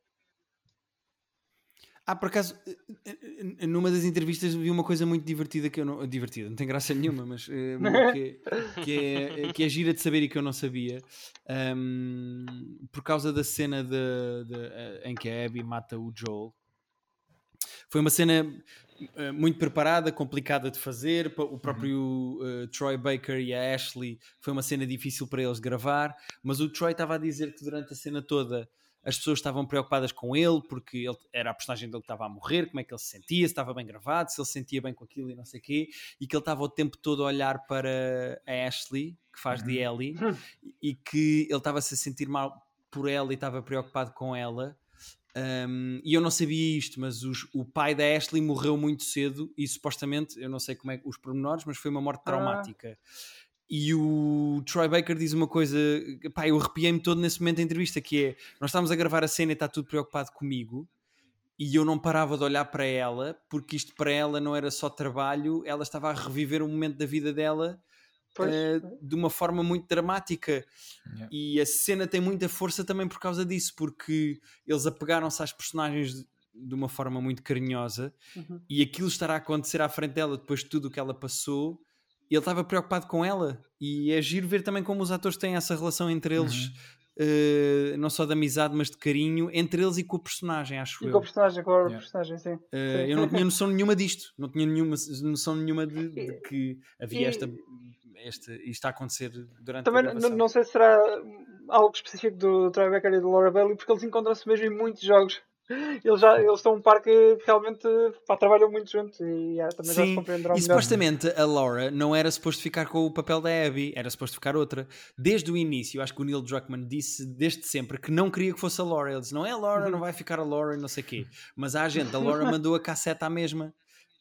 Ah, por acaso, eh, eh, numa das entrevistas vi uma coisa muito divertida que eu não. Divertida, não tem graça nenhuma, mas eh, que, que, é, que é gira de saber e que eu não sabia. Ahm, por causa da cena de, de, eh, em que a Abby mata o Joel. Foi uma cena eh, muito preparada, complicada de fazer. O próprio eh, Troy Baker e a Ashley foi uma cena difícil para eles gravar, mas o Troy estava a dizer que durante a cena toda as pessoas estavam preocupadas com ele porque ele era a personagem dele que estava a morrer, como é que ele se sentia, se estava bem gravado, se ele se sentia bem com aquilo e não sei o quê, e que ele estava o tempo todo a olhar para a Ashley, que faz de Ellie, e que ele estava-se a sentir mal por ela e estava preocupado com ela. Um, e eu não sabia isto, mas os- o pai da Ashley morreu muito cedo e supostamente, eu não sei como é os pormenores, mas foi uma morte Ah. E o Troy Baker diz uma coisa, pá, eu arrepiei-me todo nesse momento da entrevista, que é, nós estávamos a gravar a cena e está tudo preocupado comigo, e eu não parava de olhar para ela, porque isto para ela não era só trabalho, ela estava a reviver um momento da vida dela eh, de uma forma muito dramática. Yeah. E a cena tem muita força também por causa disso, porque eles apegaram-se às personagens de, de uma forma muito carinhosa Uhum. e aquilo estará a acontecer à frente dela depois de tudo o que ela passou. E ele estava preocupado com ela. E é giro ver também como os atores têm essa relação entre eles, eh, não só de amizade, mas de carinho, entre eles e com o personagem, acho E eu. com o personagem, com a Yeah. personagem, sim. Eh, Sim. eu não tinha noção nenhuma disto, não tinha nenhuma noção nenhuma de, de que havia E- esta, esta. Isto está a acontecer durante Também a n- gravação. não sei se será algo específico do Troy Baker e do Laura Bailey, porque eles encontram-se mesmo em muitos jogos. Eles, já, eles são um par que realmente pá, trabalham muito juntos e yeah, também já se Sim, compreenderão e melhor. supostamente a Laura não era suposto ficar com o papel da Abby, era suposto ficar outra. Desde o início, acho que o Neil Druckmann disse desde sempre que não queria que fosse a Laura. Ele disse: não é a Laura, Uhum. não vai ficar a Laura e não sei o quê. Mas a agente da Laura mandou a casseta à mesma.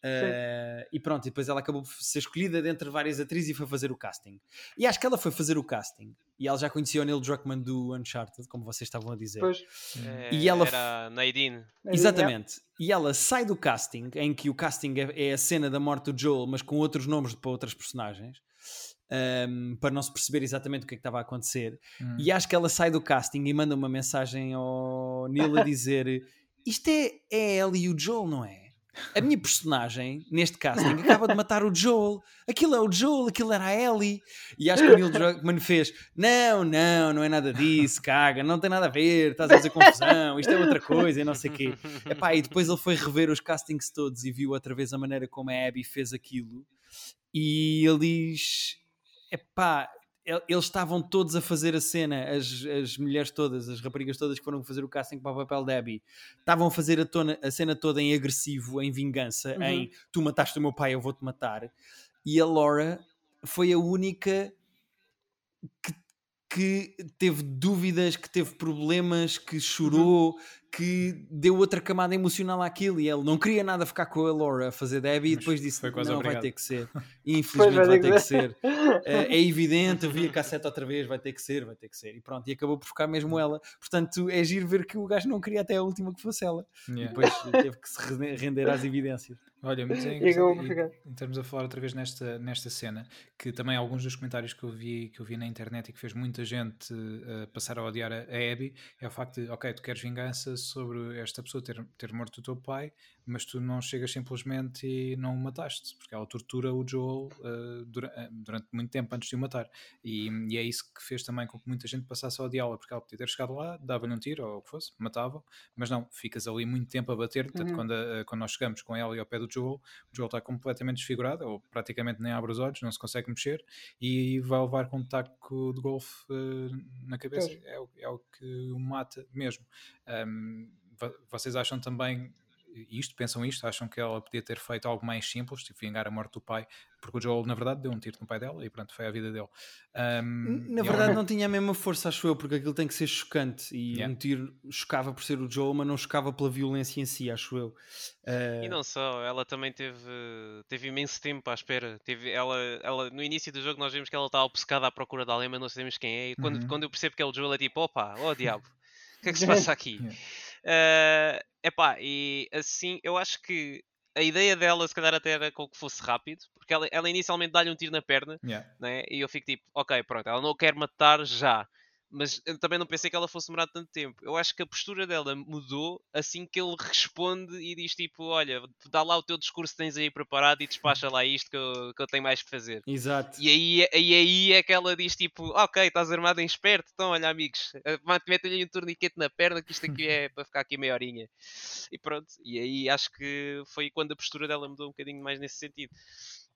Uh, e pronto, e depois ela acabou por ser escolhida dentre várias atrizes e foi fazer o casting. E acho que ela foi fazer o casting e ela já conhecia o Neil Druckmann do Uncharted, como vocês estavam a dizer. Pois, É, E ela Era Nadine. é, Exatamente. E ela sai do casting, em que o casting é, é a cena da morte do Joel, mas com outros nomes para outras personagens, um, para não se perceber exatamente o que é que estava a acontecer. Hum. E acho que ela sai do casting e manda uma mensagem ao Neil a dizer: Isto é, é ela e o Joel, não é? A minha personagem, neste casting, acaba de matar o Joel. Aquilo é o Joel, aquilo era a Ellie. E acho que o Neil Druckmann fez: Não, não, não é nada disso, caga, não tem nada a ver, estás a fazer confusão, isto é outra coisa e não sei o quê. Epá, e depois ele foi rever os castings todos e viu outra vez a maneira como a Abby fez aquilo. E ele diz: Epá, eles estavam todos a fazer a cena, as, as mulheres todas, as raparigas todas que foram fazer o casting para o papel de Abby, estavam a fazer a, tona- a cena toda em agressivo, em vingança, Uhum. em tu mataste o meu pai, eu vou-te matar. E a Laura foi a única que, que teve dúvidas, que teve problemas, que chorou, que deu outra camada emocional àquilo e ele não queria nada ficar com a Laura a fazer Debbie e depois disse: Não, vai ter que ser. Infelizmente vai ter que ser. É, é evidente, eu vi a cassete outra vez, vai ter que ser, vai ter que ser. E pronto, e acabou por ficar mesmo ela. Portanto, é giro ver que o gajo não queria até a última que fosse ela. Yeah. E depois teve que se render às evidências. Olha, mas é em, termos a falar outra vez nesta, nesta cena, que também alguns dos comentários que eu vi, que eu vi na internet e que fez muita gente uh, passar a odiar a, a Abby, é o facto de, ok, tu queres vingança sobre esta pessoa ter, ter morto o teu pai, mas tu não chegas simplesmente e não o mataste, porque ela tortura o Joel uh, dura, uh, durante muito tempo antes de o matar. E, e, é isso que fez também com que muita gente passasse a odiá-la, porque ela podia ter chegado lá, dava-lhe um tiro ou o que fosse, matava, mas não, ficas ali muito tempo a bater. Portanto, uhum. quando, uh, quando nós chegamos com ela e ao pé do Joel, o Joel está completamente desfigurado, ou praticamente nem abre os olhos, não se consegue mexer, e vai levar com um taco de golfe na cabeça. É, o, é o que o mata mesmo. Um, vocês acham também isto, pensam isto, acham que ela podia ter feito algo mais simples, tipo vingar a morte do pai, porque o Joel na verdade deu um tiro no pai dela e pronto, foi a vida dele. Um, na verdade ela... não tinha a mesma força, acho eu, porque aquilo tem que ser chocante e yeah. um tiro chocava por ser o Joel, mas não chocava pela violência em si, acho eu. Uh... E não só, ela também teve, teve imenso tempo à espera. Teve, ela, ela, no início do jogo nós vimos que ela estava obcecada à procura de alguém, mas não sabemos quem é. E quando, uhum. quando eu percebo que é o Joel é tipo, opa, oh diabo, o que é que se passa aqui? yeah. Uh, epá, e assim, eu acho que a ideia dela, se calhar, até era com que fosse rápido, porque ela, ela inicialmente dá-lhe um tiro na perna, yeah. né? e eu fico tipo, ok, pronto, ela não o quer matar já mas eu também não pensei que ela fosse demorar tanto tempo. Eu acho que a postura dela mudou assim que ele responde e diz tipo: Olha, dá lá o teu discurso que tens aí preparado e despacha lá isto que eu, que eu tenho mais que fazer. Exato. E aí, aí, aí é que ela diz tipo: Ok, estás armado em esperto, então olha, amigos, eh, mete-lhe um torniquete na perna que isto aqui é para ficar aqui meia horinha. E pronto, e aí acho que foi quando a postura dela mudou um bocadinho mais nesse sentido.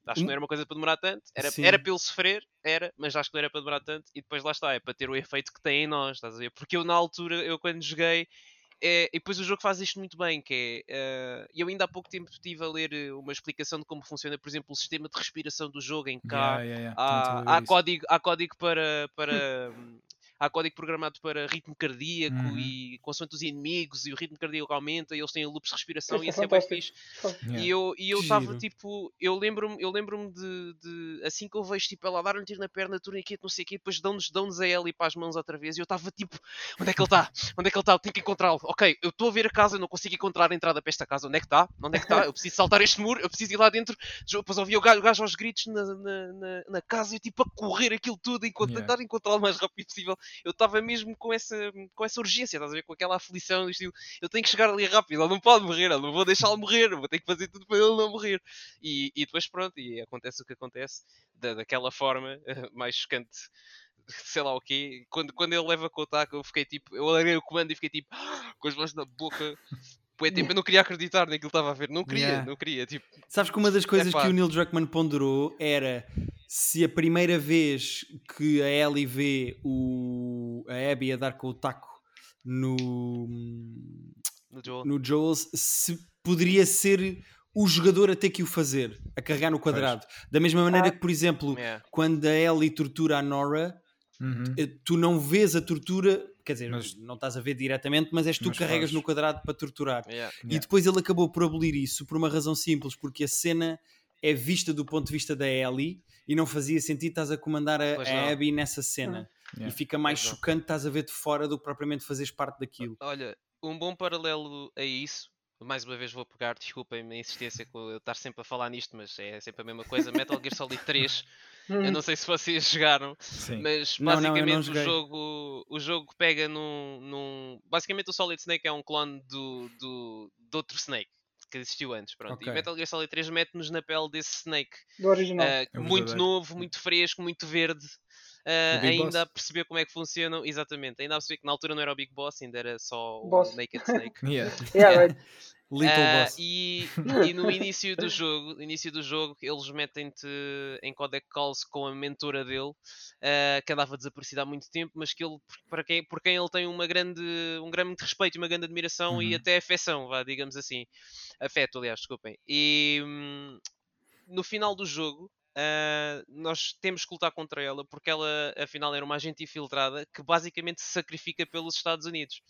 Acho que não era uma coisa para demorar tanto. Era, era para ele sofrer, era, mas acho que não era para demorar tanto. E depois lá está, é para ter o efeito que tem em nós, estás a ver? Porque eu na altura, eu quando joguei, é, e depois o jogo faz isto muito bem, que é, uh, eu ainda há pouco tempo estive a ler eh, uma explicação de como funciona, por exemplo, o sistema de respiração do jogo, em que yeah, yeah, yeah. Há, há, código, há código para, para há código programado para ritmo cardíaco uhum. e consoante os inimigos e o ritmo cardíaco aumenta e eles têm loops de respiração isso e é bem fixe. Yeah. E eu e eu estava tipo, eu lembro-me eu lembro-me de, de, assim que eu vejo tipo ela dar um tiro na perna, torniquete, não sei o quê, depois dão-nos dão a ela e para as mãos outra vez e eu estava tipo, onde é que ele está? Onde é que ele está? Eu tenho que encontrá-lo. Ok, eu estou a ver a casa, eu não consigo encontrar a entrada para esta casa. Onde é que está? Onde é que está? Eu preciso saltar este muro, eu preciso ir lá dentro. Depois ouvi o gajo, o gajo aos gritos na, na, na, na casa e eu tipo a correr aquilo tudo, enquanto yeah. tentar encontrá-lo o mais rápido possível. Eu estava mesmo com essa, com essa urgência, estás a ver? Com aquela aflição estilo, eu tenho que chegar ali rápido, ele não pode morrer, eu não vou deixá-lo morrer, vou ter que fazer tudo para ele não morrer. E, e depois pronto, e acontece o que acontece, da, daquela forma mais chocante sei lá o quê, quando, quando ele leva com o taco, eu fiquei tipo, eu larguei o comando e fiquei tipo, com as mãos na boca. Pô, tipo, eu não queria acreditar naquilo que estava a ver, não queria, yeah. não queria. Tipo, Sabes que uma das coisas é que o Neil Druckmann ponderou era se a primeira vez que a Ellie vê o, a Abby a dar com o taco no, no, Joel. no Joel, se poderia ser o jogador a ter que o fazer, a carregar no quadrado. Pois. Da mesma maneira ah. que, por exemplo, yeah. quando a Ellie tortura a Nora, uhum. Eh, tu não vês a tortura, quer dizer, mas, não estás a ver diretamente, mas és tu que carregas faz. no quadrado para torturar. Yeah. E yeah. depois ele acabou por abolir isso por uma razão simples, porque a cena é vista do ponto de vista da Ellie e não fazia sentido estás a comandar a, a Abby nessa cena. Yeah. E fica mais pois chocante estás a ver de fora do que propriamente fazeres parte daquilo. Olha, um bom paralelo a isso, mais uma vez vou pegar, desculpem-me a insistência com eu estar sempre a falar nisto, mas é sempre a mesma coisa. Metal Gear Solid 3, eu não sei se vocês jogaram, Sim. mas basicamente não, não, o, jogo, o jogo pega num, num. Basicamente o Solid Snake é um clone do, do, do outro Snake que existiu antes. Pronto. Okay. E Metal Gear Solid 3 mete-nos na pele desse Snake. Do original. Uh, é muito novo, muito fresco, muito verde. Uh, ainda Boss. a perceber como é que funcionam, exatamente. Ainda a perceber que na altura não era o Big Boss, ainda era só Boss. o Naked Snake. yeah. yeah, right. Little uh, Boss. E, e, no início do jogo, início do jogo, eles metem-te em codec calls com a mentora dele, uh, que andava desaparecida há muito tempo, mas que ele, para quem, por quem ele tem uma grande, um grande respeito, uma grande admiração uhum. e até afeição, vá, digamos assim. Afeto, aliás, desculpem. E hum, no final do jogo, Uh, nós temos que lutar contra ela porque ela afinal era uma agente infiltrada que basicamente se sacrifica pelos Estados Unidos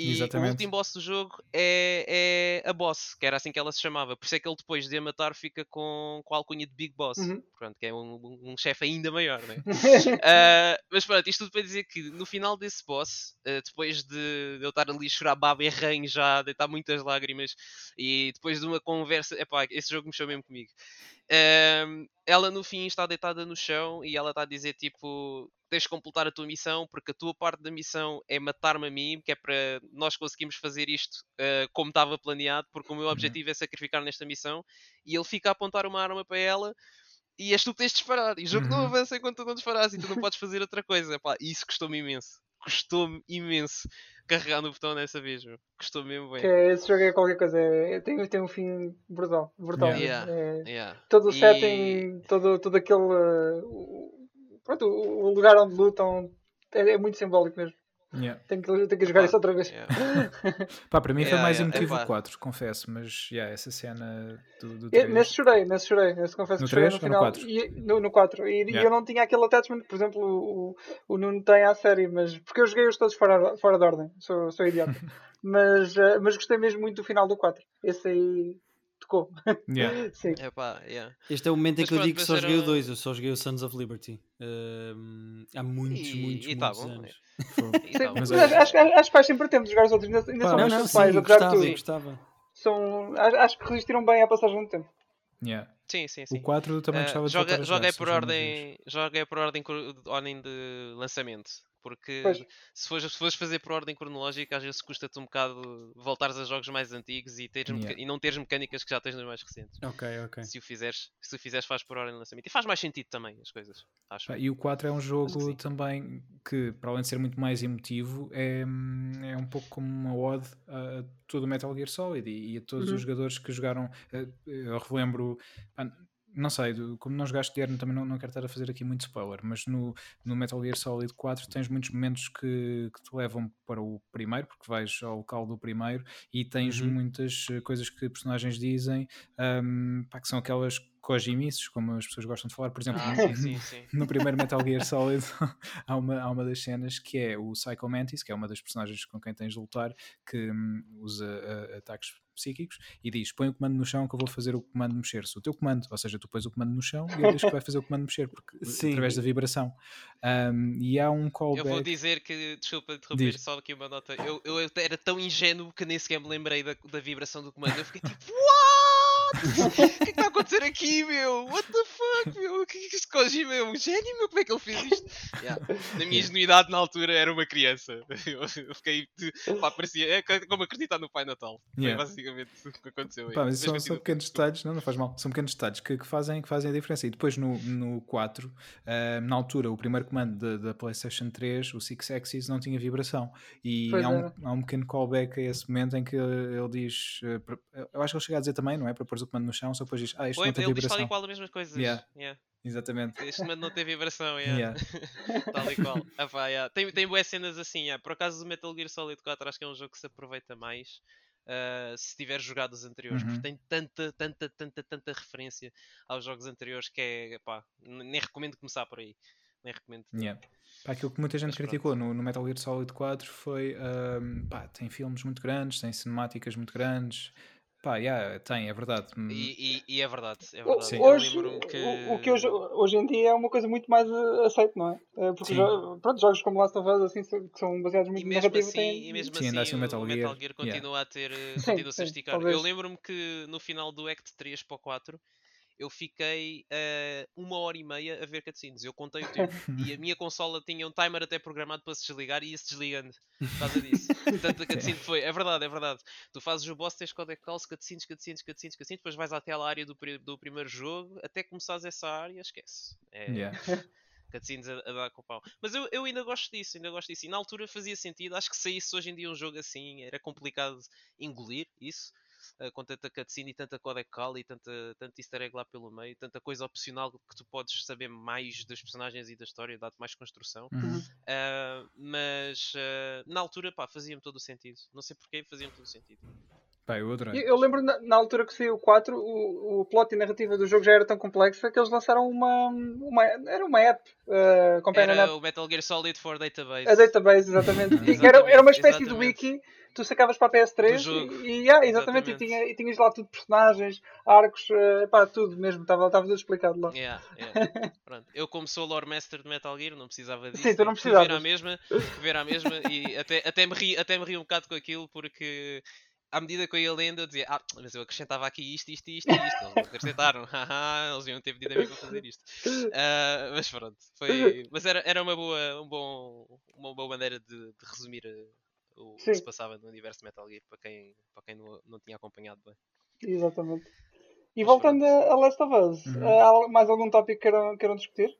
E Exatamente. o último boss do jogo é, é a boss, que era assim que ela se chamava. Por isso é que ele depois de a matar fica com, com a alcunha de Big Boss. Uhum. Pronto, que é um, um, um chefe ainda maior, né? uh, mas pronto, isto tudo para dizer que no final desse boss, uh, depois de, de eu estar ali a chorar baba e ranho já, deitar muitas lágrimas, e depois de uma conversa, epá, esse jogo mexeu mesmo comigo. Uh, ela no fim está deitada no chão e ela está a dizer tipo tens de completar a tua missão, porque a tua parte da missão é matar-me a mim, que é para nós conseguirmos fazer isto uh, como estava planeado, porque o meu uhum. objetivo uhum. é sacrificar nesta missão. E ele fica a apontar uma arma para ela e és tu que tens de disparar. E o jogo uhum. não avança enquanto tu não disparas e tu não podes fazer outra coisa. Epá, isso custou-me imenso. Custou-me imenso carregar no botão dessa vez, meu. Custou mesmo bem. É, esse jogo é qualquer coisa, é, tem, tem um fim brutal. brutal yeah. É, yeah. Todo o setting, e... todo, todo aquele. Uh, pronto, o lugar onde lutam é, é muito simbólico mesmo. Yeah. Tenho, que, tenho que jogar isso outra vez. Yeah. Pá, para mim foi mais emotivo o 4, confesso, mas yeah, essa cena do, do 3. Nesse chorei, nesse chorei, nesse confesso no que 3 chorei no final. No 4? E, no, no 4. E, e, eu não tinha aquele attachment, por exemplo, o, o, Nuno tem à série, mas porque eu joguei os todos fora, fora de ordem, sou, sou idiota. mas, uh, mas gostei mesmo muito do final do 4. Esse aí tocou. Yeah. Sim. Epá, yeah. Este é o momento em que eu digo que só joguei o 2, eu só joguei o Sons of Liberty. Uh, há muitos, e, muitos, e tá muitos bom, anos. É. tá mas, mas acho, acho, que faz sempre tempo de jogar os outros. Ainda, ainda Pá, são não, não, pais, sim, gostava, de gostava. São, acho que resistiram bem à passagem do tempo. Yeah. Sim, sim, sim. O 4 também uh, gostava de joga, joga por ordem, joga por ordem, ordem de lançamento. Porque se fores, se fores fazer por ordem cronológica, às vezes custa-te um bocado voltares a jogos mais antigos e, teres yeah. e não teres mecânicas que já tens nos mais recentes. Ok, ok. Se o fizeres, se o fizeres faz por ordem de lançamento. E faz mais sentido também as coisas. Acho. e o 4 é um jogo também que, para além de ser muito mais emotivo, é, é um pouco como uma ode a todo o Metal Gear Solid e, e a todos uhum. os jogadores que jogaram. Eh, eu relembro não sei, como não jogaste Guilherme, também não, não quero estar a fazer aqui muito spoiler, mas no, no Metal Gear Solid 4 tens muitos momentos que, que te levam para o primeiro, porque vais ao local do primeiro e tens uhum. muitas eh, coisas que personagens dizem um, pá, que são aquelas Kojimices, como as pessoas gostam de falar, por exemplo, ah, no, sim, sim. no, primeiro Metal Gear Solid há, uma, há uma das cenas que é o Psycho Mantis, que é uma das personagens com quem tens de lutar, que um, usa uh, ataques psíquicos e diz: põe o comando no chão que eu vou fazer o comando mexer-se. O teu comando, ou seja, tu pões o comando no chão e ele diz que vai fazer o comando mexer porque, Sim. através da vibração. Um, e há um callback. Eu vou dizer que, desculpa interromper, só aqui uma nota. Eu, eu era tão ingênuo que nem sequer me lembrei da, da vibração do comando. Eu fiquei tipo, what? O que é que está a acontecer aqui, meu? What the fuck, meu? O que é que este Kojima é um gênio, meu? Como é que ele fez isto? Yeah. Na minha ingenuidade na altura era uma criança. Eu, eu fiquei. Pá, parecia. É como acreditar no Pai Natal. Yeah. Foi basicamente o que aconteceu aí. Pá, mas são, são pequenos detalhes, não, não faz mal. São pequenos detalhes que, que, fazem, que fazem a diferença. E depois no, no 4, uh, eh, na altura, o primeiro comando da, PlayStation 3, o Six Axis, não tinha vibração. E há um, há um pequeno callback a esse momento em que ele diz. Uh, eu acho que ele chega a dizer também, não é? Para pôr o comando no chão, só depois diz: Ah, isto Foi, não tem ele vibração. Ele diz tal e qual as mesmas coisas. Yeah. Yeah. Exatamente. Este comando não tem vibração, yeah. yeah. tal e qual. Ah, pá, yeah. Tem, tem boas cenas assim, yeah. por acaso o Metal Gear Solid 4 acho que é um jogo que se aproveita mais uh, se tiver jogado os anteriores, uhum. porque tem tanta, tanta, tanta, tanta referência aos jogos anteriores que é, pá, nem recomendo começar por aí. Nem recomendo. Yeah. Pá, aquilo que muita gente Mas criticou no, no, Metal Gear Solid 4 foi um, pá, tem filmes muito grandes, tem cinemáticas muito grandes, Pá, yeah, tem, é verdade. Hum. E, e, e é verdade, é verdade. Hoje, que... O, o, que hoje, hoje em dia é uma coisa muito mais uh, aceito, não é? Eh, porque jo pronto, jogos como Last of Us assim, que são baseados muito em narrativa assim, têm... E mesmo sim, assim, assim o Metal Gear, Metal Gear continua yeah. a ter, eh, continua a se esticar. Eu lembro-me que no final do Act 3 para o 4 eu fiquei uh, uma hora e meia a ver cutscenes. Eu contei o tempo. e a minha consola tinha um timer até programado para se desligar e ia-se desligando por causa disso. Portanto, a cutscene foi. É verdade, é verdade. Tu fazes o boss, tens codec calls, cutscenes, cutscenes, cutscenes, cutscenes, depois vais até à área do, do primeiro jogo, até começares essa área, esquece. É. Yeah. cutscenes a, a dar com o pau. Mas eu, eu ainda gosto disso, ainda gosto disso. E na altura fazia sentido. Acho que saísse hoje em dia um jogo assim, era complicado engolir isso uh, com tanta cutscene e tanta codec call e tanta, tanto easter egg lá pelo meio, tanta coisa opcional que tu podes saber mais dos personagens e da história, dá-te mais construção. Uhum. Uh, mas uh, na altura, pá, fazia-me todo o sentido. Não sei porquê, fazia-me todo o sentido. Pá, eu, eu, eu, lembro na, na, altura que saiu o 4, o, o plot e narrativa do jogo já era tão complexa que eles lançaram uma. uma era uma app. Uh, era app. o Metal Gear Solid for Database. A Database, exatamente. exatamente era, era uma espécie exatamente. de wiki tu sacavas para a PS3 e, e yeah, exatamente, exatamente. E, tinha, e tinhas lá tudo personagens, arcos, uh, pá, tudo mesmo, estava, tudo explicado lá. Yeah, yeah. Pronto. Eu como sou lore master de Metal Gear, não precisava disso. Sim, tu não precisavas. Ver a mesma, ver a mesma e até, até, me ri, até me ri um bocado com aquilo porque à medida que eu ia lendo, eu dizia, ah, mas eu acrescentava aqui isto, isto, isto e isto. Eles acrescentaram, eles iam ter pedido a mim para fazer isto. Uh, mas pronto, foi. Mas era, era uma, boa, um bom, uma boa maneira de, de resumir o Sim. que se passava no universo Metal Gear para quem, para quem não, não tinha acompanhado bem. Exatamente. E voltando a Last of Us, uhum. há mais algum tópico que queiram, queiram discutir?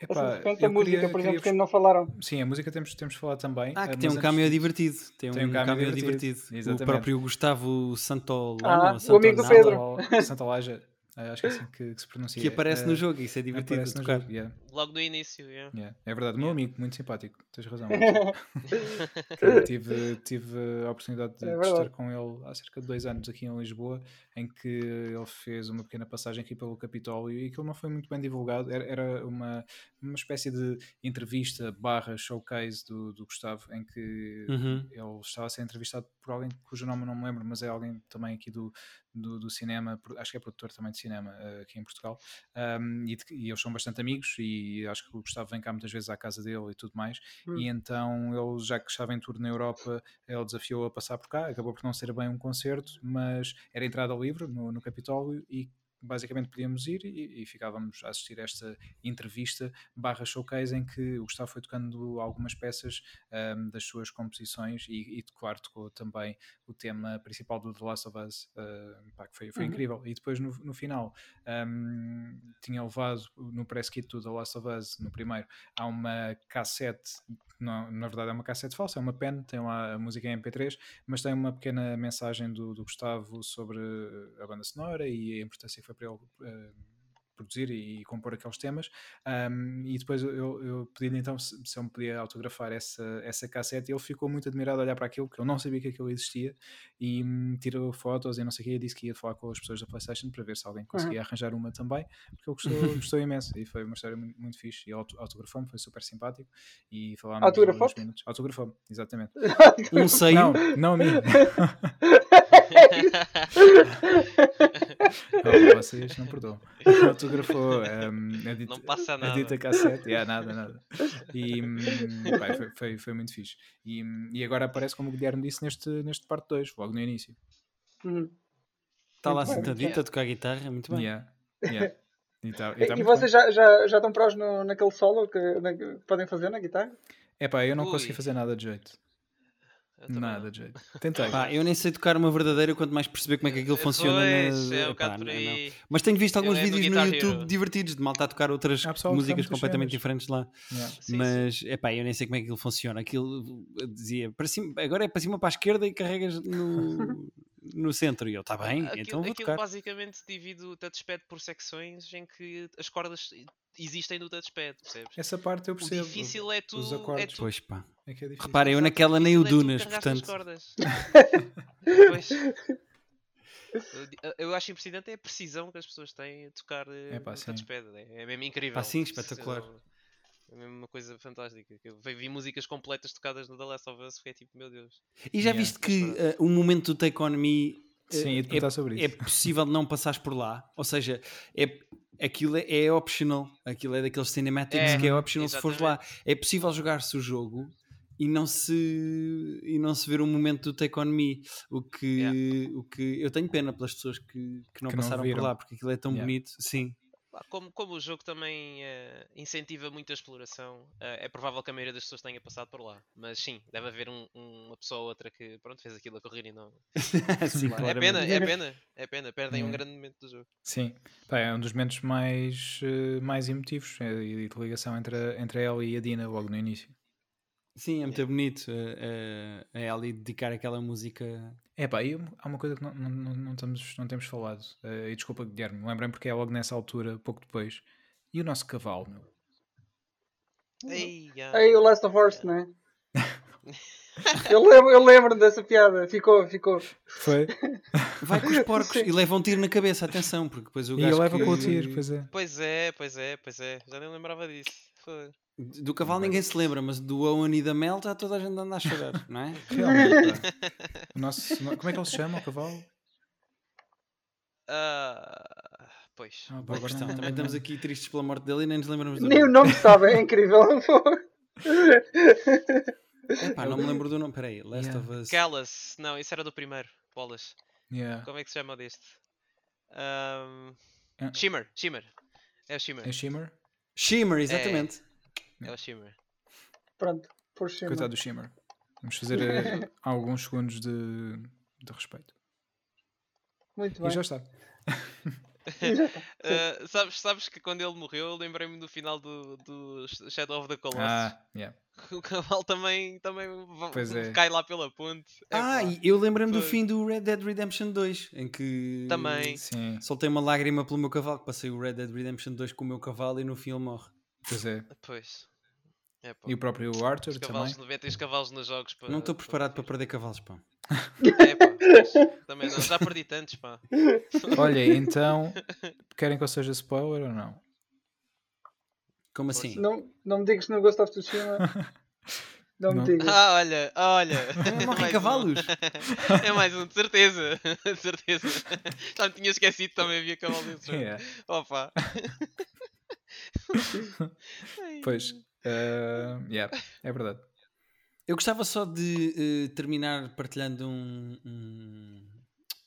Epá, assim, a música, queria, por exemplo, queria... que não falaram. Sim, a música temos, temos de falar também. Ah, que tem um cameo divertido. Tem, tem um, um cameo divertido. divertido. O próprio Gustavo Santolano. Ah, o amigo do Pedro. Santolaja. É, acho que é assim que, que se pronuncia. Que aparece no é, jogo, isso é divertido tocar. Jogo, yeah. Logo no início, yeah. Yeah. É verdade, meu amigo, muito simpático, tens razão. tive, tive a oportunidade de, é de, estar com ele há cerca de dois anos aqui em Lisboa, em que ele fez uma pequena passagem aqui pelo Capitólio e aquilo não foi muito bem divulgado. Era, era uma, uma espécie de entrevista barra showcase do, do Gustavo, em que uhum. ele estava a ser entrevistado por alguém cujo nome não me lembro, mas é alguém também aqui do, do, do, cinema, acho que é produtor também de cinema uh, aqui em Portugal, um, e, e, eles são bastante amigos e acho que o Gustavo vem cá muitas vezes à casa dele e tudo mais, hum. e então ele já que estava em tour na Europa, ele desafiou a passar por cá, acabou por não ser bem um concerto, mas era entrada livre no, no Capitólio e basicamente podíamos ir e, e, ficávamos a assistir a esta entrevista barra showcase em que o Gustavo foi tocando algumas peças um, das suas composições e, e, claro, tocou também o tema principal do The Last of Us, uh, pá, que foi, foi uhum. incrível. E depois no, no final um, tinha levado no press kit do The Last of Us, no primeiro, há uma cassete não, na verdade é uma cassete falsa, é uma pen, tem lá a música em MP3, mas tem uma pequena mensagem do, do Gustavo sobre a banda sonora e a importância que foi para ele uh, produzir e, compor aqueles temas. Um, e depois eu, eu pedi-lhe então se, se eu me podia autografar essa, essa cassete e ele ficou muito admirado a olhar para aquilo, que eu não sabia que aquilo existia, e um, tirou fotos e não sei o que, e disse que ia falar com as pessoas da PlayStation para ver se alguém conseguia uhum. arranjar uma também, porque ele gostou, gostou imenso e foi uma história muito, muito fixe. E autografou-me, foi super simpático. E falámos autografou minutos. Autografou-me, exatamente. um seio? Não, não a mim. não, vocês não perdoam. Autografou um, a, dita, não passa nada. a dita cassete, yeah, nada, nada. E hum, pai, foi, foi, foi, muito fixe. E, hum, e agora aparece, como o Guilherme disse, neste, neste parte 2, logo no início. Está lá sentadito a tocar guitarra, muito bem. Yeah, yeah. E, tá, e, tá e vocês já, já, já estão prós no, naquele solo que, na, que podem fazer na guitarra? É pá, eu não Ui. consegui fazer nada de jeito. Nada de jeito. Tentei. Pá, eu nem sei tocar uma verdadeira, quanto mais perceber como é que aquilo funciona. Pois, na... é um Epá, não, não. Mas tenho visto alguns vídeos no YouTube Hero. divertidos de malta a tocar outras músicas completamente diferentes lá. Yeah. Sim, Mas sim. Epá, eu nem sei como é que aquilo funciona. Aquilo dizia para cima, agora é para cima para a esquerda e carregas no, no centro. E eu, está bem, aquilo, então vou aquilo tocar. basicamente divide o touchpad por secções em que as cordas existem no touchpad, percebes? Essa parte eu percebo. O difícil é tu. Os acordes. É tu... Pois pá. É que é Repara, eu naquela nem o é Dunas, portanto. pois. Eu acho impressionante é a precisão que as pessoas têm a tocar é, pá, no touchpad. É, é mesmo incrível. Pá, sim, espetacular. É mesmo uma coisa fantástica. Eu vi músicas completas tocadas no The Last of Us, foi tipo, meu Deus. E já yeah. viste que uh, o momento do Take On Me Sim, é, sobre isso. é possível não passares por lá? Ou seja, é, aquilo é, é optional. Aquilo é daqueles cinematics é, que é optional exatamente. se fores lá. É possível jogar-se o jogo e não se e não se ver um momento do Take On Me o que yeah. o que eu tenho pena pelas pessoas que, que não que passaram não por lá porque aquilo é tão yeah. bonito sim como, como o jogo também uh, incentiva muito a exploração, uh, é provável que a maioria das pessoas tenha passado por lá. Mas sim, deve haver um, um, uma pessoa ou outra que pronto, fez aquilo a correr e não. sim, é pena, é pena, é pena. Perdem um grande momento do jogo. Sim, Pá, é um dos momentos mais, uh, mais emotivos e de ligação entre, entre ela e a Dina logo no início. Sim, é muito bonito uh, uh, a Ellie dedicar aquela música. É pá, e há uma coisa que não, não, não, estamos, não temos falado, uh, e desculpa Guilherme, lembrei porque é logo nessa altura, pouco depois. E o nosso cavalo, meu? Ei, Ei o Last of Us, não é? Eu lembro, eu lembro dessa piada, ficou, ficou. Foi? Vai com os porcos e leva um tiro na cabeça, atenção, porque depois o gajo. E leva que... com o tiro, pois é. Pois é, pois é, pois é. Já nem lembrava disso. Foi. Do cavalo ninguém se lembra, mas do Owen e da Mel já toda a gente anda a chorar, não é? Realmente. o nosso, como é que ele se chama, o cavalo? Uh, pois. Ah, boa questão. Também estamos aqui tristes pela morte dele e nem nos lembramos do Nem o nome sabe, é incrível. Epá, não me lembro do nome. Peraí, Last Yeah. of Us. Callas. Não, isso era do primeiro. Bolas. Yeah. Como é que se chama deste? Ahm, Ah. Shimmer. Shimmer. É o Shimmer. É Shimmer? Shimmer, exatamente. É o Shimmer. Pronto, por cima. Coitado do Shimmer. Vamos fazer eh, alguns segundos de, de respeito. Muito bem. já está. E já está. Ah, sabes, sabes que quando ele morreu, eu lembrei-me do final do, do Shadow of the Colossus. Ah, yeah. O cavalo também, também é. cai lá pela ponte. É Ah, e eu lembrei-me do fim do Red Dead Redemption 2, em que Também. Sim, soltei uma lágrima pelo meu cavalo, que passei o Red Dead Redemption 2 com o meu cavalo e no fim ele morre. pois é. Pois. É, pá. E o próprio Arthur Os cavalos, também. 90 cavalos nos jogos. Para, Não estou preparado para perder cavalos, pá. É, pá. Também não, já perdi tantos, pá. Olha, então, querem que eu seja spoiler ou não? Como assim? Não, não me digas no Ghost of Tsushima. Não, Não. me digas. Ah, olha, olha. Também morrem Mais cavalos. Um. É mais um, de certeza. De certeza. Já me tinha esquecido também havia cavalo nesse jogo. Yeah. Opa. Pois, eh, yeah, é verdade. Eu gostava só de eh, terminar partilhando um- um-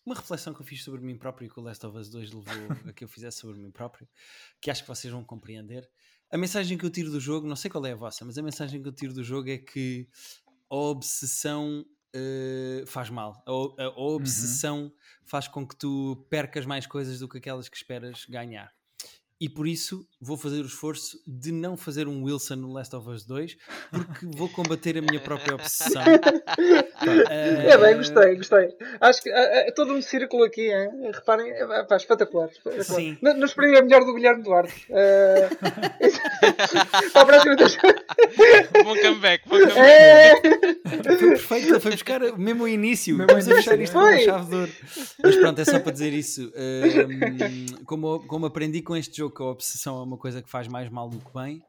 uma reflexão que eu fiz sobre mim próprio e que o Last of Us 2 levou a que eu fizesse sobre mim próprio, que acho que vocês vão compreender. A mensagem que eu tiro do jogo, não sei qual é a vossa, mas a mensagem que eu tiro do jogo é que a obsessão eh, faz mal. A, a- a obsessão faz com que tu percas mais coisas do que aquelas que esperas ganhar. E por isso vou fazer o esforço de não fazer um Wilson no Last of Us 2, porque vou combater a minha própria obsessão. É bem, gostei, gostei. Acho que é, é todo um círculo aqui, hein? reparem, é, pá, espetacular. espetacular. Sim. Não, não esperei a melhor do Guilherme Duarte. Eh, Para a próxima. Bom comeback, bom comeback. É, Foi perfeito, ele foi buscar mesmo o início. Mesmo Vamos fechar isto com uma chave de ouro. Mas pronto, é só para dizer isso. Hum, como, como aprendi com este jogo que a obsessão é uma coisa que faz mais mal do que bem,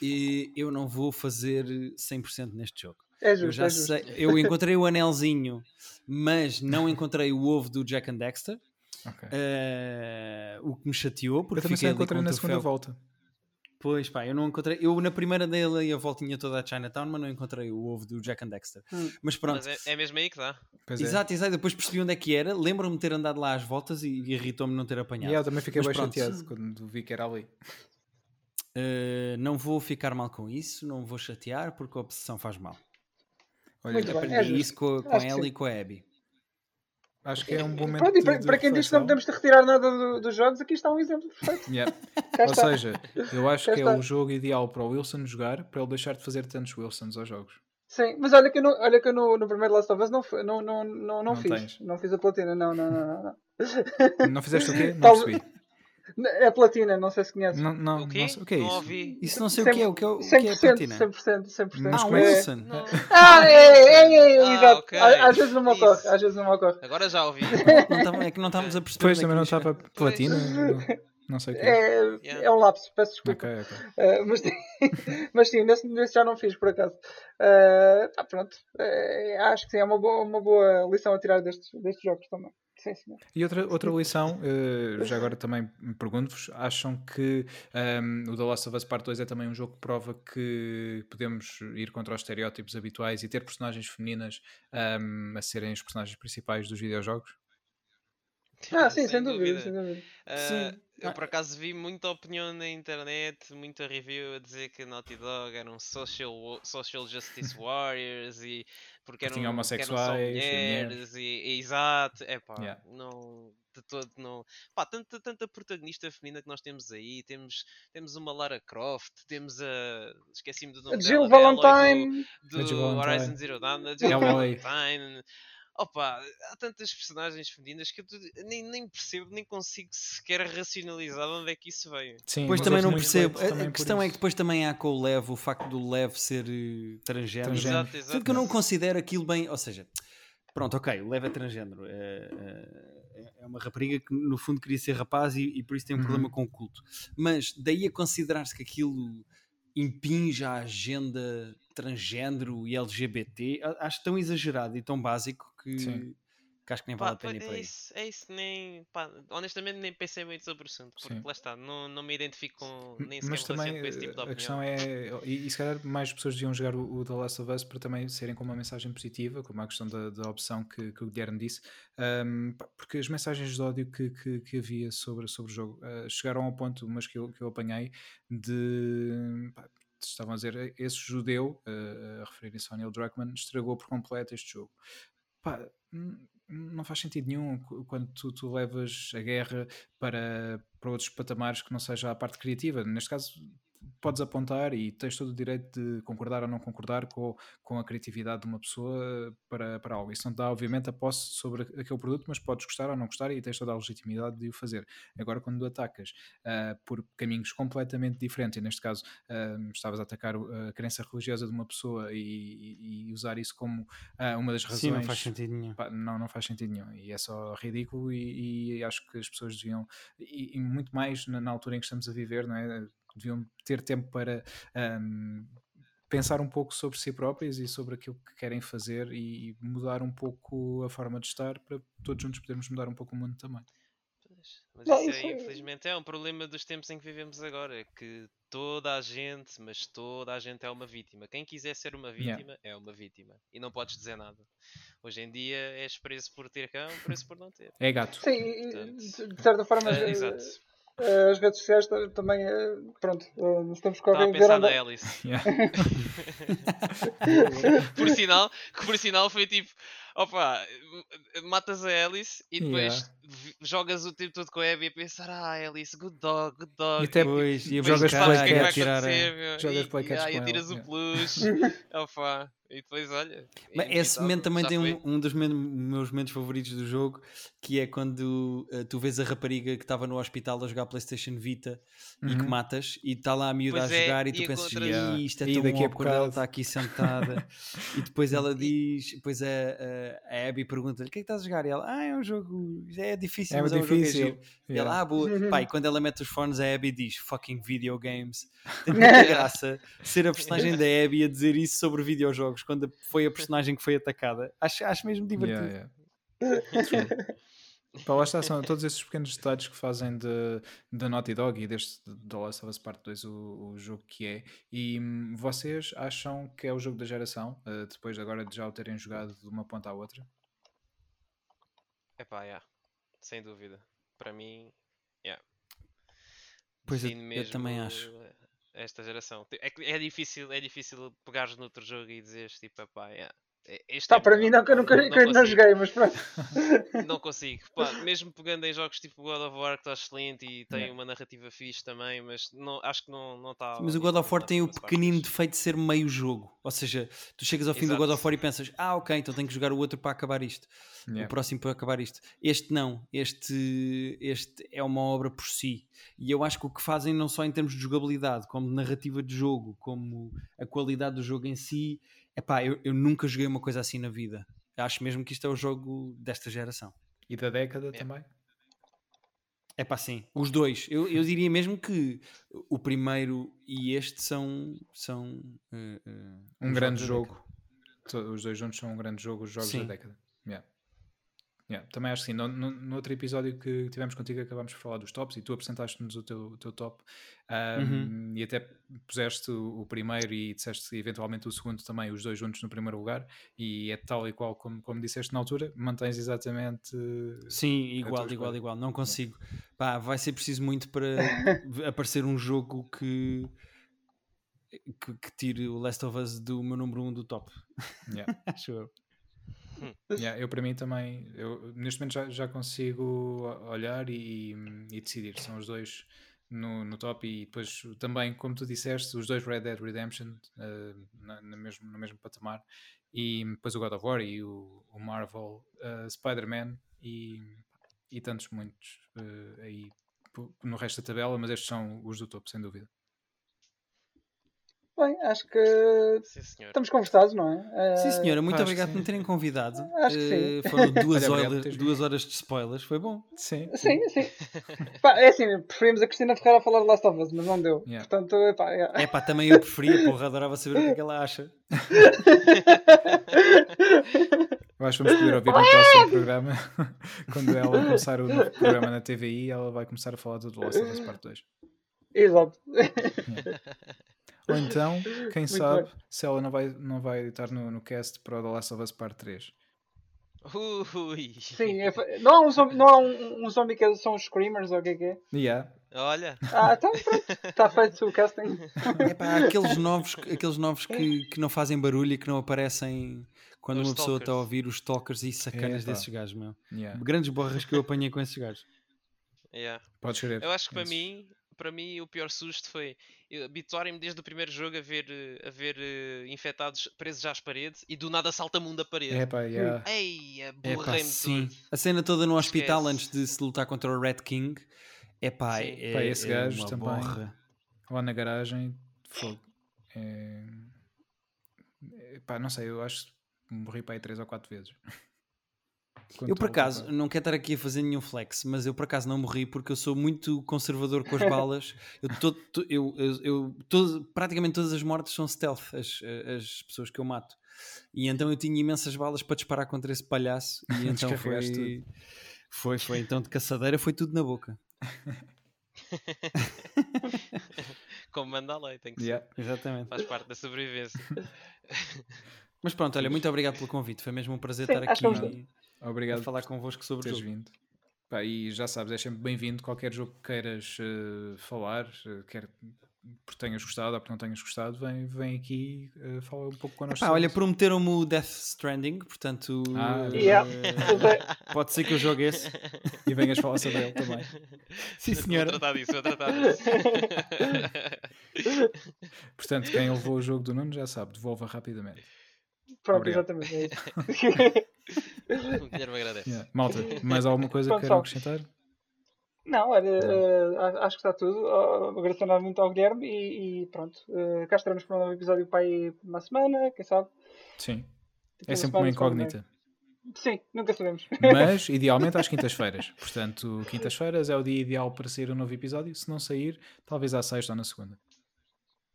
e eu não vou fazer 100% neste jogo. é Eu justo, já é justo. sei, eu encontrei o anelzinho, mas não encontrei o ovo do Jack and Dexter. Ok. eh, o que me chateou, porque Eu também só encontrei um na segunda volta. Pois pá, eu não encontrei. Eu na primeira dele a voltinha toda a Chinatown, mas não encontrei o ovo do Jack and Dexter. Hum. Mas pronto, Mas é, é mesmo aí que dá. Pois é. Exato, exato. Depois percebi onde é que era. Lembro-me de ter andado lá às voltas e irritou-me não ter E apanhado. eu também fiquei Mas bem pronto. chateado quando vi que era ali. Uh, não vou ficar mal com isso, não vou chatear porque a obsessão faz mal. Olha, Muito bem. Aprendi é isso com, com ela e com a Abby. Acho que é um bom momento para, para quem diz que não podemos retirar nada do- dos jogos, aqui está um exemplo perfeito. Yeah. Ou está. seja, eu acho que é está. o jogo ideal para o Wilson jogar para ele deixar de fazer tantos Wilsons aos jogos. Sim, mas olha que eu, não, olha que no, no primeiro Last of Us não, não, não, não, não, Não fiz. tens. Não fiz a platina, não, não, não. não, não. Fizeste o quê? Não Tal- percebi. É platina, não sei se conheces. Não, não, O quê? não sei- o que é Não isso? ouvi. Isso não sei o que é, o que é, o que é 100%, platina. 100%, 100%. Mas Ah, é Wilson. Não. Ah, é, é, é, Ah, exato. ok. Á- Às vezes não me ocorre, Isso. às vezes não me ocorre. Agora já ouvi. Não é que não estávamos a perceber. É também não estava platina. Não, não sei o que é. É, Yeah. é um lapso, peço desculpa. Ok, ok. Uh, mas, mas sim, nesse, nesse já não fiz por acaso. Uh, tá, pronto. Uh, acho que sim, é uma boa, uma boa lição a tirar destes, destes jogos também. Sim. E outra, outra lição, eh, já agora também me pergunto-vos, acham que ehm, o The Last of Us Part 2 é também um jogo que prova que podemos ir contra os estereótipos habituais e ter personagens femininas ehm, a serem os personagens principais dos videojogos? Ah, sim, sem, dúvida, sem dúvida. Sim. eu Ah. por acaso vi muita opinião na internet, muita review a dizer que Naughty Dog eram social, social justice warriors e porque eram, só homossexuais mulheres e, e- exato, é pá, Yeah. não de todo não, pá, tanta, tanta protagonista feminina que nós temos aí, temos, temos uma Lara Croft, temos a esqueci-me do nome Jill dela, da Aloy Valentine. do, A Jill do Valentine. Horizon Zero Dawn, a Jill Aloy. Valentine, Opa, há tantas personagens femininas que eu nem, nem percebo, nem consigo sequer racionalizar de onde é que isso veio. Sim, depois também não percebo. A, a questão é que depois também há com o Lev o facto do Lev ser uh, transgênero. Exato, exato. Sendo que eu não considero aquilo bem. Ou seja, pronto, ok, o Lev é transgênero. É, é, é, uma rapariga que no fundo queria ser rapaz e, e por isso tem um uhum. problema com o culto. Mas daí a considerar-se que aquilo impinge a agenda transgênero e LGBT, acho tão exagerado e tão básico que. Que acho que nem vale pá, a pena ir é isso, é isso, nem. Pá, honestamente, nem pensei muito sobre o assunto, porque Sim. lá está, não, não me identifico com nem sequer Mas também, com esse tipo de opinião. A questão é, e, e se calhar mais pessoas deviam jogar o, o The Last of Us para também serem com uma mensagem positiva, como a questão da, da opção que, que o Guilherme disse, um, porque as mensagens de ódio que, que, que, havia sobre, sobre o jogo uh, chegaram ao ponto, mas que eu, que eu apanhei, de. Pá, estavam a dizer, esse judeu, uh, a referir-se ao Neil Druckmann, estragou por completo este jogo pá, não faz sentido nenhum quando tu, tu, levas a guerra para, para outros patamares que não seja a parte criativa. Neste caso, podes apontar e tens todo o direito de concordar ou não concordar com, com a criatividade de uma pessoa para, para algo. Isso não dá, obviamente, a posse sobre aquele produto, mas podes gostar ou não gostar e tens toda a legitimidade de o fazer. Agora, quando atacas uh, por caminhos completamente diferentes, e neste caso uh, estavas a atacar a crença religiosa de uma pessoa e, e, e usar isso como uh, uma das razões. Sim, não faz sentido nenhum. Pá, não, não faz sentido nenhum. E é só ridículo e, e acho que as pessoas deviam, e, muito mais na, na altura em que estamos a viver, não é? Deviam ter tempo para um, pensar um pouco sobre si próprios e sobre aquilo que querem fazer e mudar um pouco a forma de estar para todos juntos podermos mudar um pouco o mundo também. Mas isso, é, infelizmente é um problema dos tempos em que vivemos agora, é que toda a gente, mas toda a gente é uma vítima. Quem quiser ser uma vítima yeah. é uma vítima e não podes dizer nada. Hoje em dia és preso por ter cão, preso por não ter. É gato. Sim, Portanto, de certa forma. Uh, exato as redes sociais também, uh, pronto, nos tempos que correm. Estava a pensar na Alice. Yeah. por sinal, que por sinal foi tipo, opa, matas a Alice e depois yeah. jogas o tempo todo com a Abby a pensar, ah, Alice, good dog, good dog. E até depois, e jogas para o que é que vai acontecer, meu. Jogas e, e, e tiras o peluche, opa. E depois, olha. Mas esse momento também tem um, um, dos meus momentos favoritos do jogo, que é quando uh, tu vês a rapariga que estava no hospital a jogar PlayStation Vita uhum. e que uhum. matas, e está lá a miúda pois a é, jogar, é, e tu e pensas, yeah. isto é e tão bom quando ela está aqui sentada. e depois ela diz, depois a, a, a Abby pergunta-lhe: o que é que estás a jogar? E ela, ah, é um jogo, é difícil, é mas difícil. é um jogo é ela, ah, boa. Pai, e quando ela mete os fones, a Abby diz, fucking video games. Tem muita graça ser a personagem da Abby a dizer isso sobre videojogos quando foi a personagem que foi atacada. Acho, acho mesmo divertido. Yeah, yeah. Pá, lá está, são todos esses pequenos detalhes que fazem de, de Naughty Dog e deste The Last of Us Part 2 o, o jogo que é. E hum, vocês acham que é o jogo da geração, uh, depois agora de já o terem jogado de uma ponta à outra? É pá, yeah. sem dúvida. Para mim, yeah. Pois eu, eu, também acho esta geração. É, é difícil, é difícil pegares noutro jogo e dizeres tipo, pá, yeah, este Está é para mim, não, que eu nunca, não, não, não joguei, mas pronto. não consigo. Pá, mesmo pegando em jogos tipo God of War, que está excelente e tem uma narrativa fixe também, mas não, acho que não, não está. Mas o God of War tem o pequenino defeito de ser meio jogo. Ou seja, tu chegas ao fim Exato. do God of War e pensas, ah, ok, então tenho que jogar o outro para acabar isto. Yeah. O próximo para acabar isto. Este não. Este, este é uma obra por si. E eu acho que o que fazem, não só em termos de jogabilidade, como de narrativa de jogo, como a qualidade do jogo em si Epá, eu, eu nunca joguei uma coisa assim na vida. Acho mesmo que isto é o jogo desta geração. E da década é. também? É pá, sim. Os dois. Eu, eu diria mesmo que o primeiro e este são. são uh, uh, um grande jogo. Os dois juntos são um grande jogo, os jogos sim. da década. Yeah. Yeah, também acho que sim. No, no, no, outro episódio que tivemos contigo, acabámos por falar dos tops e tu apresentaste-nos o teu, o teu top um, uhum. e até puseste o, o, primeiro e disseste eventualmente o segundo também, os dois juntos no primeiro lugar. E é tal e qual como, como disseste na altura, mantens exatamente. Sim, igual, igual, igual. Não consigo. Pá, vai ser preciso muito para aparecer um jogo que. Que, que, tire o Last of Us do meu número 1 um do top. Yeah. Acho eu. Yeah, eu para mim também, eu, neste momento já, já consigo olhar e, e decidir. São os dois no, no top e depois também, como tu disseste, os dois Red Dead Redemption uh, na, na mesmo, no mesmo patamar. e depois o God of War e o, o Marvel uh, Spider-Man e, e tantos muitos uh, aí no resto da tabela, mas estes são os do topo, sem dúvida. Bem, acho que Sim, estamos conversados, não é? Uh, Sim, senhora, muito obrigado por me terem convidado. Acho que sim. Uh, foram duas, horas, duas horas de spoilers, foi bom. Sim, sim. sim, pá, é assim, preferimos a Cristina Ferreira a falar de Last of Us, mas não deu. Yeah. Portanto, epá, yeah. É pá, também eu preferia, porra, adorava saber o que é que ela acha. Eu acho que vamos poder ouvir no próximo programa. Quando ela começar o novo programa na TVI, ela vai começar a falar do The Last of Us Part 2. Exato. Ou então, quem Muito sabe, bem. se ela não vai, não vai estar no, no cast para o The Last of Us Part 3. Ui. Sim, é, não há, um zombie, não há um, um zombie que são os Screamers ou o que é que é? Yeah. Olha. Ah, então pronto, está feito o casting. É pá, aqueles novos, aqueles novos que, que não fazem barulho e que não aparecem quando os uma pessoa está a ouvir os talkers e sacanas é, desses gajos, meu. Yeah. Grandes borras que eu apanhei com esses gajos. Yeah. Podes escrever. Eu acho que para mim, para mim o pior susto foi habituarem-me desde o primeiro jogo a ver, a ver uh, infectados presos às paredes e do nada salta-me um da parede. É pá, yeah. Ei, borrei-me sim. A cena toda no hospital Esquece. antes de se lutar contra o Red King. É pá, é, esse é gajo também. Borra. Lá na garagem, fogo. É... é... Não sei, eu acho que morri para aí 3 ou 4 vezes. Eu por acaso, não quero estar aqui a fazer nenhum flex, mas eu por acaso não morri porque eu sou muito conservador com as balas. eu, tô, eu, eu, eu todo, praticamente todas as mortes são stealth, as, as pessoas que eu mato. E então eu tinha imensas balas para disparar contra esse palhaço. E então foi, foi, foi. Então de caçadeira foi tudo na boca. Como manda a lei, tem que yeah, ser. Exatamente. Faz parte da sobrevivência. Mas pronto, olha, muito obrigado pelo convite. Foi mesmo um prazer Sim, estar aqui. Obrigado por falar convosco sobre teres vindo. Pá, e já sabes, é sempre bem-vindo. Qualquer jogo que queiras uh, falar, uh, quer porque tenhas gostado ou porque não tenhas gostado, vem, vem aqui uh, fala um pouco connosco. Epá, olha, prometeram-me o Death Stranding, portanto ah, yeah. pode ser que eu jogue esse e venhas falar sobre ele também. Sim, senhora. Vou tratar disso, vou tratar disso. portanto, quem levou o jogo do Nuno já sabe, devolva rapidamente. Pronto, Obrigado. exatamente. É o Guilherme agradece. Yeah. Malta, mais alguma coisa que queiram acrescentar? Não, olha, uh, acho que está tudo. Uh, agradecer muito ao Guilherme e, e pronto. Uh, cá estaremos para um novo episódio para aí uma semana, quem sabe? Sim. Tipo é sempre uma incógnita. Sim, nunca sabemos. Mas, idealmente, às quintas-feiras. Portanto, quintas-feiras é o dia ideal para sair um novo episódio. Se não sair, talvez à sexta ou na segunda.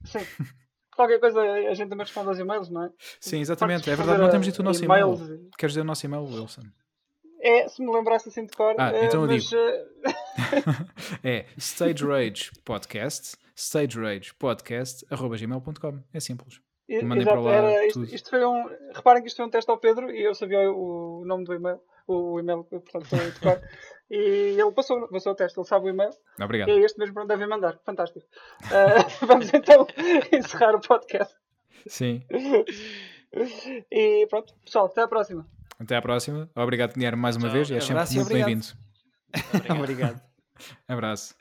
Sim. qualquer coisa a gente também responde aos e-mails, não é? Sim, exatamente. É verdade, não temos dito o nosso e-mail. Queres dizer o nosso e-mail, Wilson? É, se me lembrasse assim de cor. Ah, então eu digo. é Stage Rage Podcast, Stage Rage Podcast, arroba gmail.com. É simples. Mandem Exato, para lá. Era, isto, isto, foi um. Reparem que isto foi um teste ao Pedro e eu sabia o, o nome do e-mail, o e-mail, portanto, foi de cor. E ele passou, passou o teste, ele sabe o e-mail. Obrigado. E é este mesmo para onde devem mandar. Fantástico. Uh, vamos então encerrar o podcast. Sim. E pronto, pessoal, até à próxima. Até à próxima. Obrigado, Guilherme, mais uma Tchau. vez. E é sempre muito bem-vindo. Obrigado. obrigado. Abraço.